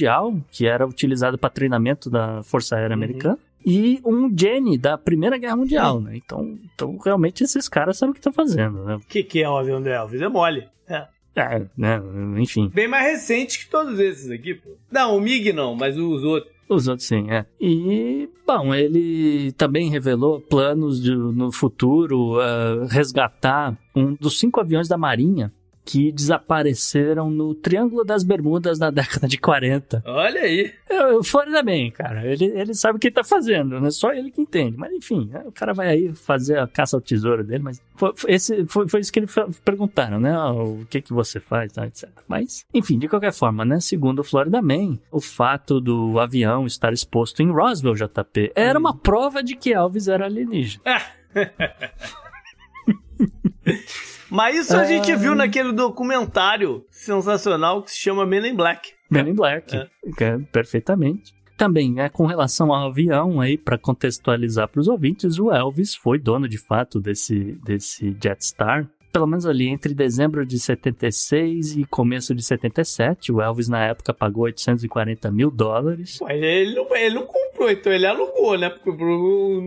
que era utilizado para treinamento da Força Aérea Uhum. Americana. E um Jenny da Primeira Guerra Mundial, né? Então, então realmente esses caras sabem o que estão fazendo, né? O que, que é o avião do Elvis? É mole. É. É, né? Enfim. Bem mais recente que todos esses aqui, pô. Não, o MiG não, mas os outros. Os outros sim, é. E, bom, ele também revelou planos de, no futuro uh, resgatar um dos cinco aviões da Marinha que desapareceram no Triângulo das Bermudas na década de 40. Olha aí. Eu, Florida bem, cara. Ele, ele sabe o que ele tá fazendo, né? Só ele que entende. Mas enfim, né? o cara vai aí fazer a caça ao tesouro dele, mas foi, foi- esse, foi, foi isso que eles perguntaram, né? Ah, O que que você faz, tá, etc. Mas, enfim, de qualquer forma, né? Segundo o Florida Man, o fato do avião estar exposto em Roswell, JP, era uma prova de que Elvis era alienígena. Mas isso a gente viu naquele documentário sensacional que se chama Men in Black. Men in Black, É. é, perfeitamente. Também, né, com relação ao avião aí, para contextualizar para os ouvintes, o Elvis foi dono de fato desse, desse Jetstar. Pelo menos ali entre dezembro de 76 e começo de 77, o Elvis na época pagou 840 mil dólares. Mas ele não, ele não comprou, então ele alugou, né? Por, por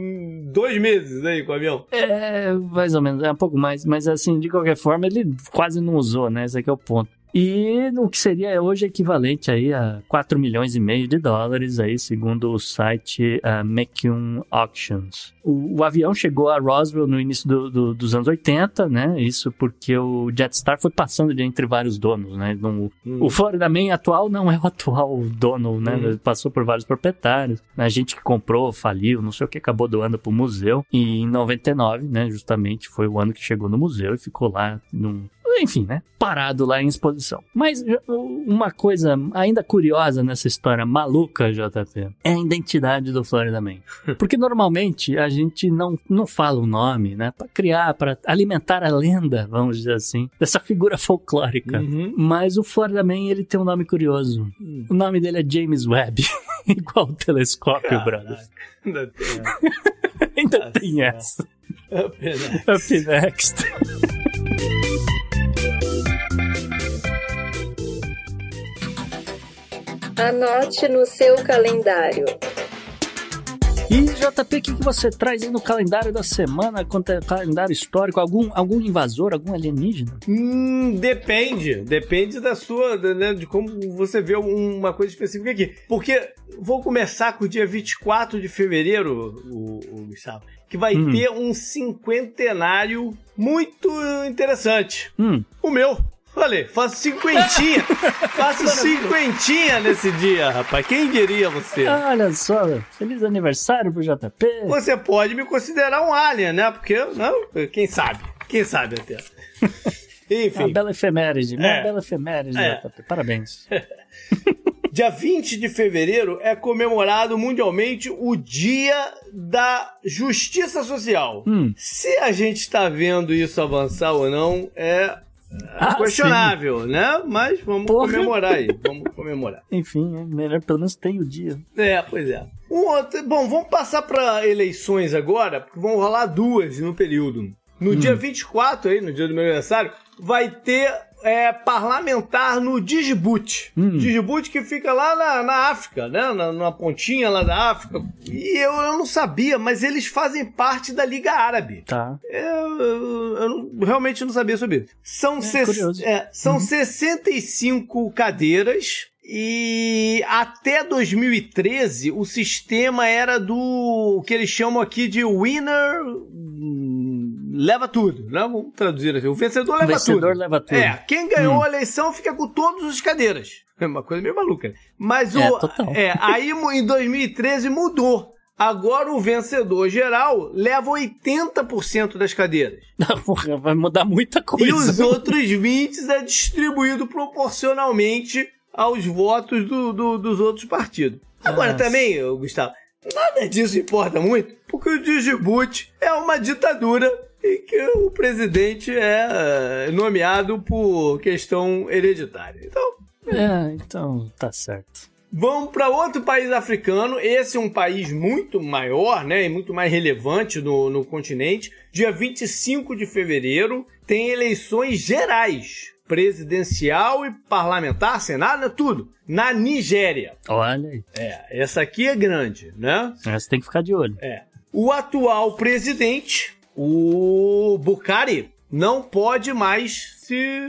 dois meses aí com o avião. É, mais ou menos, é um pouco mais, mas assim, de qualquer forma, ele quase não usou, né? Esse aqui é o ponto. E o que seria hoje equivalente aí a 4 milhões e meio de dólares aí, segundo o site uh, McCune Auctions. O, o avião chegou a Roswell no início do- do- dos anos 80, né? Isso porque o Jetstar foi passando de entre vários donos, né? Não- O Florida Man atual não é o atual dono, né? Hum. Passou por vários proprietários. A gente que comprou, faliu, não sei o que, acabou doando pro museu. E em 99, né? Justamente foi o ano que chegou no museu e ficou lá num. Enfim, né? Parado lá em exposição. Mas uma coisa ainda curiosa nessa história maluca, JP, é a identidade do Florida Man. Porque normalmente a gente não, não fala o nome, né? Pra criar, pra alimentar a lenda, vamos dizer assim, dessa figura folclórica. Uhum. Mas o Florida Man, ele tem um nome curioso. O nome dele é James Webb. Igual o telescópio, brother. Ainda tem. Ainda tem essa. Up next. Up next. Anote no seu calendário. E JP, o que, que você traz aí no calendário da semana, quanto é calendário histórico? Algum, algum invasor, algum alienígena? Hum, depende. Depende da sua, né, de como você vê uma coisa específica aqui. Porque vou começar com o dia 24 de fevereiro, o, o Gustavo, que vai Hum. ter um cinquentenário muito interessante. Hum, O meu. Olha, faço cinquentinha. faço cinquentinha nesse dia, rapaz. Quem diria você? olha só, feliz aniversário pro JP. Você pode me considerar um alien, né? Porque, não, quem sabe? Quem sabe até. Uma Enfim, bela efeméride, uma É. bela efeméride, É. JP. Parabéns. dia 20 de fevereiro é comemorado mundialmente o Dia da Justiça Social. Hum. Se a gente está vendo isso avançar ou não, é Ah, questionável, né? Mas vamos Porra. comemorar aí. Vamos comemorar. Enfim, é melhor pelo menos tem o dia. É, pois é. Um outro- bom, vamos passar para eleições agora, porque vão rolar duas no período. No dia 24, aí, no dia do meu aniversário, vai ter é, parlamentar no Djibouti. Hum. Djibouti que fica lá na, na África, né? Na, na pontinha lá da África. E eu, eu não sabia, mas eles fazem parte da Liga Árabe. Tá. Eu, eu- eu não- realmente não sabia sobre isso. São, ses- curioso. é, são 65 cadeiras. E até 2013 o sistema era do que eles chamam aqui de winner leva tudo, né? Vamos traduzir assim. O vencedor O leva vencedor tudo. leva tudo. É, quem ganhou Hum. a eleição fica com todas as cadeiras. É uma coisa meio maluca. Mas É, o total. é, aí em 2013 mudou. Agora o vencedor geral leva 80% das cadeiras. Porra, vai mudar muita coisa. E os outros 20 é distribuído proporcionalmente aos votos do- do- dos outros partidos. Agora Nossa. também, ô, Gustavo, nada disso importa muito, porque o de Djibouti é uma ditadura e que o presidente é eh, nomeado por questão hereditária. Então, É, então tá certo. Vamos para outro país africano. Esse é um país muito maior, né? E muito mais relevante no, no continente. Dia 25 de fevereiro tem eleições gerais. Presidencial e parlamentar, senado, tudo. Na Nigéria. Olha aí. É, essa aqui é grande, né? Essa tem que ficar de olho. É. O atual presidente, o Bukhari, não pode mais se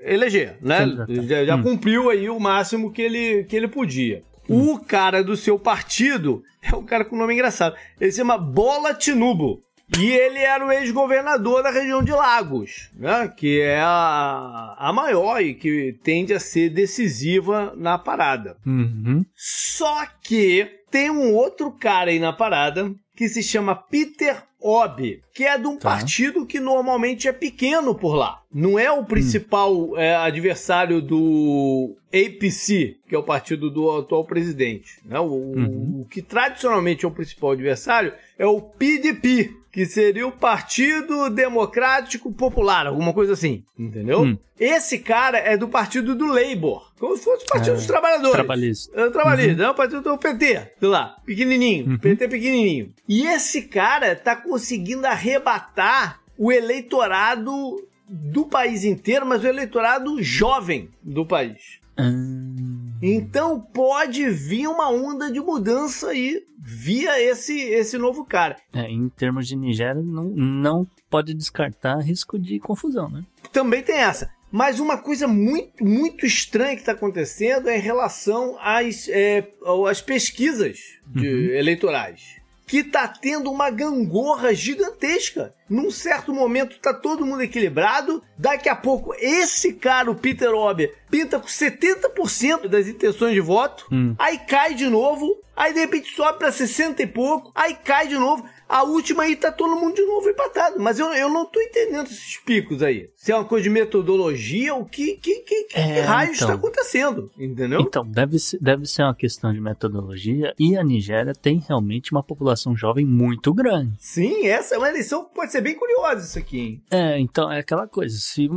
eleger, né? Já, já Hum. cumpriu aí o máximo que ele, que ele podia. O cara do seu partido é um cara com nome engraçado. Ele se chama Bola Tinubu. E ele era o ex-governador da região de Lagos, né? Que é a, a maior e que tende a ser decisiva na parada. Uhum. Só que tem um outro cara aí na parada que se chama Peter Obi, que é de um Tá. partido que normalmente é pequeno por lá. Não é o principal é, adversário do APC, que é o partido do atual presidente. Né? O, Uhum. o que tradicionalmente é o principal adversário é o PDP, que seria o Partido Democrático Popular, alguma coisa assim, entendeu? Hum. Esse cara é do partido do Labour, como se fosse o Partido É, dos Trabalhadores. Trabalhista. É o trabalhista, é o partido do PT, sei lá, pequenininho, Uhum. PT pequenininho. E esse cara tá conseguindo arrebatar o eleitorado do país inteiro, mas o eleitorado jovem do país. Hum, Então pode vir uma onda de mudança aí via esse esse novo cara. é, em termos de Nigéria, não, não pode descartar risco de confusão, né? Também tem essa. Mas uma coisa muito, muito estranha que está acontecendo é em relação às, é, às pesquisas de- eleitorais. Que tá tendo uma gangorra gigantesca. Num certo momento tá todo mundo equilibrado. Daqui a pouco, esse cara, o Peter Ober, pinta com 70% das intenções de voto. Hum. Aí cai de novo. Aí de repente sobe pra 60 e pouco. Aí cai de novo. A última aí tá todo mundo de novo empatado. Mas eu, eu não tô entendendo esses picos aí. Se é uma coisa de metodologia, o que, que, que, que É, raio então. está acontecendo? Entendeu? Então, deve ser, deve ser uma questão de metodologia e a Nigéria tem realmente uma população jovem muito grande. Sim, essa é uma eleição que pode ser bem curiosa isso aqui, hein? É, então é aquela coisa, se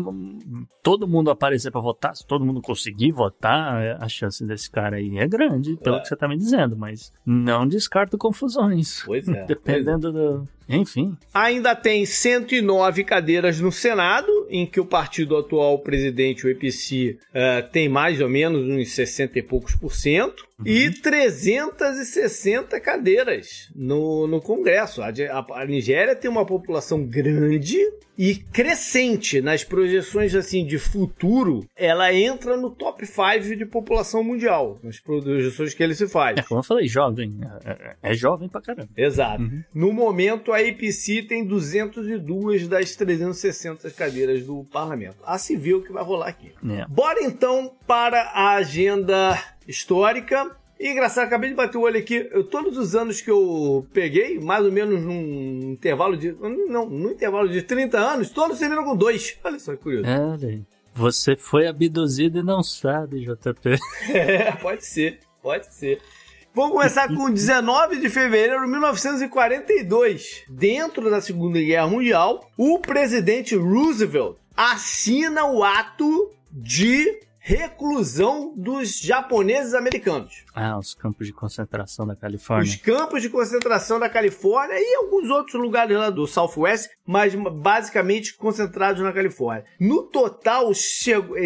todo mundo aparecer pra votar, se todo mundo conseguir votar, é, a chance desse cara aí é grande, pelo É. que você tá me dizendo, mas não descarto confusões. Pois é. Dependendo do. Enfim. Ainda tem 109 cadeiras no Senado, em que o partido atual presidente, o EPC, eh, tem mais ou menos uns 60 e poucos por cento. E 360 cadeiras no, no Congresso. A, a- a Nigéria tem uma população grande e crescente. Nas projeções assim de futuro, ela entra no top 5 de população mundial. Nas projeções que ele se faz. É como eu falei, jovem. É, é- é jovem pra caramba. Exato. Uhum. No momento, a APC tem 202 das 360 cadeiras do parlamento. A se o que vai rolar aqui. É. Bora então para a agenda histórica. E engraçado, acabei de bater o olho aqui. Eu, todos os anos que eu peguei, mais ou menos num intervalo de. Não, num intervalo de 30 anos, todos terminam com dois. Olha só que curioso. É, olha aí. Você foi abduzido e não sabe, JP. É, pode ser, pode ser. Vamos começar com 19 de fevereiro de 1942. Dentro da Segunda Guerra Mundial, o presidente Roosevelt assina o ato de reclusão dos japoneses americanos. Ah, os campos de concentração da Os Califórnia. campos de concentração da Califórnia e alguns outros lugares lá do Southwest, mas basicamente concentrados na Califórnia. No total,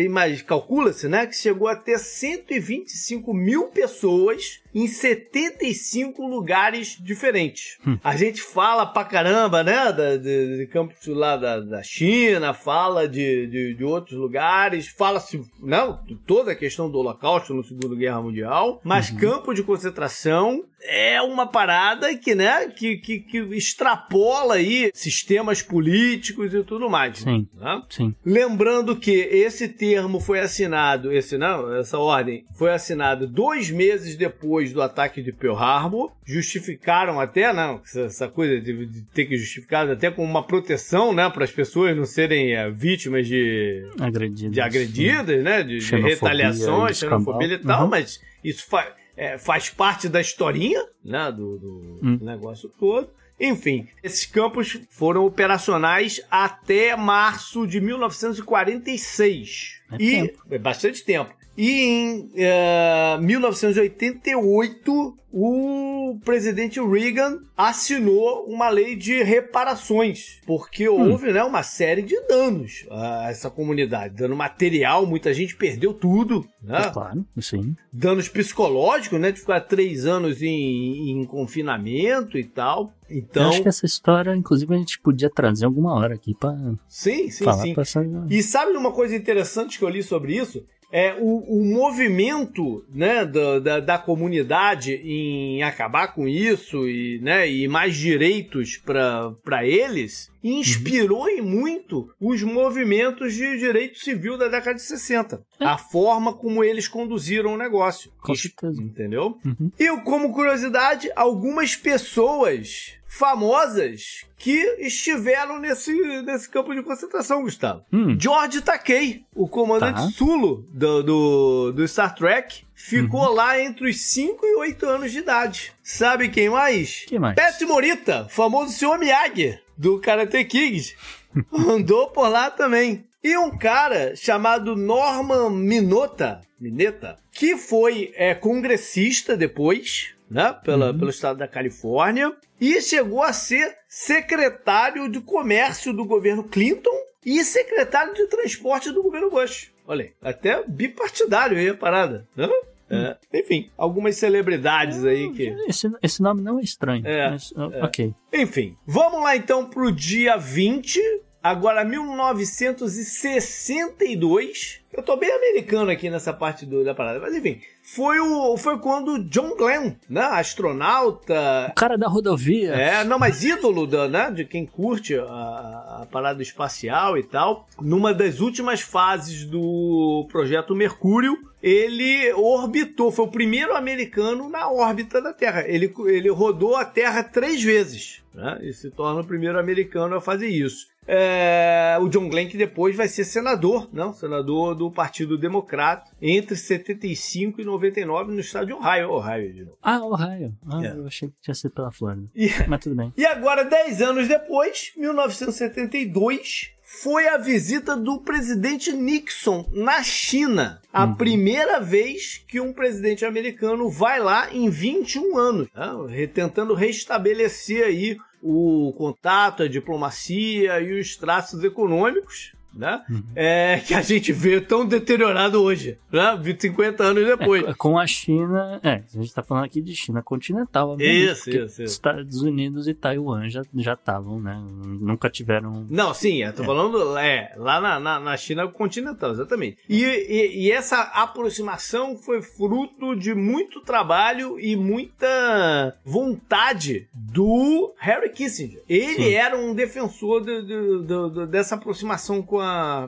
mas calcula-se, né, que chegou a ter 125 mil pessoas em 75 lugares diferentes. A gente fala pra caramba, né, da- de, de campos lá da, da China, fala de, de, de outros lugares, fala-se, né, de toda a questão do Holocausto no Segunda Guerra Mundial, mas campo de concentração é uma parada que, né, que, que, que extrapola aí sistemas políticos e tudo mais. Sim. né? Sim. Lembrando que esse termo foi assinado, esse não, essa ordem foi assinado dois meses depois depois do ataque de Pearl Harbor. Justificaram até, não, essa coisa de, de ter que justificar até como uma proteção, né, para as pessoas não serem é, vítimas de Agredidas. de agredidas, né, de, de retaliações, xenofobia e tal, Uhum. mas isso fa- é, faz parte da historinha, né, do, do Hum. negócio todo. Enfim, esses campos foram operacionais até março de 1946. É e tempo. é bastante tempo. E em eh, 1988, o presidente Reagan assinou uma lei de reparações, porque houve né, uma série de danos a essa comunidade. Dano material, muita gente perdeu tudo. Né? É claro, sim. danos psicológicos, né? De ficar três anos em, em confinamento e tal. Eu Então, acho que essa história, inclusive, a gente podia trazer alguma hora aqui pra sim, sim, falar sim. essa... E sabe uma coisa interessante que eu li sobre isso? É o, o movimento né, da, da, da comunidade em acabar com isso e, né, e mais direitos para eles inspirou em muito os movimentos de direito civil da década de 60. A forma como eles conduziram o negócio. Com certeza. Entendeu? Uhum. E como curiosidade, algumas pessoas famosas que estiveram nesse, nesse campo de concentração, Gustavo. Hum. George Takei, o comandante Tá. Sulo do, do, do Star Trek, ficou Uhum. lá entre os 5 e 8 anos de idade. Sabe quem mais? Quem mais? Pat Morita, famoso Sr. Miyagi, do Karate Kid. Andou por lá também. E um cara chamado Norman Minota, Mineta, que foi é, congressista depois, né, pela, Uhum. pelo estado da Califórnia, e chegou a ser secretário de comércio do governo Clinton e secretário de transporte do governo Bush. Olha aí, até bipartidário aí a parada, né? É, enfim, algumas celebridades aí que... Esse, esse nome não é estranho. É, mas, uh, Ok. Enfim, vamos lá então pro dia 20, agora 1962. Eu tô bem americano aqui nessa parte do- da parada, mas enfim, foi, o, foi quando John Glenn, né, astronauta, O cara da rodovia. é, não, mas ídolo da, né, de quem curte a, a parada espacial e tal. Numa das últimas fases do projeto Mercúrio, ele orbitou, foi o primeiro americano na órbita da Terra. Ele, ele rodou a Terra três vezes, né, e se torna o primeiro americano a fazer isso. É, o John Glenn que depois vai ser senador, não, senador do Partido Democrata entre 75 e 99 no estado de Ohio, Ohio de novo. Ah, Ohio. Ah, É. eu achei que tinha sido pela Flórida. E- Mas tudo bem. E agora, 10 anos depois, 1972, foi a visita do presidente Nixon na China. A primeira vez que um presidente americano vai lá em 21 anos, né? Tentando restabelecer aí o contato, a diplomacia e os traços econômicos. Né? É, que a gente vê tão deteriorado hoje, né? 50 anos depois. É, com a China. É, a gente tá falando aqui de China continental. obviamente, Isso, isso, isso. Estados Unidos e Taiwan já já estavam, né? Nunca tiveram. Não, sim, eu tô falando é, lá na, na, na China continental, exatamente. E, e, e essa aproximação foi fruto de muito trabalho e muita vontade do Harry Kissinger. Ele Sim. era um defensor de- de- de- de- dessa aproximação com a,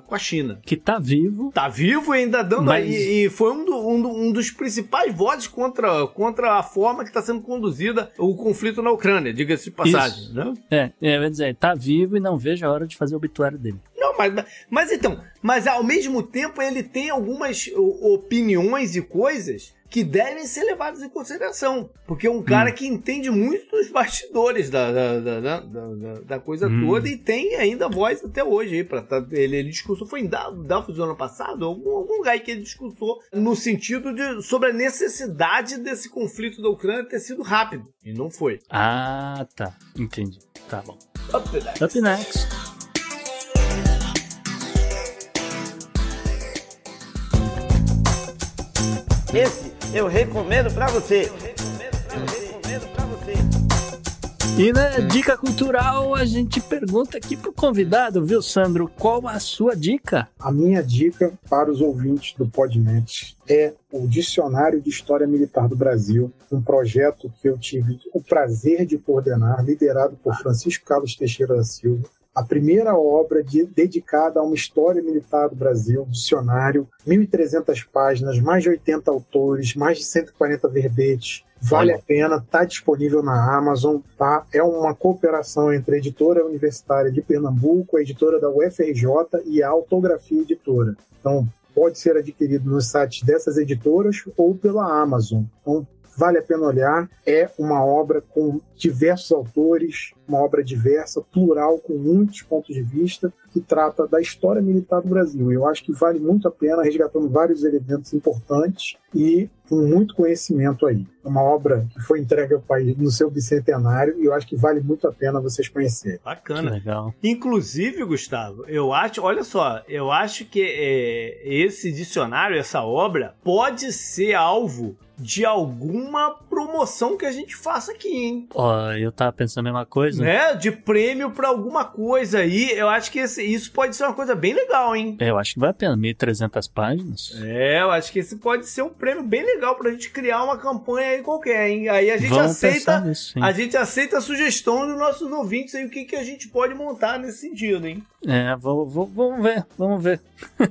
com a China. Que tá vivo. Tá vivo e ainda dando Mas- e, e foi um, do- um do- um dos principais votos contra, contra a forma que está sendo conduzida o conflito na Ucrânia, diga-se de passagem. Isso. Né? É, é, vai dizer, tá vivo e não vejo a hora de fazer o obituário dele. Não, mas, mas então, mas ao mesmo tempo ele tem algumas opiniões e coisas que devem ser levadas em consideração. Porque é um cara que entende muito dos bastidores da, da, da, da- da- da coisa Hum. toda e tem ainda voz até hoje aí. Pra, tá- ele, ele discursou, foi em Davos, ano passado, algum, algum lugar que ele discursou no sentido de sobre a necessidade desse conflito da Ucrânia ter sido rápido. E não foi. Ah, tá. Entendi. Tá bom. Up that. Up next. Esse eu recomendo pra você. E na dica cultural, a gente pergunta aqui pro convidado, viu, Sandro? Qual a sua dica? A minha dica para os ouvintes do Podnet é o Dicionário de História Militar do Brasil, um projeto que eu tive o prazer de coordenar, liderado por Francisco Carlos Teixeira da Silva, a primeira obra de, dedicada a uma história militar do Brasil, dicionário, 1.300 páginas, mais de 80 autores, mais de 140 verbetes. Vale a pena, está disponível na Amazon, tá? É uma cooperação entre a editora universitária de Pernambuco, a editora da UFRJ e a Autografia Editora. Então, pode ser adquirido nos sites dessas editoras ou pela Amazon. Então, vale a pena olhar. É uma obra com diversos autores, uma obra diversa, plural, com muitos pontos de vista, que trata da história militar do Brasil. Eu acho que vale muito a pena, resgatando vários elementos importantes e com muito conhecimento aí. É uma obra que foi entregue ao país no seu bicentenário e eu acho que vale muito a pena vocês conhecerem. Bacana. Legal. Inclusive, Gustavo, eu acho, olha só, eu acho que é, esse dicionário, essa obra, pode ser alvo de alguma promoção que a gente faça aqui, hein? Ó, eu tava pensando a mesma coisa. Né? De prêmio pra alguma coisa aí. Eu acho que esse- isso pode ser uma coisa bem legal, hein? Eu acho que vale a pena, 1.300 páginas. É, eu acho que esse pode ser um prêmio bem legal pra gente criar uma campanha aí qualquer, hein? Aí a gente Vamos aceita, nisso, a gente aceita a sugestão dos nossos ouvintes aí o que, que a gente pode montar nesse sentido, hein? É, vou, vou- vamos ver, vamos ver.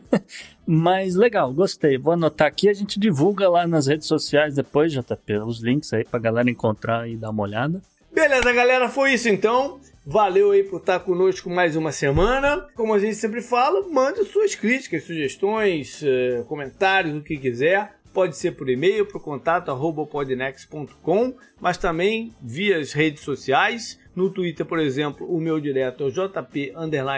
Mas legal, gostei. Vou anotar aqui, a gente divulga lá nas redes sociais depois, JP, os links aí pra galera encontrar e dar uma olhada. Beleza, galera, foi isso então. Valeu aí por estar conosco mais uma semana. Como a gente sempre fala, mande suas críticas, sugestões, eh, comentários, o que quiser. Pode ser por e-mail, o contato arroba podnext.com, mas também via as redes sociais. No Twitter, por exemplo, o meu direto é o JP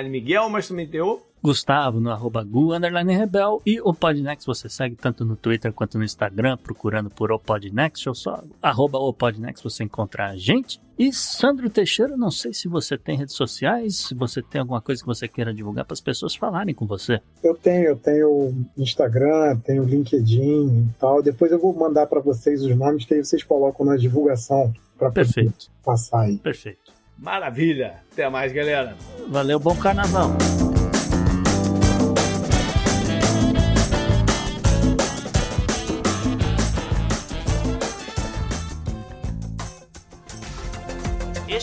Miguel, mas também tem o Gustavo no arroba Gu, underline Rebel. E o Podnext você segue tanto no Twitter quanto no Instagram, procurando por o Podnext, ou só arroba o Podnext você encontrar a gente. E Sandro Teixeira, não sei se você tem redes sociais, se você tem alguma coisa que você queira divulgar para as pessoas falarem com você. Eu tenho, eu tenho Instagram, tenho LinkedIn e tal. Depois eu vou mandar para vocês os nomes que aí vocês colocam na divulgação para Perfeito. passar aí. Perfeito. Maravilha. Até mais, galera. Valeu, bom carnaval.